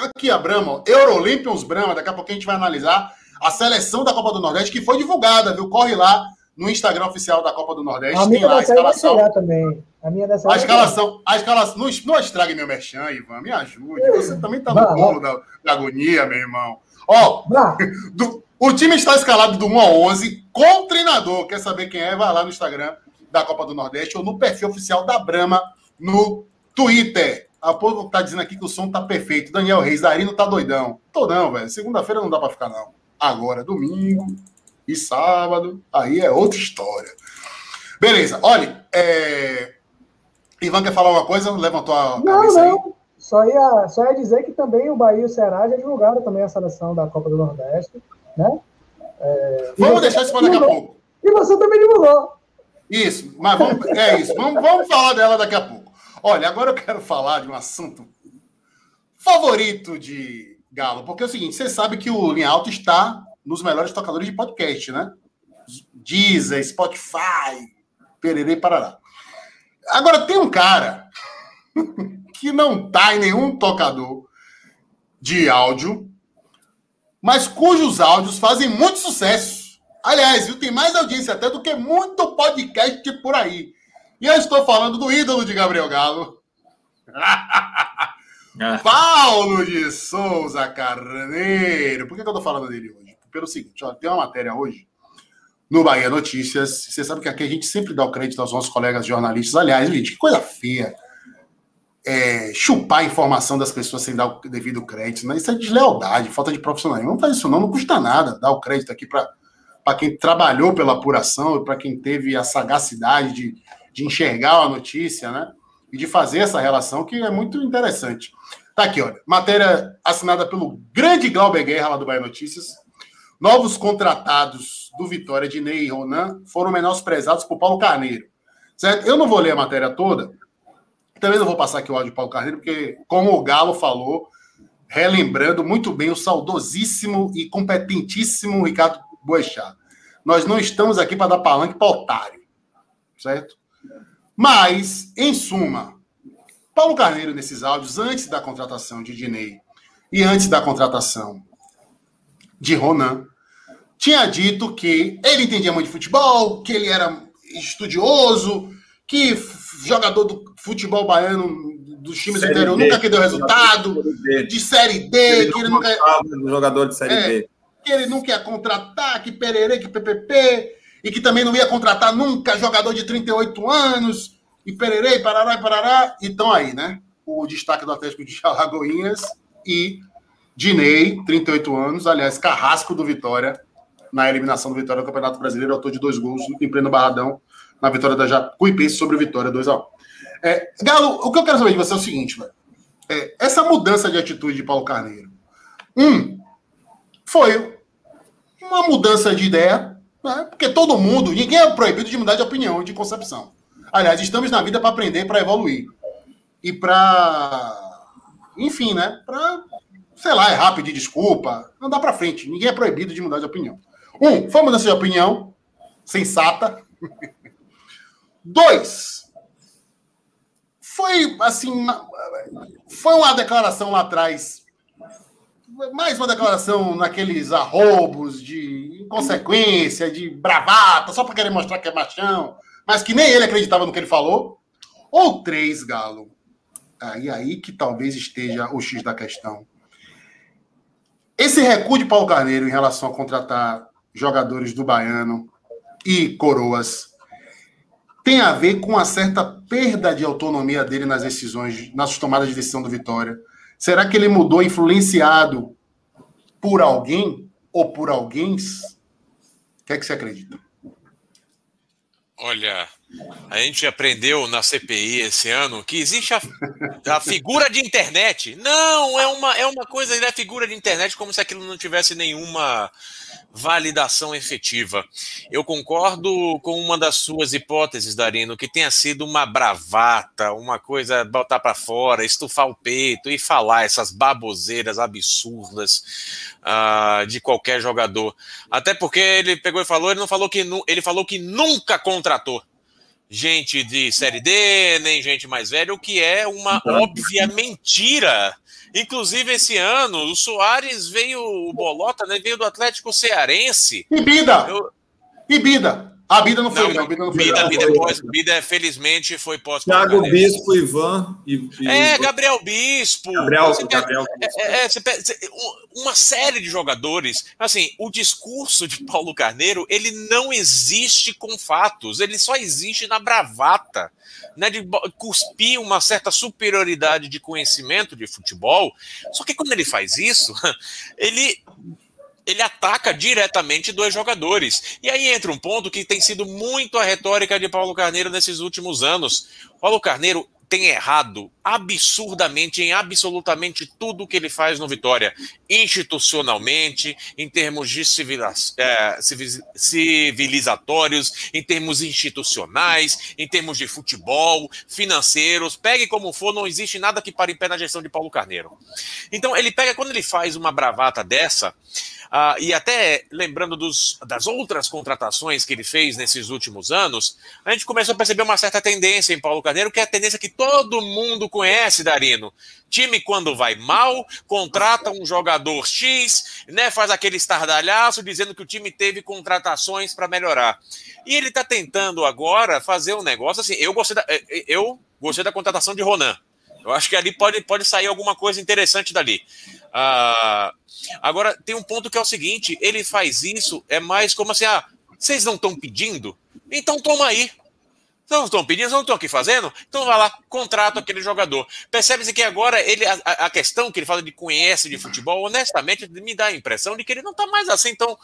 Aqui a Brama. Eurolympians Brama. Daqui a pouco a gente vai analisar a seleção da Copa do Nordeste, que foi divulgada, viu? Corre lá no Instagram oficial da Copa do Nordeste. A Tem lá a escalação. também. A minha dessa A escalação, a escalação. Não, não estrague meu merchan, Ivan. Me ajude. Você também tá no colo da, da agonia, meu irmão. Ó, (laughs) do, O time está escalado do 1 a 11 com o treinador. Quer saber quem é? Vai lá no Instagram da Copa do Nordeste ou no perfil oficial da Brama no Twitter. A povo tá dizendo aqui que o som tá perfeito. Daniel Reis, Darino tá doidão. Tô não, velho. Segunda-feira não dá para ficar, não. Agora, domingo e sábado, aí é outra história. Beleza, olha, é... Ivan quer falar uma coisa? Levantou a não, cabeça não. Só ia, só ia dizer que também o Bahia e o Ceará já divulgaram também a seleção da Copa do Nordeste, né? É, Vamos deixar isso para daqui a pouco. E você também divulgou. Isso, mas vamos, é isso. Vamos, vamos falar dela daqui a pouco. Olha, agora eu quero falar de um assunto favorito de Galo, porque é o seguinte: você sabe que o Linha Alto está nos melhores tocadores de podcast, né? Deezer, Spotify, Pererê Parará. Agora, tem um cara (laughs) que não tá em nenhum tocador de áudio, mas cujos áudios fazem muito sucesso. Aliás, viu, tem mais audiência até do que muito podcast por aí. E eu estou falando do ídolo de Gabriel Galo. (laughs) Paulo de Souza Carneiro. Por que, que eu estou falando dele hoje? Pelo seguinte, tem uma matéria hoje no Bahia Notícias. Você sabe que aqui a gente sempre dá o crédito aos nossos colegas jornalistas. Aliás, gente, que coisa feia. É, chupar a informação das pessoas sem dar o devido crédito. Né? Isso é deslealdade, falta de profissionalismo. Não faz isso, não, não custa nada dar o crédito aqui para quem trabalhou pela apuração para quem teve a sagacidade de, de enxergar a notícia, né? E de fazer essa relação, que é muito interessante. Tá aqui, olha. Matéria assinada pelo grande Glauber Guerra, lá do Bahia Notícias. Novos contratados do Vitória, de Ney e Ronan, foram menosprezados por Paulo Carneiro. Certo? Eu não vou ler a matéria toda. Também não vou passar aqui o áudio de Paulo Carneiro, porque, como o Galo falou, relembrando muito bem o saudosíssimo e competentíssimo Ricardo Boechat. Nós não estamos aqui para dar palanque para otário. Certo? Mas, em suma, Paulo Carneiro, nesses áudios, antes da contratação de Dinei e antes da contratação de Ronan, tinha dito que ele entendia muito de futebol, que ele era estudioso, que jogador do futebol baiano dos times série do interior D, nunca que deu resultado, de série D, ele que ele nunca jogador de série é, D. Que ele nunca ia contratar, que pererê, que PPP, e que também não ia contratar nunca jogador de 38 anos, e pererê, e parará, e parará. Então aí, né? O destaque do Atlético de Alagoinhas e Dinei, 38 anos, aliás, carrasco do Vitória, na eliminação do Vitória do Campeonato Brasileiro, autor de dois gols em pleno Barradão, na vitória da Jacuipense sobre o Vitória 2x1. É, Galo, o que eu quero saber de você é o seguinte, velho. É, essa mudança de atitude de Paulo Carneiro. Um, foi uma mudança de ideia, né? porque todo mundo, ninguém é proibido de mudar de opinião de concepção. Aliás, estamos na vida para aprender, para evoluir. E para. Enfim, né? Para, sei lá, errar, pedir desculpa, andar para frente. Ninguém é proibido de mudar de opinião. Um, foi mudança de opinião, sensata. (laughs) Dois, foi assim, foi uma declaração lá atrás, mais uma declaração naqueles arrobos de inconsequência, de bravata, só para querer mostrar que é machão, mas que nem ele acreditava no que ele falou. Ou três, Galo. Aí, aí que talvez esteja o X da questão. Esse recuo de Paulo Carneiro em relação a contratar jogadores do Baiano e Coroas tem a ver com uma certa perda de autonomia dele nas decisões, nas tomadas de decisão do Vitória. Será que ele mudou influenciado por alguém ou por alguém? O que é que você acredita? Olha, a gente aprendeu na CPI esse ano que existe a, a, figura de internet. Não, é uma, é uma coisa, é figura de internet como se aquilo não tivesse nenhuma validação efetiva. Eu concordo com uma das suas hipóteses, Darino, que tenha sido uma bravata, uma coisa botar para fora, estufar o peito e falar essas baboseiras absurdas uh, de qualquer jogador. Até porque ele pegou e falou, ele não falou que ele falou que nunca contratou gente de série D, nem gente mais velha, o que é uma óbvia mentira Inclusive, esse ano, o Soares veio, o Bolota, né, veio do Atlético Cearense. E Bida! Eu... E Bida! A Bida não foi, não. A Bida não foi. Bida, Bida, pós, Bida felizmente foi pós Thiago Bispo, Ivan e, e, É, Gabriel Bispo. Gabriel, você Gabriel Bispo. É, é, você, uma série de jogadores. Assim, o discurso de Paulo Carneiro, ele não existe com fatos. Ele só existe na bravata. Né, de cuspir uma certa superioridade de conhecimento de futebol. Só que quando ele faz isso, (laughs) ele ele ataca diretamente dois jogadores. E aí entra um ponto que tem sido muito a retórica de Paulo Carneiro nesses últimos anos. Paulo Carneiro tem errado absurdamente em absolutamente tudo que ele faz no Vitória, institucionalmente, em termos de é, civilizatórios, em termos institucionais, em termos de futebol, financeiros, pegue como for, não existe nada que pare em pé na gestão de Paulo Carneiro. Então ele pega quando ele faz uma bravata dessa, Uh, e até lembrando dos, das outras contratações que ele fez nesses últimos anos, a gente começou a perceber uma certa tendência em Paulo Carneiro, que é a tendência que todo mundo conhece, Darino. Time, quando vai mal, contrata um jogador X, né, faz aquele estardalhaço dizendo que o time teve contratações para melhorar. E ele está tentando agora fazer um negócio assim. Eu gostei da, eh, eh, eu gostei da contratação de Ronan. Eu acho que ali pode, pode sair alguma coisa interessante dali. Uh, agora, tem um ponto que é o seguinte: ele faz isso, é mais como assim, ah, vocês não estão pedindo? Então toma aí. Não estão pedindo, não estão aqui fazendo? Então vai lá, contrata aquele jogador. Percebe-se que agora ele, a, a, questão que ele fala de conhece de futebol, honestamente, me dá a impressão de que ele não está mais assim tão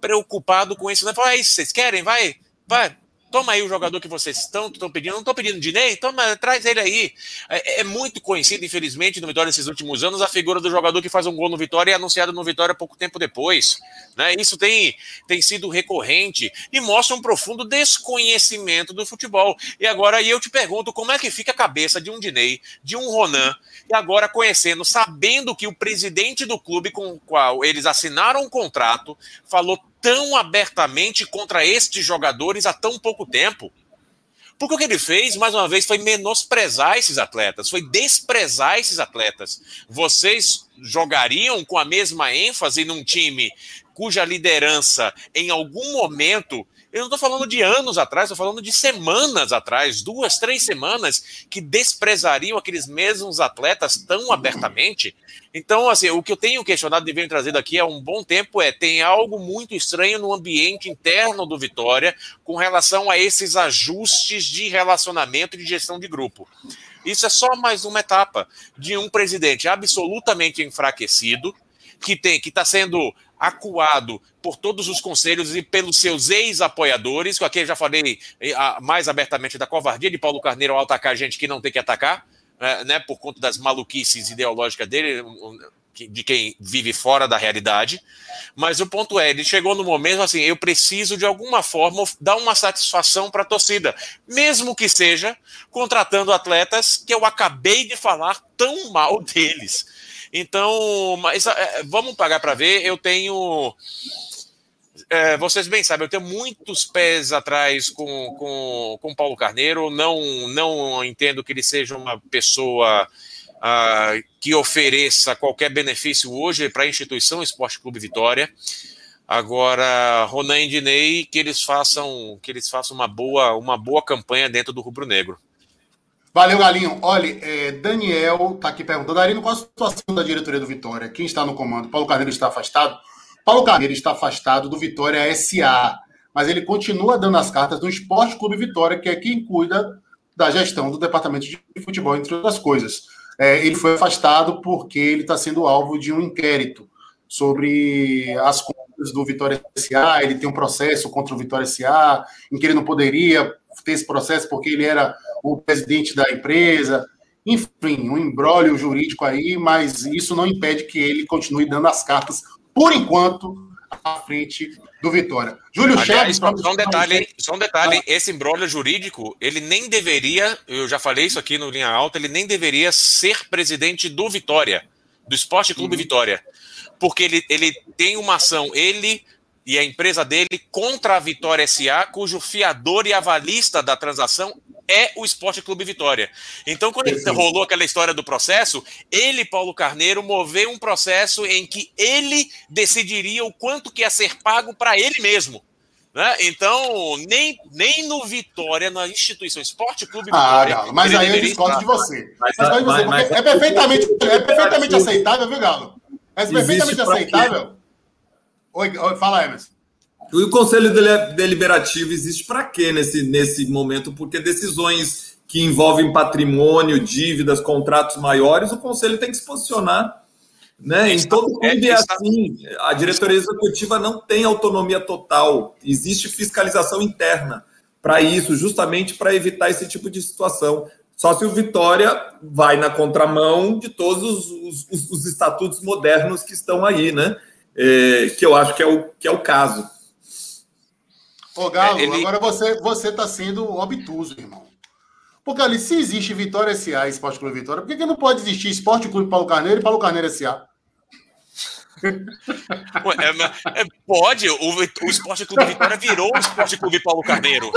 preocupado com isso. Né? Fala, é isso, vocês querem? Vai, vai, Toma aí o jogador que vocês estão, estão pedindo. Não estou pedindo Dinei? Toma, traz ele aí. É, é, muito conhecido, infelizmente, no Vitória nesses últimos anos, a figura do jogador que faz um gol no Vitória e é anunciado no Vitória pouco tempo depois. Né? Isso tem, tem sido recorrente e mostra um profundo desconhecimento do futebol. E agora eu te pergunto, como é que fica a cabeça de um Dinei, de um Ronan, e agora conhecendo, sabendo que o presidente do clube com o qual eles assinaram um contrato falou tão abertamente contra estes jogadores há tão pouco tempo. Porque o que ele fez, mais uma vez, foi menosprezar esses atletas, foi desprezar esses atletas. Vocês jogariam com a mesma ênfase num time cuja liderança, em algum momento, eu não estou falando de anos atrás, estou falando de semanas atrás, duas, três semanas, que desprezariam aqueles mesmos atletas tão abertamente. Então, assim, o que eu tenho questionado e venho trazido aqui há um bom tempo é: tem algo muito estranho no ambiente interno do Vitória com relação a esses ajustes de relacionamento e de gestão de grupo. Isso é só mais uma etapa de um presidente absolutamente enfraquecido, que tem que está sendo acuado por todos os conselhos e pelos seus ex-apoiadores, aqui eu já falei eh, mais abertamente da covardia de Paulo Carneiro ao atacar gente que não tem que atacar, eh, né, por conta das maluquices ideológicas dele, de quem vive fora da realidade. Mas o ponto é, ele chegou no momento assim, eu preciso de alguma forma dar uma satisfação para a torcida, mesmo que seja contratando atletas que eu acabei de falar tão mal (laughs) deles. Então, mas é, vamos pagar para ver. Eu tenho. É, vocês bem sabem, eu tenho muitos pés atrás com, com, com Paulo Carneiro. Não, não entendo que ele seja uma pessoa uh, que ofereça qualquer benefício hoje para a instituição Esporte Clube Vitória. Agora, Ronan e Dinei, que eles façam, que eles façam uma boa, uma boa campanha dentro do rubro negro. Valeu, Galinho. Olha, é, Daniel está aqui perguntando, Arino, qual a situação da diretoria do Vitória? Quem está no comando? Paulo Carneiro está afastado? Paulo Carneiro está afastado do Vitória SA, mas ele continua dando as cartas do Esporte Clube Vitória, que é quem cuida da gestão do departamento de futebol, entre outras coisas. É, ele foi afastado porque ele está sendo alvo de um inquérito sobre as contas do Vitória SA. Ele tem um processo contra o Vitória SA, em que ele não poderia ter esse processo porque ele era o presidente da empresa, enfim, um embrólio jurídico aí, mas isso não impede que ele continue dando as cartas, por enquanto, à frente do Vitória. Júlio Aliás, Só, só um detalhe, só um detalhe, esse embrólio jurídico, ele nem deveria, eu já falei isso aqui no Linha Alta, ele nem deveria ser presidente do Vitória, do Esporte Clube uhum. Vitória, porque ele, ele tem uma ação, ele e a empresa dele contra a Vitória SA, cujo fiador e avalista da transação é o Esporte Clube Vitória. Então, quando ele rolou aquela história do processo, ele, Paulo Carneiro, moveu um processo em que ele decidiria o quanto que ia ser pago para ele mesmo. Né? Então, nem, nem no Vitória, na instituição Esporte Clube ah, Vitória. Galo, mas aí eu discordo de você. Mas, mas, mas, você mas, é perfeitamente, é perfeitamente aceitável, viu, Galo? É perfeitamente aceitável. Oi, oi, fala, Emerson. E o Conselho Deliberativo existe para quê nesse, nesse momento? Porque decisões que envolvem patrimônio, dívidas, contratos maiores, o Conselho tem que se posicionar. Né? Em todo clube é assim. A diretoria executiva não tem autonomia total. Existe fiscalização interna para isso, justamente para evitar esse tipo de situação. Só se o Vitória vai na contramão de todos os, os, os estatutos modernos que estão aí, né? É, que eu acho que é o, que é o caso. Ô, Galo, é, ele... agora você você está sendo obtuso, irmão. Porque ali, se existe Vitória SA e Esporte Clube Vitória, por que, que não pode existir Esporte Clube Paulo Carneiro e Paulo Carneiro SA? É, é, pode, o, o Esporte Clube Vitória virou o Esporte Clube Paulo Carneiro.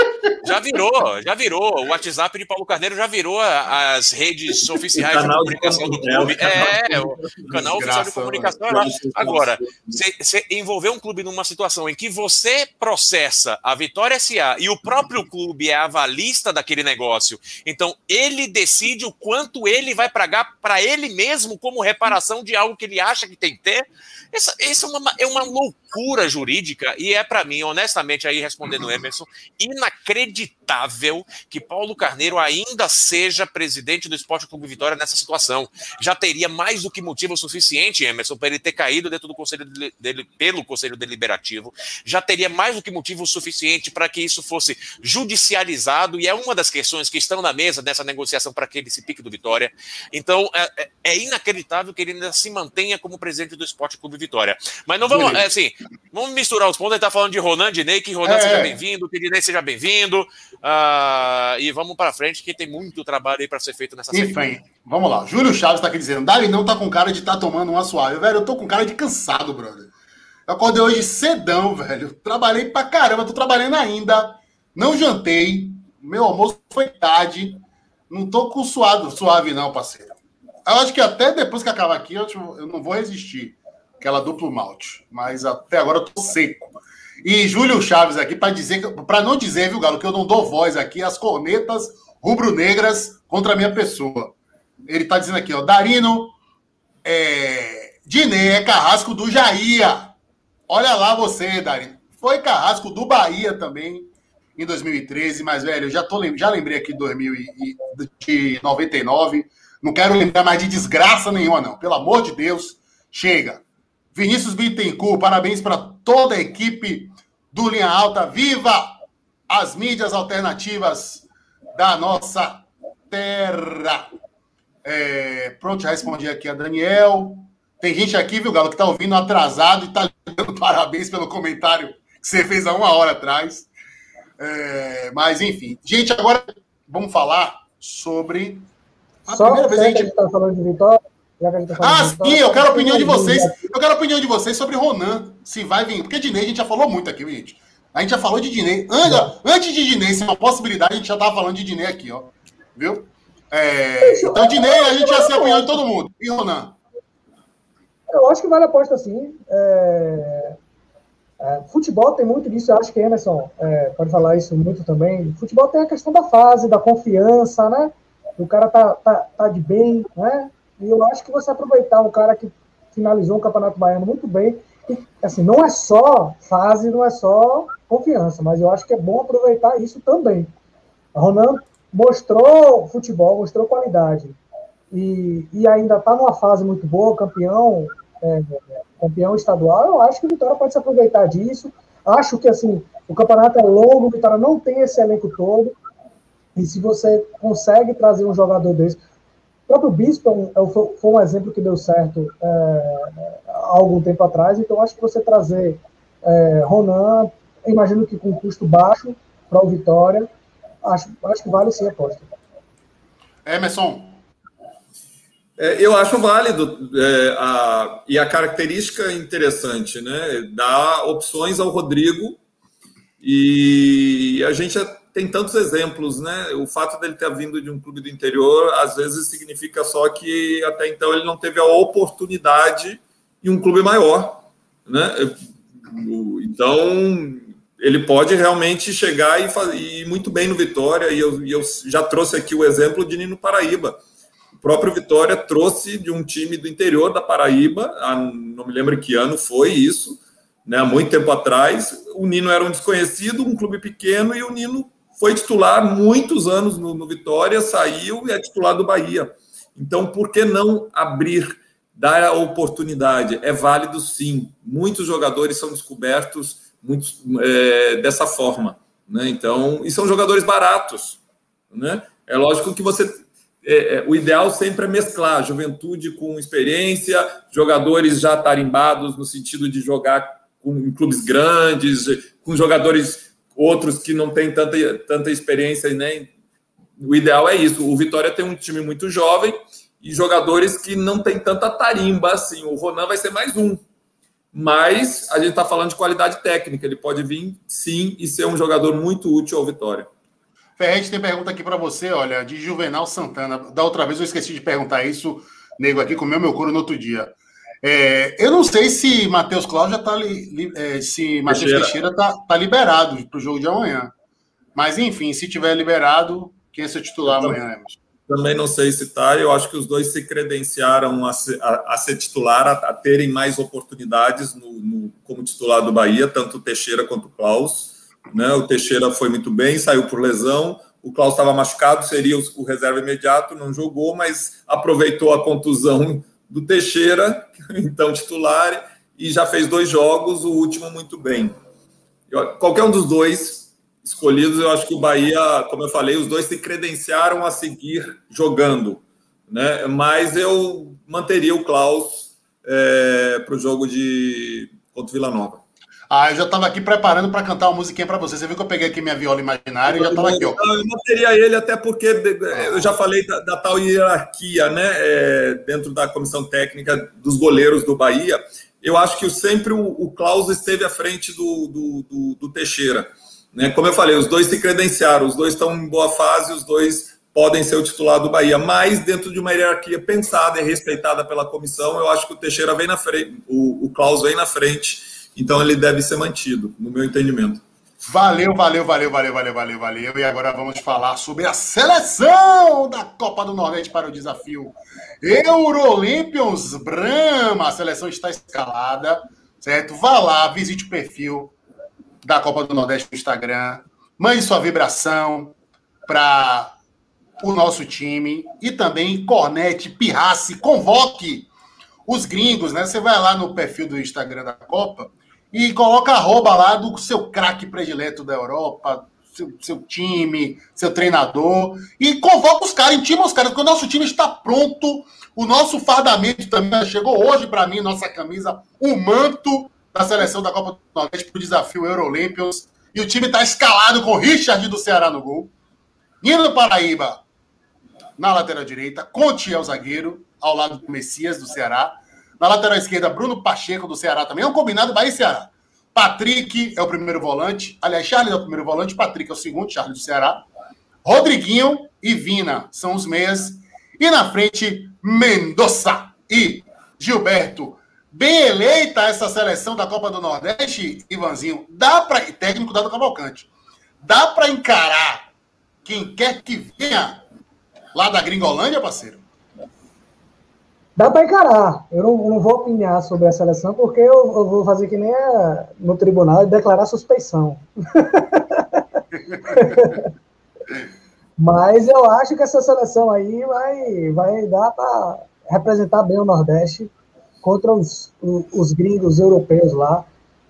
Já virou, já virou. O WhatsApp de Paulo Carneiro já virou as redes oficiais de comunicação do clube. É, o canal oficial de comunicação é lá. Agora, você envolver um clube numa situação em que você processa a Vitória SA e o próprio clube é avalista daquele negócio, então ele decide o quanto ele vai pagar para ele mesmo como reparação de algo que ele acha que tem que ter. Essa, essa é, uma, é uma loucura jurídica e é, para mim, honestamente, aí respondendo o Emerson, inacreditável que Paulo Carneiro ainda seja presidente do Esporte Clube Vitória nessa situação. Já teria mais do que motivo suficiente, Emerson, para ele ter caído dentro do Conselho dele, pelo Conselho Deliberativo. Já teria mais do que motivo suficiente para que isso fosse judicializado e é uma das questões que estão na mesa dessa negociação para que ele se pique do Vitória. Então, é, é, é inacreditável que ele ainda se mantenha como presidente do Esporte Clube Vitória. Mas não vamos, é, assim, vamos misturar os pontos. A gente tá falando de Ronan, Dinei, que Ronan é. seja bem-vindo, que Dinei seja bem-vindo. Uh, e vamos para frente, que tem muito trabalho aí para ser feito nessa série. Enfim, vamos lá. Júlio Chaves tá aqui dizendo: Dali não tá com cara de estar tá tomando uma suave. Velho, eu tô com cara de cansado, brother. Eu acordei hoje cedão, velho. Trabalhei pra caramba, tô trabalhando ainda. Não jantei. Meu almoço foi tarde. Não tô com suado, suave, não, parceiro. Eu acho que até depois que acabar aqui, eu, eu não vou resistir aquela duplo malte. Mas até agora eu tô seco. E Júlio Chaves aqui para dizer, para não dizer, viu, Galo, que eu não dou voz aqui às cornetas rubro-negras contra a minha pessoa. Ele tá dizendo aqui, ó, Darino, é, Diné é carrasco do Jair. Olha lá você, Darino. Foi carrasco do Bahia também em 2013, mas velho, já tô já lembrei aqui de 2099. Não quero lembrar mais de desgraça nenhuma não. Pelo amor de Deus, chega. Vinícius Bittencourt, parabéns para toda a equipe do Linha Alta. Viva as mídias alternativas da nossa terra. É, pronto, já respondi aqui a Daniel. Tem gente aqui, viu, Galo, que está ouvindo atrasado e está dando (laughs) parabéns pelo comentário que você fez há uma hora atrás. É, mas, enfim. Gente, agora vamos falar sobre. A Só primeira vez a gente está falando de vitória. Ah, sim, eu quero a opinião de vocês. Eu quero a opinião de vocês sobre Ronan, se vai vir. Porque Dinei a gente já falou muito aqui, gente. A gente já falou de Dinei. Antes de Dinei ser uma possibilidade, a gente já estava falando de Dinei aqui, ó. Viu? É... Então, Dinei, a gente já se a opinião de todo mundo. E Ronan? Eu acho que vale a aposta sim. É... É, futebol tem muito disso, eu acho que Emerson é, pode falar isso muito também. Futebol tem a questão da fase, da confiança, né? O cara tá, tá, tá de bem, né? E eu acho que você aproveitar um cara que finalizou o Campeonato Baiano muito bem, e, assim, não é só fase, não é só confiança, mas eu acho que é bom aproveitar isso também. A Ronan mostrou futebol, mostrou qualidade, e, e ainda está numa fase muito boa, campeão, é, campeão estadual, eu acho que o Vitória pode se aproveitar disso. Acho que assim, o campeonato é longo, o Vitória não tem esse elenco todo. E se você consegue trazer um jogador desse, próprio Bispo é foi um exemplo que deu certo é, há algum tempo atrás, então acho que você trazer é, Ronan, imagino que com custo baixo para o Vitória, acho, acho que vale sim a aposta. Emerson. É, eu acho válido é, a, e a característica interessante, né? Dar opções ao Rodrigo e a gente tem tantos exemplos, né? O fato dele ter vindo de um clube do interior, às vezes significa só que até então ele não teve a oportunidade em um clube maior, né? Então, ele pode realmente chegar e, fazer, e muito bem no Vitória. E eu, e eu já trouxe aqui o exemplo de Nino Paraíba. O próprio Vitória trouxe de um time do interior da Paraíba, não me lembro que ano foi isso, né, há muito tempo atrás. O Nino era um desconhecido, um clube pequeno, e o Nino foi titular muitos anos no, no Vitória, saiu e é titular do Bahia. Então, por que não abrir, dar a oportunidade? É válido sim. Muitos jogadores são descobertos muitos, é, dessa forma. Né? Então, e são jogadores baratos. Né? É lógico que você. É, é, o ideal sempre é mesclar juventude com experiência, jogadores já tarimbados no sentido de jogar com, em clubes grandes, com jogadores outros que não têm tanta, tanta experiência nem. O ideal é isso. O Vitória tem um time muito jovem e jogadores que não tem tanta tarimba assim. O Ronan vai ser mais um. Mas a gente está falando de qualidade técnica. Ele pode vir, sim, e ser um jogador muito útil ao Vitória. Ferrete tem pergunta aqui para você, olha, de Juvenal Santana. Da outra vez eu esqueci de perguntar isso, nego aqui comeu meu couro no outro dia. É, eu não sei se Matheus Cláudio já está li, é, se Matheus Teixeira está tá liberado para o jogo de amanhã. Mas enfim, se tiver liberado, quem é seu titular amanhã, Emerson? Também não sei se está. Eu acho que os dois se credenciaram a ser, a, a ser titular, a, a, terem mais oportunidades no, no, como titular do Bahia, tanto o Teixeira quanto o Klaus. Né? O Teixeira foi muito bem, saiu por lesão. O Klaus estava machucado, seria o, o reserva imediato, não jogou, mas aproveitou a contusão do Teixeira, (laughs) então titular, e já fez dois jogos, o último muito bem. Eu, qualquer um dos dois escolhidos, eu acho que o Bahia, como eu falei, os dois se credenciaram a seguir jogando, né? Mas eu manteria o Klaus é, para o jogo de contra o Vila Nova. Ah, eu já estava aqui preparando para cantar uma musiquinha para você. Você viu que eu peguei aqui minha viola imaginária e já estava aqui, ó. Eu não teria ele até porque eu já falei da, da tal hierarquia, né, é, dentro da comissão técnica dos goleiros do Bahia. Eu acho que sempre o, o Klaus esteve à frente do, do, do, do Teixeira. Né? Como eu falei, os dois se credenciaram, os dois estão em boa fase, os dois podem ser o titular do Bahia, mas dentro de uma hierarquia pensada e respeitada pela comissão, eu acho que o Teixeira vem na frente, o, o Klaus vem na frente então ele deve ser mantido, no meu entendimento. Valeu, valeu, valeu, valeu, valeu, valeu, valeu. E agora vamos falar sobre a seleção da Copa do Nordeste para o desafio Eurolympians Brahma. A seleção está escalada, certo? Vá lá, visite o perfil da Copa do Nordeste no Instagram, mande sua vibração para o nosso time e também cornete, pirrace, convoque os gringos, né? Você vai lá no perfil do Instagram da Copa e coloca arroba lá do seu craque predileto da Europa, seu, seu, time, seu treinador, e convoca os caras, intima os caras, porque o nosso time está pronto, o nosso fardamento também chegou hoje para mim, nossa camisa, o manto da seleção da Copa do Nordeste para o desafio Euro Olympians, e o time está escalado com o Richard do Ceará no gol, Nino Paraíba na lateral direita, Conte é o zagueiro, ao lado do Messias do Ceará, na lateral esquerda, Bruno Pacheco, do Ceará também. É um combinado Bahia e Ceará. Patrick é o primeiro volante. Aliás, Charles é o primeiro volante. Patrick é o segundo, Charles do Ceará. Rodriguinho e Vina são os meias. E na frente, Mendonça e Gilberto. Bem eleita essa seleção da Copa do Nordeste, Ivanzinho. Dá para. Técnico Dado Cavalcante. Dá para encarar quem quer que venha lá da Gringolândia, parceiro? Dá para encarar. Eu não, não, vou opinar sobre a seleção, porque eu, eu vou fazer que nem a, no tribunal e declarar suspeição. (laughs) Mas eu acho que essa seleção aí vai, vai dar para representar bem o Nordeste contra os, os, os, gringos europeus lá.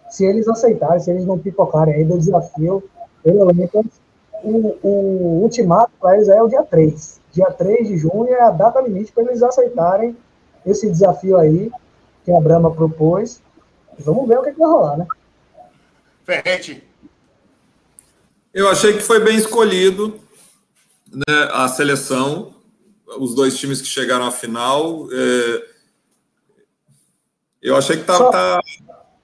Se eles aceitarem, se eles não pipocarem aí do desafio, o, o ultimato para eles é o dia 3. Dia 3 de junho é a data limite para eles aceitarem esse desafio aí que a Brahma propôs. Vamos ver o que, é que vai rolar, né? Ferrete. Eu achei que foi bem escolhido né, a seleção, os dois times que chegaram à final. É... Eu achei que tá, só, tá, tá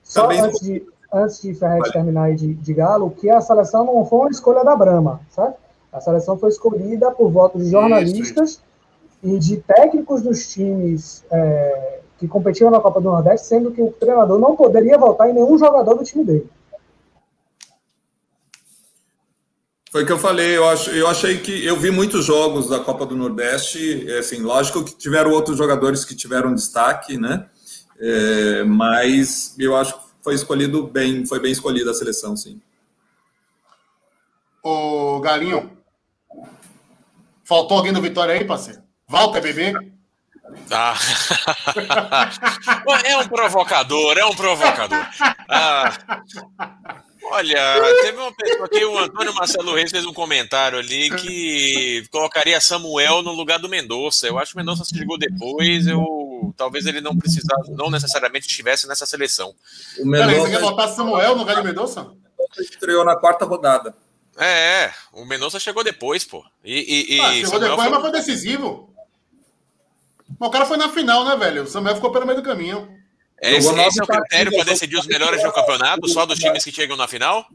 só bem antes de, antes de Ferrete terminar de, de Galo, que a seleção não foi uma escolha da Brahma, certo? A seleção foi escolhida por voto de jornalistas isso, isso e de técnicos dos times é, que competiam na Copa do Nordeste, sendo que o treinador não poderia votar em nenhum jogador do time dele. Foi o que eu falei, eu, acho, eu achei que eu vi muitos jogos da Copa do Nordeste, assim, lógico que tiveram outros jogadores que tiveram destaque, né? É, mas eu acho que foi escolhido bem, foi bem escolhida a seleção, sim. Ô, Galinho, faltou alguém do Vitória aí, parceiro? Walter Bebê? Ah. (laughs) é um provocador, é um provocador. Ah. Olha, teve uma pessoa aqui, o Antônio Marcelo Reis fez um comentário ali que colocaria Samuel no lugar do Mendonça. Eu acho que o Mendonça chegou depois, eu talvez ele não precisasse, não necessariamente estivesse nessa seleção. O Mendonça... Peraí, você quer botar Samuel no lugar de Mendonça? Estreou na quarta rodada. É, é, o Mendonça chegou depois, pô. E, e, ah, chegou Samuel depois, foi... mas foi decisivo. Mas o cara foi na final, né, velho? O Samuel ficou pelo meio do caminho. É, esse, esse é o critério para decidir os melhores do campeonato, só dos times que chegam na final?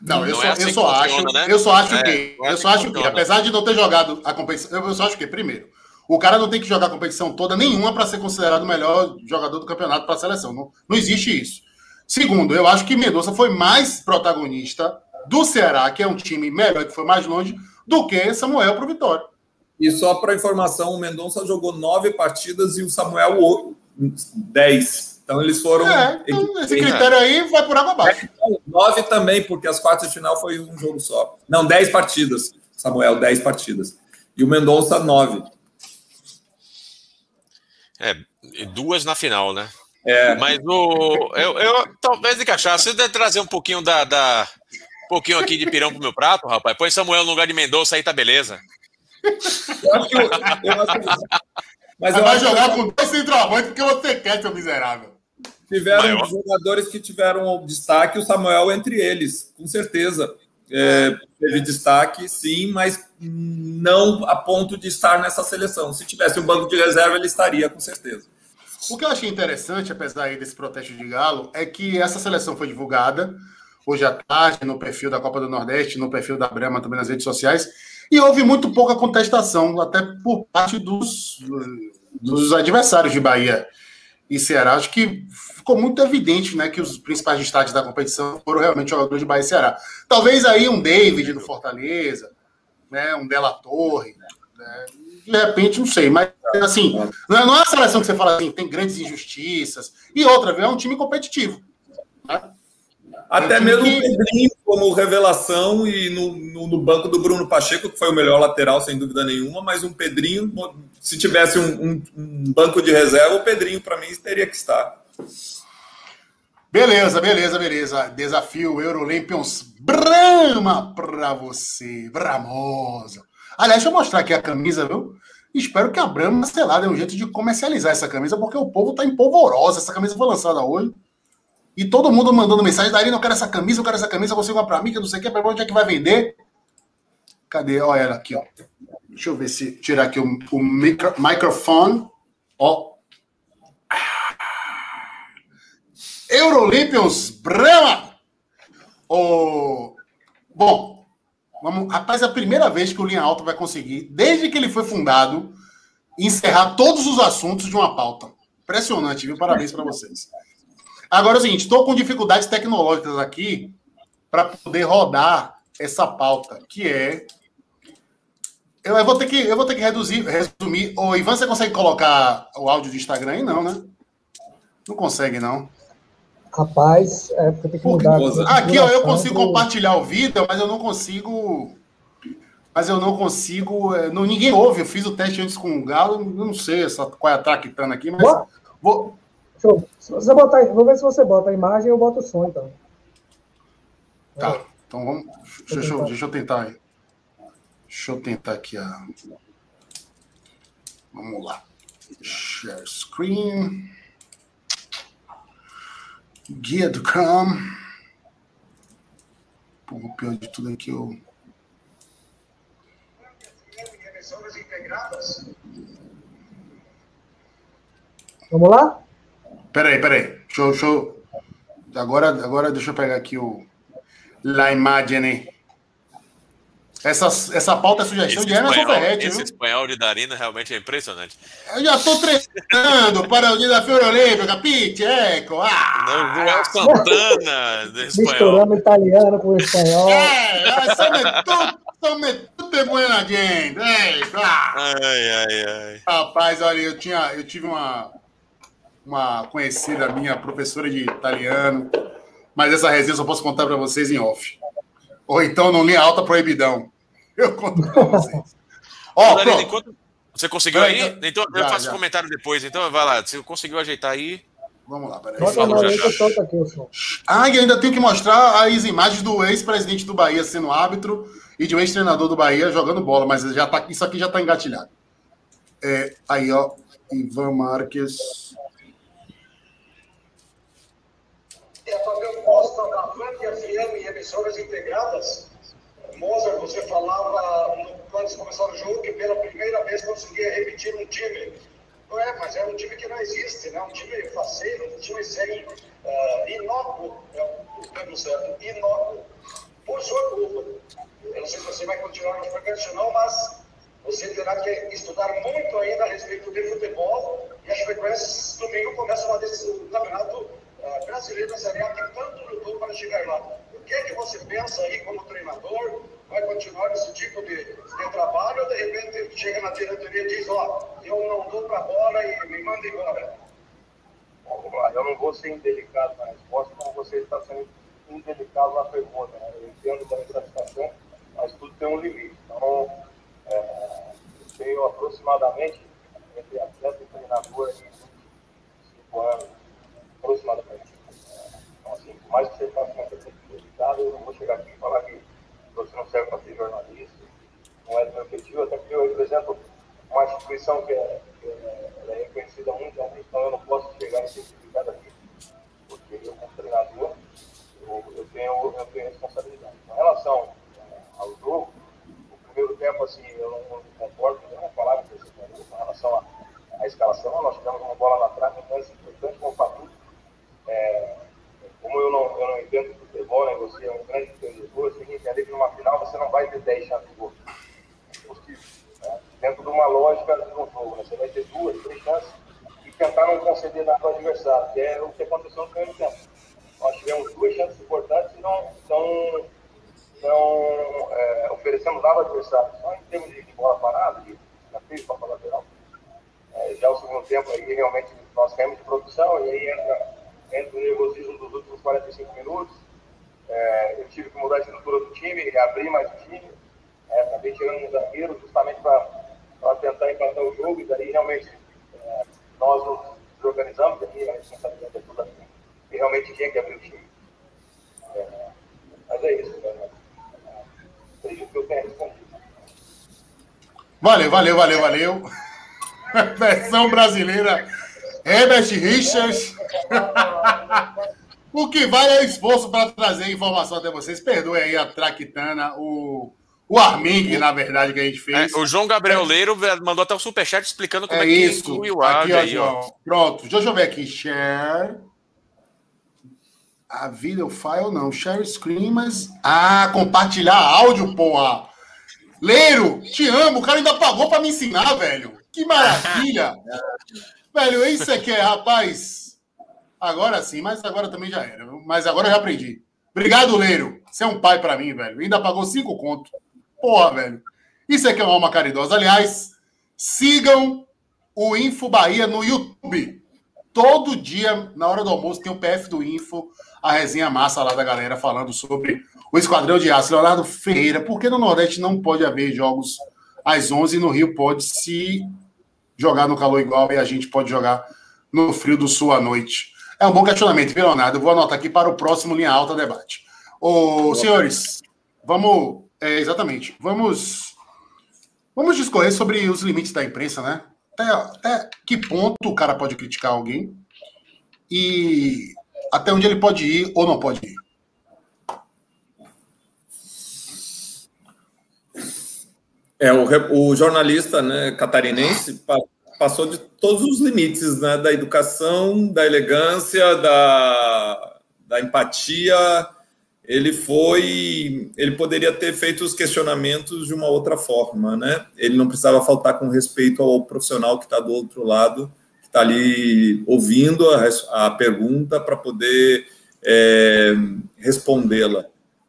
Não, eu, não só, é assim eu só acho, né? eu só acho é, que, eu só acho que, apesar de não ter jogado a competição, eu só acho que, primeiro, o cara não tem que jogar a competição toda nenhuma para ser considerado o melhor jogador do campeonato para a seleção. Não, não existe isso. Segundo, eu acho que Mendonça foi mais protagonista do Ceará, que é um time melhor, que foi mais longe, do que Samuel para o Vitória. E só para informação, o Mendonça jogou nove partidas e o Samuel 10. Então eles foram. É, então, esse critério aí vai por água abaixo. Nove também, porque as quartas de final foi um jogo só. Não, 10 partidas. Samuel, 10 partidas. E o Mendonça, 9. É, duas na final, né? É. Mas o. Eu, eu talvez de cachaça, você trazer um pouquinho da, da. Um pouquinho aqui de pirão pro meu prato, rapaz. Põe Samuel no lugar de Mendonça aí, tá beleza. Eu acho que, eu acho que mas vai jogar com dois centroavantes porque você quer, seu miserável. Tiveram Maior. jogadores que tiveram destaque, o Samuel entre eles, com certeza. É, teve destaque, sim, mas não a ponto de estar nessa seleção. Se tivesse um banco de reserva, ele estaria, com certeza. O que eu achei interessante, apesar desse protesto de Galo, é que essa seleção foi divulgada hoje à tarde no perfil da Copa do Nordeste, no perfil da Brema também nas redes sociais, e houve muito pouca contestação, até por parte dos, dos adversários de Bahia e Ceará. Acho que ficou muito evidente né, que os principais destaques da competição foram realmente jogadores de Bahia e Ceará. Talvez aí um David do Fortaleza, né, um Della Torre, né, de repente, não sei, mas assim, não é, não é uma seleção que você fala assim, tem grandes injustiças. E outra, é um time competitivo. Né? Até mesmo o Pedrinho como revelação e no, no, no, banco do Bruno Pacheco, que foi o melhor lateral, sem dúvida nenhuma, mas um Pedrinho, se tivesse um, um, um banco de reserva, o Pedrinho, para mim, teria que estar. Beleza, beleza, beleza. Desafio Eurolampions Brama para você, Bramosa. Aliás, deixa eu mostrar aqui a camisa, viu? Espero que a Brahma, sei lá, dê um jeito de comercializar essa camisa, porque o povo tá empolvorosa. Essa camisa foi lançada hoje. E todo mundo mandando mensagem, Darina, eu quero essa camisa, eu quero essa camisa, você vai para mim, que não sei o que, para onde é que vai vender? Cadê? Olha ela aqui, ó. Deixa eu ver se tirar aqui o, o micro, microfone. Ó. Eurolympians Brama! Oh, bom, vamos, rapaz, é a primeira vez que o Linha Alta vai conseguir, desde que ele foi fundado, encerrar todos os assuntos de uma pauta. Impressionante, viu? Parabéns para vocês. Agora é o seguinte, estou com dificuldades tecnológicas aqui para poder rodar essa pauta, que é. Eu, eu, vou ter que, eu vou ter que reduzir, resumir. Ô, Ivan, você consegue colocar o áudio do Instagram aí? Não, né? Não consegue, não. Rapaz, é porque tem que mudar. Aqui, ó, eu consigo compartilhar o vídeo, mas eu não consigo. Mas eu não consigo. É, não, ninguém ouve. Eu fiz o teste antes com o Galo. Não sei essa, qual é a traquitana aqui, mas. Vou, Show. Se você botar, vou ver se você bota a imagem eu boto o som, então. Tá, então vamos. Deixa, eu, deixa eu tentar. Deixa eu tentar aqui a. Vamos lá. Share screen. Guia do Chrome. Pô, o pior de tudo aqui eu. Vamos lá? Peraí, peraí. Deixa eu, deixa eu... Agora, agora deixa eu pegar aqui o La Imagine. Essa, essa pauta é sugestão Esse de Emerson espanhol, Ferretti, esse viu? espanhol de Darina realmente é impressionante. Eu já tô treinando para o dia da Fiore Olímpica, Pete, eco. Não, Ah, Joel Santana do espanhol. Misturando italiano com espanhol. é, sono tutte buona gente. Ah. Ai, ai, ai. Rapaz, olha, eu, tinha, eu tive uma, uma conhecida minha, professora de italiano, mas essa resenha eu só posso contar para vocês em off. Ou então no linha alta proibidão. Eu conto para vocês. (laughs) Ó, pronto. enquanto você conseguiu Peraí, aí? Então eu já, faço já. comentário depois. Então vai lá. Você conseguiu ajeitar aí? Vamos lá, peraí. Ah, e ainda tenho que mostrar as imagens do ex-presidente do Bahia sendo árbitro e de um ex-treinador do Bahia jogando bola, mas já tá, isso aqui já está engatilhado. É, aí, ó, Ivan Marques. É Fabiano Costa da Band FM e emissoras integradas. Mozart, você falava antes de começar o jogo que pela primeira vez conseguia repetir um time. Não é, mas é um time que não existe, né? um time faceiro, um time sem uh, inócuo, é o termo certo, inócuo, por sua culpa. Eu não sei se você vai continuar no não, mas você terá que estudar muito ainda a respeito de futebol e a Chapecoense domingo começa uma decisão do campeonato ah, brasileiro A que tanto lutou para chegar lá. O que é que você pensa aí como treinador? Vai continuar esse tipo de, de trabalho ou de repente chega na diretoria e diz, ó, eu não dou para bola e me manda embora? Vamos lá, eu não vou ser indelicado na resposta, como você está sendo indelicado na pergunta. Né? Eu entendo da gratificação, mas tudo tem um limite. Então, é, tenho aproximadamente, entre atleta e treinador, 25 anos, aproximadamente. Então, assim, por mais que você faça uma pergunta delicada, eu não vou chegar aqui e falar que você não serve para ser jornalista, não é do meu objetivo, até porque eu represento uma instituição que é, que é, é reconhecida mundialmente, então eu não posso chegar e ser aqui, porque eu, como treinador, eu, eu, tenho, eu tenho responsabilidade. Com relação eh, ao jogo, o primeiro tempo, assim, eu não, não concordo, eu não falava com você com relação à, à escalação, nós tivemos uma bola lá atrás, um lance importante como o. É, como eu não, eu não entendo futebol, né, você é um grande entendedor, você tem que entender que numa final você não vai ter 10 chances de gol. É. Né? Dentro de uma lógica de um jogo, né? você vai ter duas, três chances e tentar não conceder nada ao adversário, que é o que aconteceu no primeiro tempo. Nós tivemos duas chances importantes e não, não, não é, oferecemos nada ao adversário. Só em termos de, de bola parada, de desafio para a lateral. É, já o segundo tempo aí realmente nós caímos de produção e aí entra, entra o nervosismo dos últimos 45 minutos. É, eu tive que mudar a estrutura do time, abrir mais o time. É, acabei tirando um zagueiro justamente para tentar empatar o jogo e daí realmente é, nós nos organizamos, aqui a responsabilidade é toda minha. E realmente tinha que abrir o time. É, mas é isso, né? Acredito que eu tenha respondido. Valeu, valeu, valeu, valeu. (laughs) Versão brasileira. Herbert Richards. (laughs) o que vale é o esforço para trazer informação até vocês. Perdoe aí a Traquitana, o, o Arming, na verdade, que a gente É, fez. o João Gabriel Leiro mandou até um superchat explicando como é, É que isso. inclui o Aqui, áudio ó, aí, ó. João. Pronto, deixa eu ver aqui. Share. A video file não. Share screen, mas. Ah, compartilhar áudio, porra. Leiro, te amo. O cara ainda pagou pra me ensinar, velho. Que maravilha. (laughs) velho, isso aqui é, rapaz. Agora sim, mas agora também já era. Mas agora eu já aprendi. Obrigado, Leiro. Você é um pai pra mim, velho. Ainda pagou cinco conto. Porra, velho. Isso aqui é uma alma caridosa. Aliás, sigam o Info Bahia no YouTube. Todo dia, na hora do almoço, tem o PF do Info, a resenha massa lá da galera falando sobre o Esquadrão de Aço. Leonardo Ferreira, por que no Nordeste não pode haver jogos às 11 e no Rio pode se jogar no calor igual e a gente pode jogar no frio do Sul à noite? É um bom questionamento, viu, Leonardo? Eu vou anotar aqui para o próximo Linha Alta Debate. Ô, senhores, vamos. É, exatamente. Vamos. Vamos discorrer sobre os limites da imprensa, né? Até, até que ponto o cara pode criticar alguém e até onde ele pode ir ou não pode ir. É, o, o jornalista né, catarinense pa- passou de todos os limites né, da educação, da elegância, da, da empatia. ele foi, ele poderia ter feito os questionamentos de uma outra forma, né? Ele não precisava faltar com respeito ao profissional que está do outro lado, que está ali ouvindo a, a pergunta para poder é, respondê-la.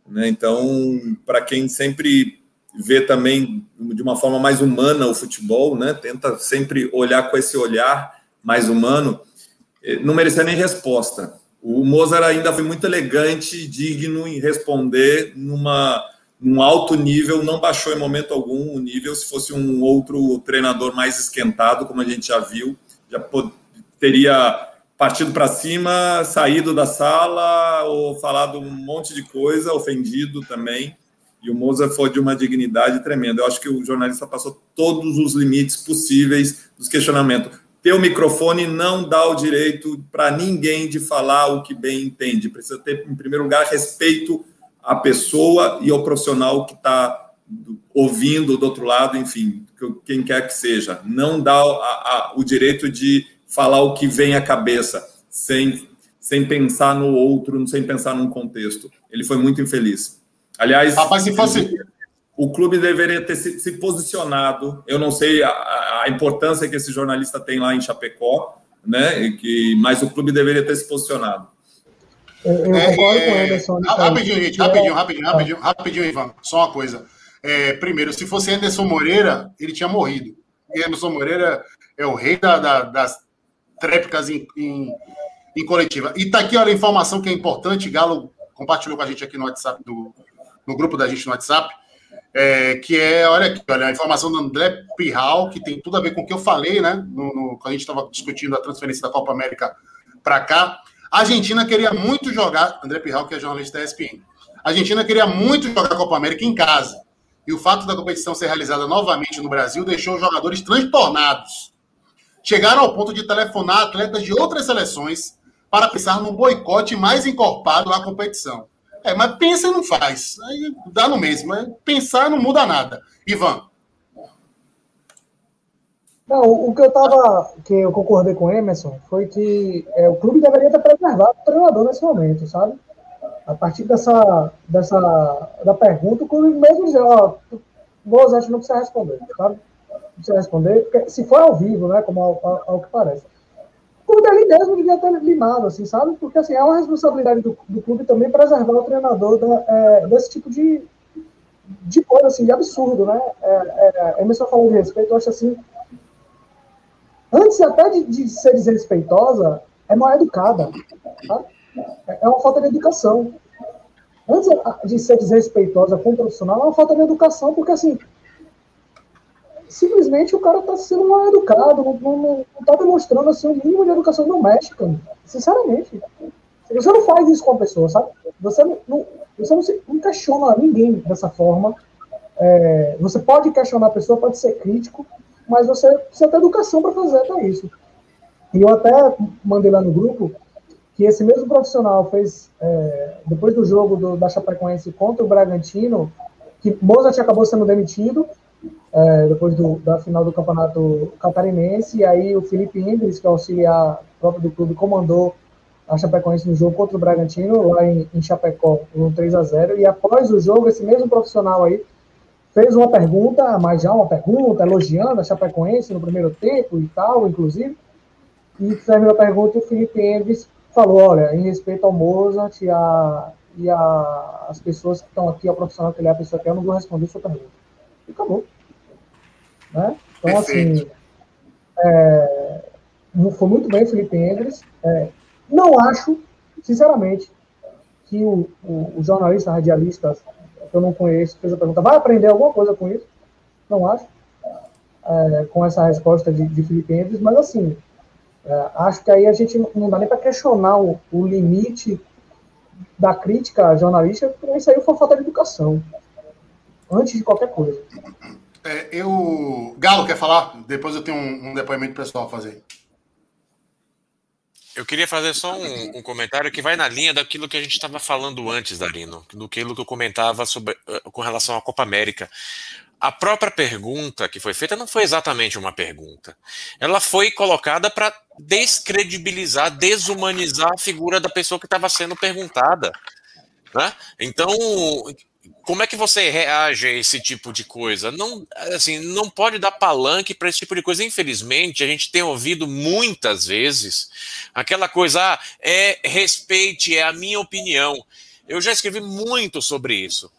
Né? Então, para quem sempre vê também de uma forma mais humana o futebol, né? Tenta sempre olhar com esse olhar mais humano, eh, não merecia nem resposta o Mozart ainda foi muito elegante, digno em responder numa, num alto nível, não baixou em momento algum o nível. Se fosse um outro treinador mais esquentado, como a gente já viu, já teria partido para cima, saído da sala ou falado um monte de coisa, ofendido também. E o Mozart foi de uma dignidade tremenda. Eu acho que o jornalista passou todos os limites possíveis dos questionamentos ter o microfone não dá o direito para ninguém de falar o que bem entende. Precisa ter, em primeiro lugar, respeito à pessoa e ao profissional que está ouvindo do outro lado, enfim, quem quer que seja. Não dá a, a, o direito de falar o que vem à cabeça, sem, sem pensar no outro, sem pensar num contexto. Ele foi muito infeliz. Aliás, Rapaz, se fosse o clube deveria ter se, se posicionado. Eu não sei a, a, importância que esse jornalista tem lá em Chapecó, né? E que, mas o clube deveria ter se posicionado. Eu, eu É, concordo com o é, Anderson. rapidinho, gente, é- rapidinho, rapidinho, rapidinho, rapidinho, Ivan. Só uma coisa. É, primeiro, se fosse Anderson Moreira, ele tinha morrido. E Anderson Moreira é o rei da- da- das trépicas em, em- em coletiva. E tá aqui, olha, a informação que é importante, Galo compartilhou com a gente aqui no WhatsApp, do, no grupo da gente no WhatsApp, é, que é, olha aqui, olha, a informação do André Pirral, que tem tudo a ver com o que eu falei, né? No, no- quando a gente estava discutindo a transferência da Copa América para cá. A Argentina queria muito jogar, André Pirral, que é jornalista da ESPN. A Argentina queria muito jogar a Copa América em casa. E o fato da competição ser realizada novamente no Brasil deixou os jogadores transtornados. Chegaram ao ponto de telefonar atletas de outras seleções para pensar num boicote mais encorpado à competição. É, mas pensa e não faz. Aí dá no mesmo. Mas pensar não muda nada. Ivan, Não, o que eu tava, que eu concordei com o Emerson, foi que é, o clube deveria ter preservado o treinador nesse momento, sabe? A partir dessa, dessa da pergunta, o clube mesmo dizer, ó, Mozart não precisa responder, sabe? Não precisa responder, porque se for ao vivo, né, como ao, ao- ao que parece. O clube ali mesmo devia ter limado, assim, sabe? Porque, assim, é uma responsabilidade do, do clube também preservar o treinador da- é, desse tipo de, de coisa, assim, de absurdo, né? É, é, Emerson falou de respeito, eu acho assim, antes até de, de ser desrespeitosa, é mal educada. Tá? É uma falta de educação. Antes de ser desrespeitosa com o profissional, é uma falta de educação, porque assim, simplesmente o cara está sendo mal educado, não está demonstrando assim, um mínimo de educação doméstica. Sinceramente. Você não faz isso com a pessoa, sabe? Você não, não você não, se, não questiona ninguém dessa forma. É, você pode questionar a pessoa, pode ser crítico, mas você precisa ter educação para fazer até isso. E eu até mandei lá no grupo que esse mesmo profissional fez, é, depois do jogo do, da Chapecoense contra o Bragantino, que Mozart acabou sendo demitido, é, depois do, da final do campeonato catarinense, e aí o Felipe Ingres, que é auxiliar próprio do clube, comandou a Chapecoense no jogo contra o Bragantino, lá em, em Chapecó, no 3 a 0 e após o jogo, esse mesmo profissional aí fez uma pergunta, mas já uma pergunta, elogiando a Chapecoense no primeiro tempo e tal, inclusive, e terminou a pergunta e o Felipe Enves falou, olha, em respeito ao Mozart e, a, e a, as pessoas que estão aqui, ao profissional que ele é a pessoa que é, eu não vou responder sua pergunta. E acabou. Né? Então, Perfeito. assim, é, foi muito bem Felipe Endres. É, não acho, sinceramente, que o, o, o, jornalista radialista, que eu não conheço, fez a pergunta, vai aprender alguma coisa com isso? Não acho. É, com essa resposta de, de Felipe Endres, mas assim, é, acho que aí a gente não dá nem para questionar o, o, limite da crítica jornalística, porque isso aí foi falta de educação, antes de qualquer coisa. É, eu. Galo, quer falar? Depois eu tenho um, um depoimento pessoal a fazer. Eu queria fazer só um, um, comentário que vai na linha daquilo que a gente estava falando antes, Darino, do que eu comentava sobre, uh, com relação à Copa América. A própria pergunta que foi feita não foi exatamente uma pergunta. Ela foi colocada para descredibilizar, desumanizar a figura da pessoa que estava sendo perguntada. Né? Então, como é que você reage a esse tipo de coisa? Não, assim, não pode dar palanque para esse tipo de coisa. Infelizmente, a gente tem ouvido muitas vezes aquela coisa, ah, é respeite, é a minha opinião. Eu já escrevi muito sobre isso.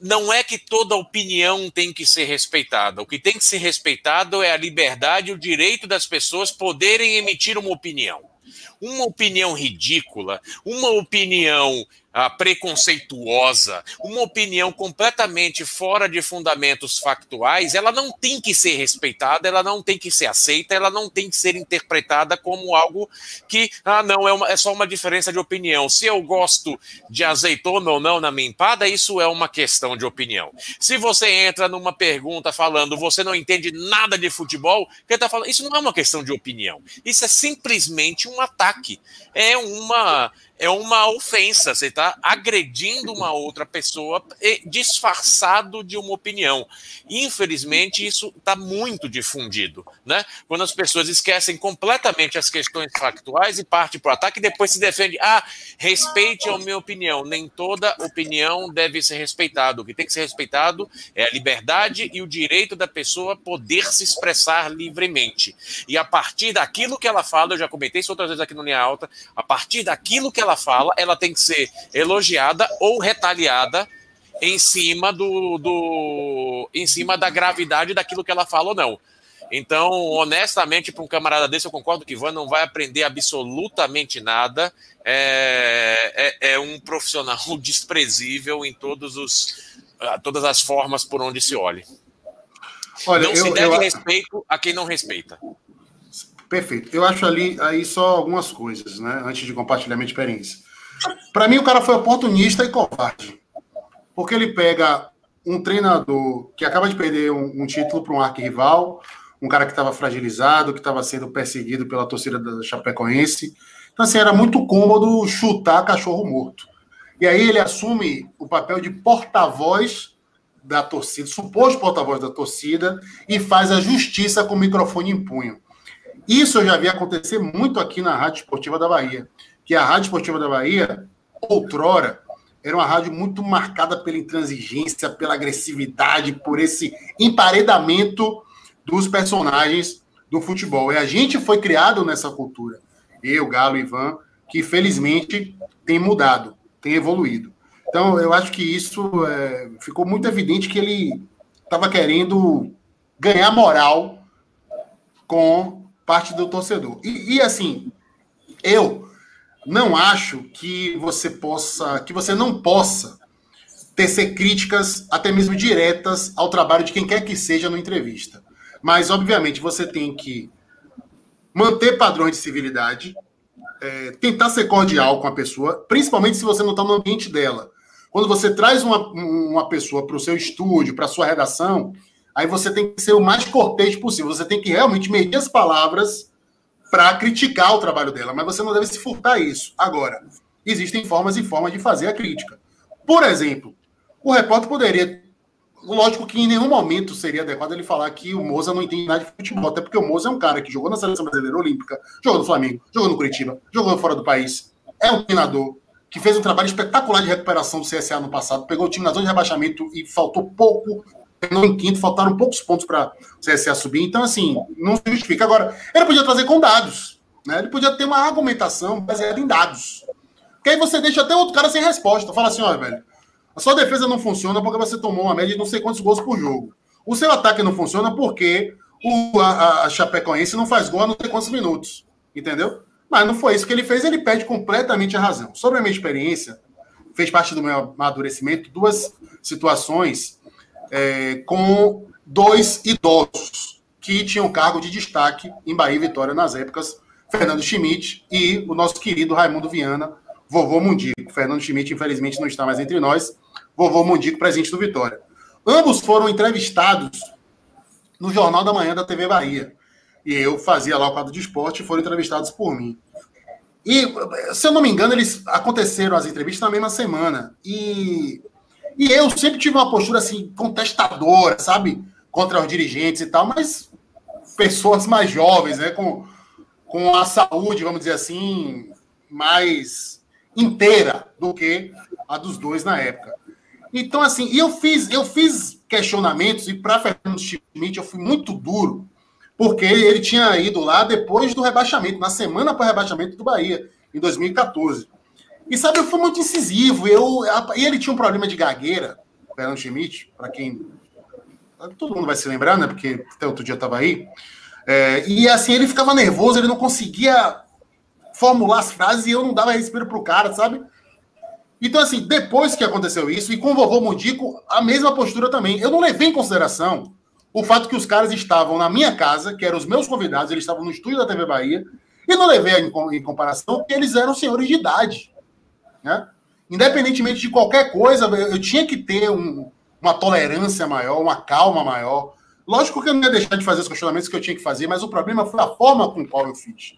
Não é que toda opinião tem que ser respeitada. O que tem que ser respeitado é a liberdade e o direito das pessoas poderem emitir uma opinião. Uma opinião ridícula, uma opinião ah, preconceituosa, uma opinião completamente fora de fundamentos factuais, ela não tem que ser respeitada, ela não tem que ser aceita, ela não tem que ser interpretada como algo que, ah, não, é, uma, é só uma diferença de opinião. Se eu gosto de azeitona ou não na minha empada, isso é uma questão de opinião. Se você entra numa pergunta falando você não entende nada de futebol, quem está falando, isso não é uma questão de opinião. Isso é simplesmente um ataque. É uma é uma ofensa, você está agredindo uma outra pessoa disfarçado de uma opinião. Infelizmente, isso está muito difundido, né? Quando as pessoas esquecem completamente as questões factuais e partem para o ataque e depois se defende. Ah, respeite a minha opinião. Nem toda opinião deve ser respeitada. O que tem que ser respeitado é a liberdade e o direito da pessoa poder se expressar livremente. E a partir daquilo que ela fala, eu já comentei isso outras vezes aqui no Linha Alta, a partir daquilo que ela fala, ela tem que ser elogiada ou retaliada em cima do, do em cima da gravidade daquilo que ela fala ou não. Então, honestamente, para um camarada desse, eu concordo que Ivan não vai aprender absolutamente nada. É, é, é um profissional (laughs) desprezível em todos os, ah, todas as formas por onde se olhe. Olha, não eu, se deve eu... respeito a quem não respeita. Perfeito. Eu acho ali aí só algumas coisas, né? Antes de compartilhar minha experiência. Para mim, o cara foi oportunista e covarde. Porque ele pega um treinador que acaba de perder um, um título para um arquirrival, um cara que estava fragilizado, que estava sendo perseguido pela torcida da Chapecoense. Então, assim, era muito cômodo chutar cachorro morto. E aí ele assume o papel de porta-voz da torcida, suposto porta-voz da torcida, e faz a justiça com o microfone em punho. Isso eu já vi acontecer muito aqui na Rádio Esportiva da Bahia, que a Rádio Esportiva da Bahia, outrora, era uma rádio muito marcada pela intransigência, pela agressividade, por esse emparedamento dos personagens do futebol. E a gente foi criado nessa cultura. Eu, Galo, Ivan, que felizmente tem mudado, tem evoluído. Então, eu acho que isso é, ficou muito evidente que ele estava querendo ganhar moral com parte do torcedor. E, e, assim, eu não acho que você possa, que você não possa tecer críticas, até mesmo diretas, ao trabalho de quem quer que seja na entrevista. Mas, obviamente, você tem que manter padrões de civilidade, é, tentar ser cordial com a pessoa, principalmente se você não está no ambiente dela. Quando você traz uma, uma pessoa para o seu estúdio, para a sua redação, aí você tem que ser o mais cortês possível. Você tem que realmente medir as palavras para criticar o trabalho dela, mas você não deve se furtar isso. Agora, existem formas e formas de fazer a crítica. Por exemplo, o repórter poderia. Lógico que em nenhum momento seria adequado ele falar que o Moza não entende nada de futebol, até porque o Moza é um cara que jogou na seleção brasileira olímpica, jogou no Flamengo, jogou no Curitiba, jogou fora do país, é um treinador que fez um trabalho espetacular de recuperação do CSA no passado, pegou o time na zona de rebaixamento e faltou pouco terminou em quinto, faltaram poucos pontos para o CSA subir. Então, assim, não se justifica. Agora, ele podia trazer com dados. Né? Ele podia ter uma argumentação baseada em dados. Porque aí você deixa até outro cara sem resposta. Fala assim, olha, velho, a sua defesa não funciona porque você tomou uma média de não sei quantos gols por jogo. O seu ataque não funciona porque o, a, a Chapecoense não faz gol há não sei quantos minutos. Entendeu? Mas não foi isso que ele fez, ele perde completamente a razão. Sobre a minha experiência, fez parte do meu amadurecimento, duas situações é, com dois idosos que tinham cargo de destaque em Bahia e Vitória nas épocas, Fernando Schmidt e o nosso querido Raimundo Viana, vovô Mundico. Fernando Schmidt, infelizmente, não está mais entre nós, vovô Mundico, presente do Vitória. Ambos foram entrevistados no Jornal da Manhã da TV Bahia. E eu fazia lá o quadro de esporte e foram entrevistados por mim. E, se eu não me engano, eles aconteceram as entrevistas na mesma semana. E e eu sempre tive uma postura assim, contestadora, sabe? Contra os dirigentes e tal, mas pessoas mais jovens, né? Com, com a saúde, vamos dizer assim, mais inteira do que a dos dois na época. Então, assim, eu fiz, eu fiz questionamentos, e para Fernando Schmidt eu fui muito duro, porque ele tinha ido lá depois do rebaixamento, na semana para o rebaixamento do Bahia, em 2014. E sabe, eu fui muito incisivo. Eu, e ele tinha um problema de gagueira, Fernando Schmidt, para quem. Todo mundo vai se lembrar, né? Porque até outro dia estava aí. É, e assim, ele ficava nervoso, ele não conseguia formular as frases e eu não dava respiro pro cara, sabe? Então, assim, depois que aconteceu isso, e com o vovô Mundico, a mesma postura também. Eu não levei em consideração o fato que os caras estavam na minha casa, que eram os meus convidados, eles estavam no estúdio da TV Bahia, e não levei em, em comparação que eles eram senhores de idade. Né? Independentemente de qualquer coisa, eu, eu tinha que ter um, uma tolerância maior, uma calma maior. Lógico que eu não ia deixar de fazer os questionamentos que eu tinha que fazer, mas o problema foi a forma com qual eu fiz.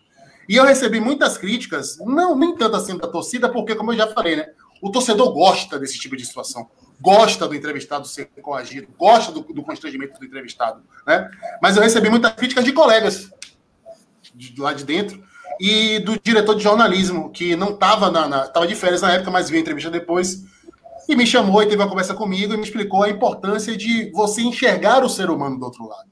E eu recebi muitas críticas, não nem tanto assim da torcida, porque, como eu já falei, né? O torcedor gosta desse tipo de situação gosta do entrevistado ser coagido, gosta do, do constrangimento do entrevistado, né? Mas eu recebi muitas críticas de colegas de, lá de dentro e do diretor de jornalismo que não estava na, na tava de férias na época, mas viu a entrevista depois e me chamou e teve uma conversa comigo e me explicou a importância de você enxergar o ser humano do outro lado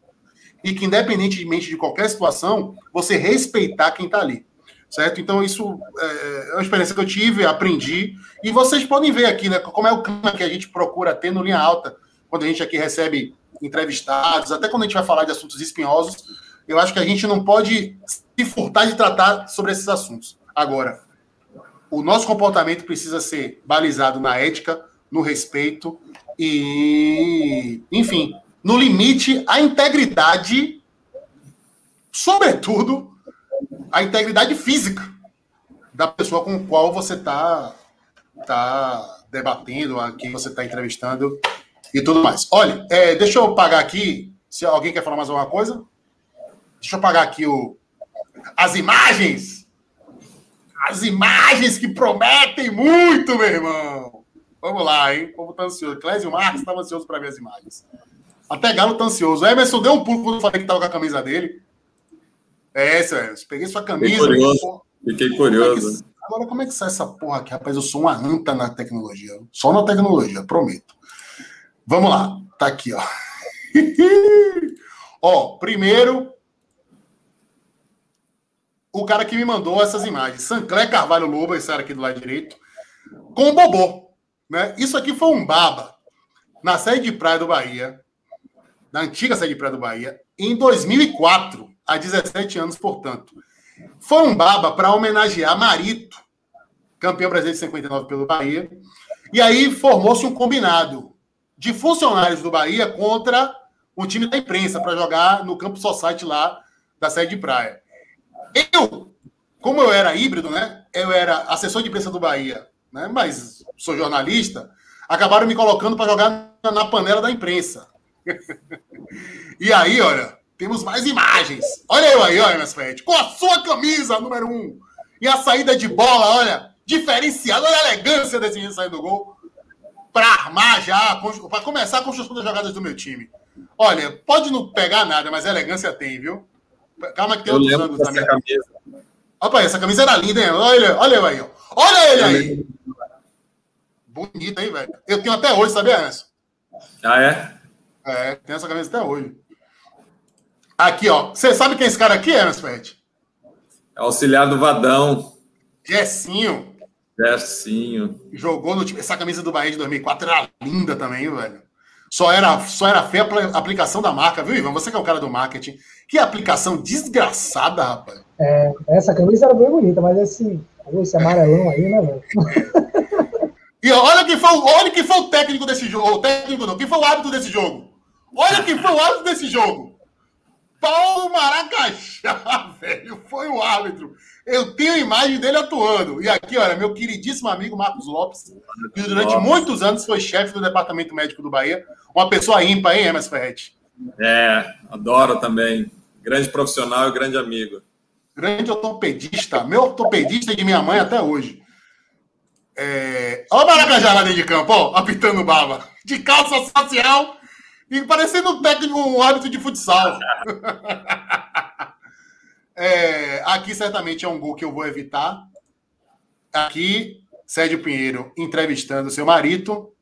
e que independentemente de qualquer situação você respeitar quem está ali certo? Então, isso é, é uma experiência que eu tive, aprendi, e vocês podem ver aqui, né, como é o clima que a gente procura ter no Linha Alta, quando a gente aqui recebe entrevistados, até quando a gente vai falar de assuntos espinhosos, eu acho que a gente não pode se furtar de tratar sobre esses assuntos. Agora, o nosso comportamento precisa ser balizado na ética, no respeito e, enfim, no limite, a integridade, sobretudo, a integridade física da pessoa com qual você está tá debatendo, a quem você está entrevistando e tudo mais. Olha, é, deixa eu pagar aqui, se alguém quer falar mais alguma coisa. Deixa eu pagar aqui o, as imagens. As imagens que prometem muito, meu irmão. Vamos lá, hein? O povo tá ansioso. Clésio Marques estava ansioso para ver as imagens. Até Galo tá ansioso. O Emerson deu um pulo quando eu falei que estava com a camisa dele. É, Sérgio, peguei sua camisa. Fiquei curioso. Fiquei curioso. Como é que, agora, como é que sai essa porra aqui? Rapaz, eu sou uma anta na tecnologia. Só na tecnologia, prometo. Vamos lá. Tá aqui, ó. (laughs) ó, primeiro, o cara que me mandou essas imagens. Sanclé Carvalho Lobo, esse cara aqui do lado direito, com o Bobô. Né? Isso aqui foi um baba na sede de praia do Bahia, na antiga sede de praia do Bahia, em 2004 há 17 anos, portanto. Foi um baba para homenagear Marito, campeão brasileiro de 59 pelo Bahia. E aí formou-se um combinado de funcionários do Bahia contra um time da imprensa para jogar no campo Society lá da sede de praia. Eu, como eu era híbrido, né? Eu era assessor de imprensa do Bahia, né? Mas sou jornalista. Acabaram me colocando para jogar na panela da imprensa. (laughs) e aí, olha, temos mais imagens. Olha eu aí, olha, Fred, com a sua camisa número um. E a saída de bola, olha, diferenciada, olha a elegância desse menino saindo do gol. Para armar já, para começar a construção das jogadas do meu time. Olha, pode não pegar nada, mas elegância tem, viu? Calma que tem eu outros anos também. Camisa. Opa, essa camisa era linda, hein? Olha, olha eu aí, ó. Olha ele aí. Bonita, hein, velho? Eu tenho até hoje, sabia, essa? Ah, é? É, tem essa camisa até hoje. Aqui, ó. Você sabe quem é esse cara aqui, Emerson Fred? É auxiliar do Vadão. Gessinho. Gessinho. Jogou no time. Essa camisa do Bahia de 2004 era linda também, velho. Só era, só era feia a aplicação da marca, viu, Ivan? Você que é o cara do marketing. Que aplicação desgraçada, rapaz. É, essa camisa era bem bonita, mas esse, esse amarelão aí, né, velho? E olha quem foi, olha quem foi o técnico desse jogo. O técnico não, quem foi o árbitro desse jogo. Olha quem foi o árbitro desse jogo. Paulo Maracajá, (laughs) velho, foi o árbitro. Eu tenho a imagem dele atuando. E aqui, olha, meu queridíssimo amigo Marcos Lopes, que durante muitos anos foi chefe do Departamento Médico do Bahia. Uma pessoa ímpar, hein, Emerson Ferretti? É, adoro também. Grande profissional e grande amigo. Grande ortopedista. Meu ortopedista de minha mãe até hoje. É... Olha o Maracajá lá dentro de campo, ó, apitando baba. De calça social e parecendo um técnico, um hábito de futsal. (laughs) é, aqui certamente é um gol que eu vou evitar. Aqui Sérgio Pinheiro entrevistando seu marido.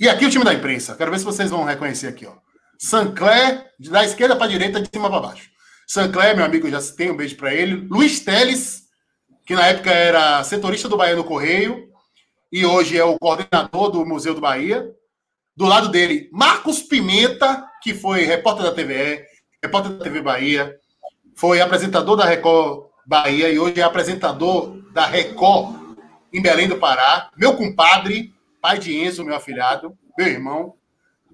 E aqui o time da imprensa. Quero ver se vocês vão reconhecer aqui, ó. Sancler, da esquerda para a direita, de cima para baixo. Sancler, meu amigo, já tem um beijo para ele. Luiz Teles, que na época era setorista do Bahia no Correio e hoje é o coordenador do Museu do Bahia. Do lado dele, Marcos Pimenta, que foi repórter da TVE, repórter da TV Bahia, foi apresentador da Record Bahia e hoje é apresentador da Record em Belém do Pará. Meu compadre, pai de Enzo, meu afilhado, meu irmão.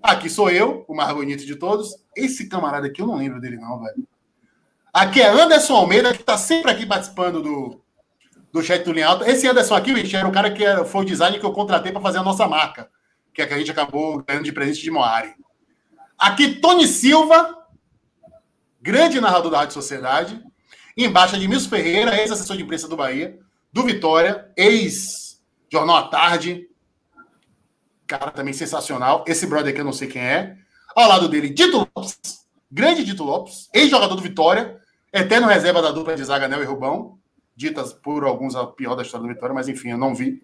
Aqui sou eu, o mais bonito de todos. Esse camarada aqui, eu não lembro dele, não, velho. Aqui é Anderson Almeida, que está sempre aqui participando do, do chat do Linha Alta. Esse Anderson aqui, gente, era o cara que foi o design que eu contratei para fazer a nossa marca que é que a gente acabou ganhando de presente de Moari. Aqui, Tony Silva, grande narrador da Rádio Sociedade. Embaixo, Edmilson Ferreira, ex-assessor de imprensa do Bahia, do Vitória, ex-Jornal à Tarde. Cara, também sensacional. Esse brother aqui eu não sei quem é. Ao lado dele, Dito Lopes, grande Dito Lopes, ex-jogador do Vitória, eterno reserva da dupla de zaga Nel e Rubão, ditas por alguns a pior da história do Vitória, mas enfim, eu não vi.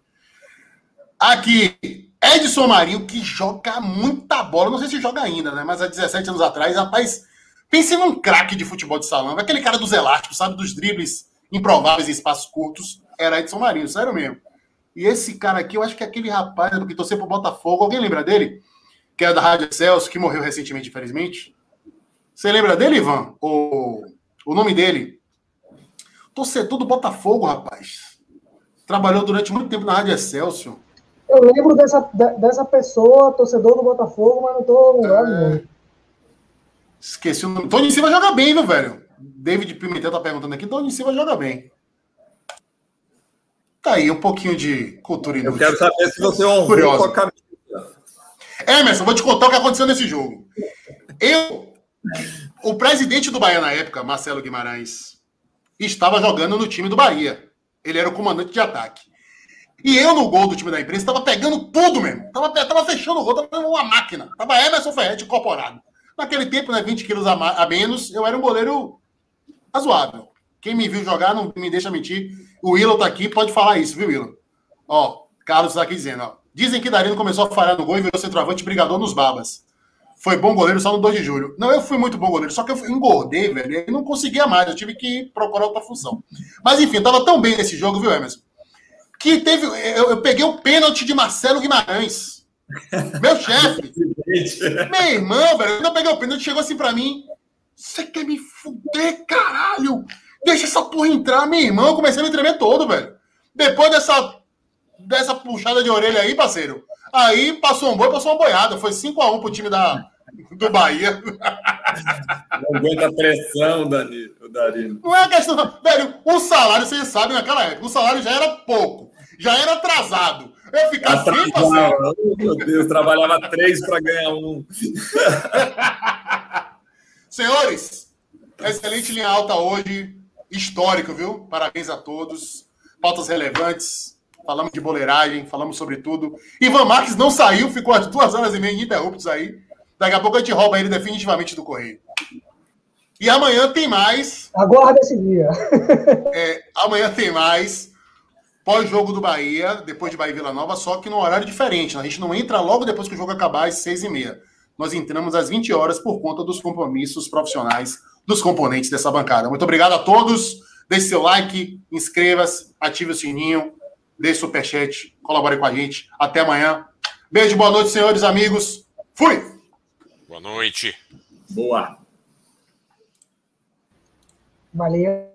Aqui, Edson Marinho, que joga muita bola. Não sei se joga ainda, né? Mas há 17 anos atrás, rapaz, pense num craque de futebol de salão. Aquele cara dos elásticos, sabe? Dos dribles improváveis em espaços curtos. Era Edson Marinho, sério mesmo. E esse cara aqui, eu acho que é aquele rapaz que torceu pro Botafogo. Alguém lembra dele? Que é da Rádio Celso, que morreu recentemente, infelizmente. Você lembra dele, Ivan? O, o nome dele? Torcedor do Botafogo, rapaz. Trabalhou durante muito tempo na Rádio Excelsior. Eu lembro dessa, dessa pessoa, torcedor do Botafogo, mas não tô lembrando. É... Esqueci o nome. Tony Silva joga bem, viu, velho? David Pimentel tá perguntando aqui. Tony Silva joga bem. Tá aí, um pouquinho de cultura inútil. Eu quero saber se você honrou com a camisa. Emerson, vou te contar o que aconteceu nesse jogo. Eu, o presidente do Bahia na época, Marcelo Guimarães, estava jogando no time do Bahia. Ele era o comandante de ataque. E eu no gol do time da imprensa tava pegando tudo mesmo. Tava, tava fechando o gol, tava uma máquina. Tava Emerson Ferretti incorporado. Naquele tempo, né, 20 quilos a, a, menos, eu era um goleiro razoável. Quem me viu jogar não me deixa mentir. O Willow tá aqui, pode falar isso, viu, Willow? Ó, Carlos tá aqui dizendo, ó. Dizem que Darino começou a falhar no gol e virou centroavante brigador nos babas. Foi bom goleiro só no 2 de julho. Não, eu fui muito bom goleiro, só que eu engordei, velho, e não conseguia mais. Eu tive que procurar outra função. Mas enfim, tava tão bem nesse jogo, viu, Emerson? que teve. Eu, eu peguei o pênalti de Marcelo Guimarães. Meu chefe. (laughs) meu irmão, velho. Quando eu peguei o pênalti, chegou assim pra mim. Você quer me fuder, caralho? Deixa essa porra entrar, meu irmão. Eu comecei a me tremer todo, velho. Depois dessa, dessa puxada de orelha aí, parceiro. Aí passou um boi, passou uma boiada. Foi 5x1 pro time da, do Bahia. Não aguenta a pressão, Danilo. Darino. Não é questão. Velho, o salário, vocês sabem, naquela época, o salário já era pouco já era atrasado. Eu ficava sem parceiro. Meu Deus, trabalhava três para ganhar um. (laughs) Senhores, excelente linha alta hoje, histórico, viu? Parabéns a todos. Pautas relevantes. Falamos de boleiragem, falamos sobre tudo. Ivan Marques não saiu, ficou às duas horas e meia ininterruptos aí. Daqui a pouco a gente rouba ele definitivamente do correio. E amanhã tem mais. Aguarda esse dia. (laughs) É, amanhã tem mais pós-jogo do Bahia, depois de Bahia e Vila Nova, só que no horário diferente. A gente não entra logo depois que o jogo acabar, às seis e meia. Nós entramos às 20 horas por conta dos compromissos profissionais dos componentes dessa bancada. Muito obrigado a todos. Deixe seu like, inscreva-se, ative o sininho, deixe superchat, colabore com a gente. Até amanhã. Beijo, boa noite, senhores amigos. Fui! Boa noite. Boa. Valeu.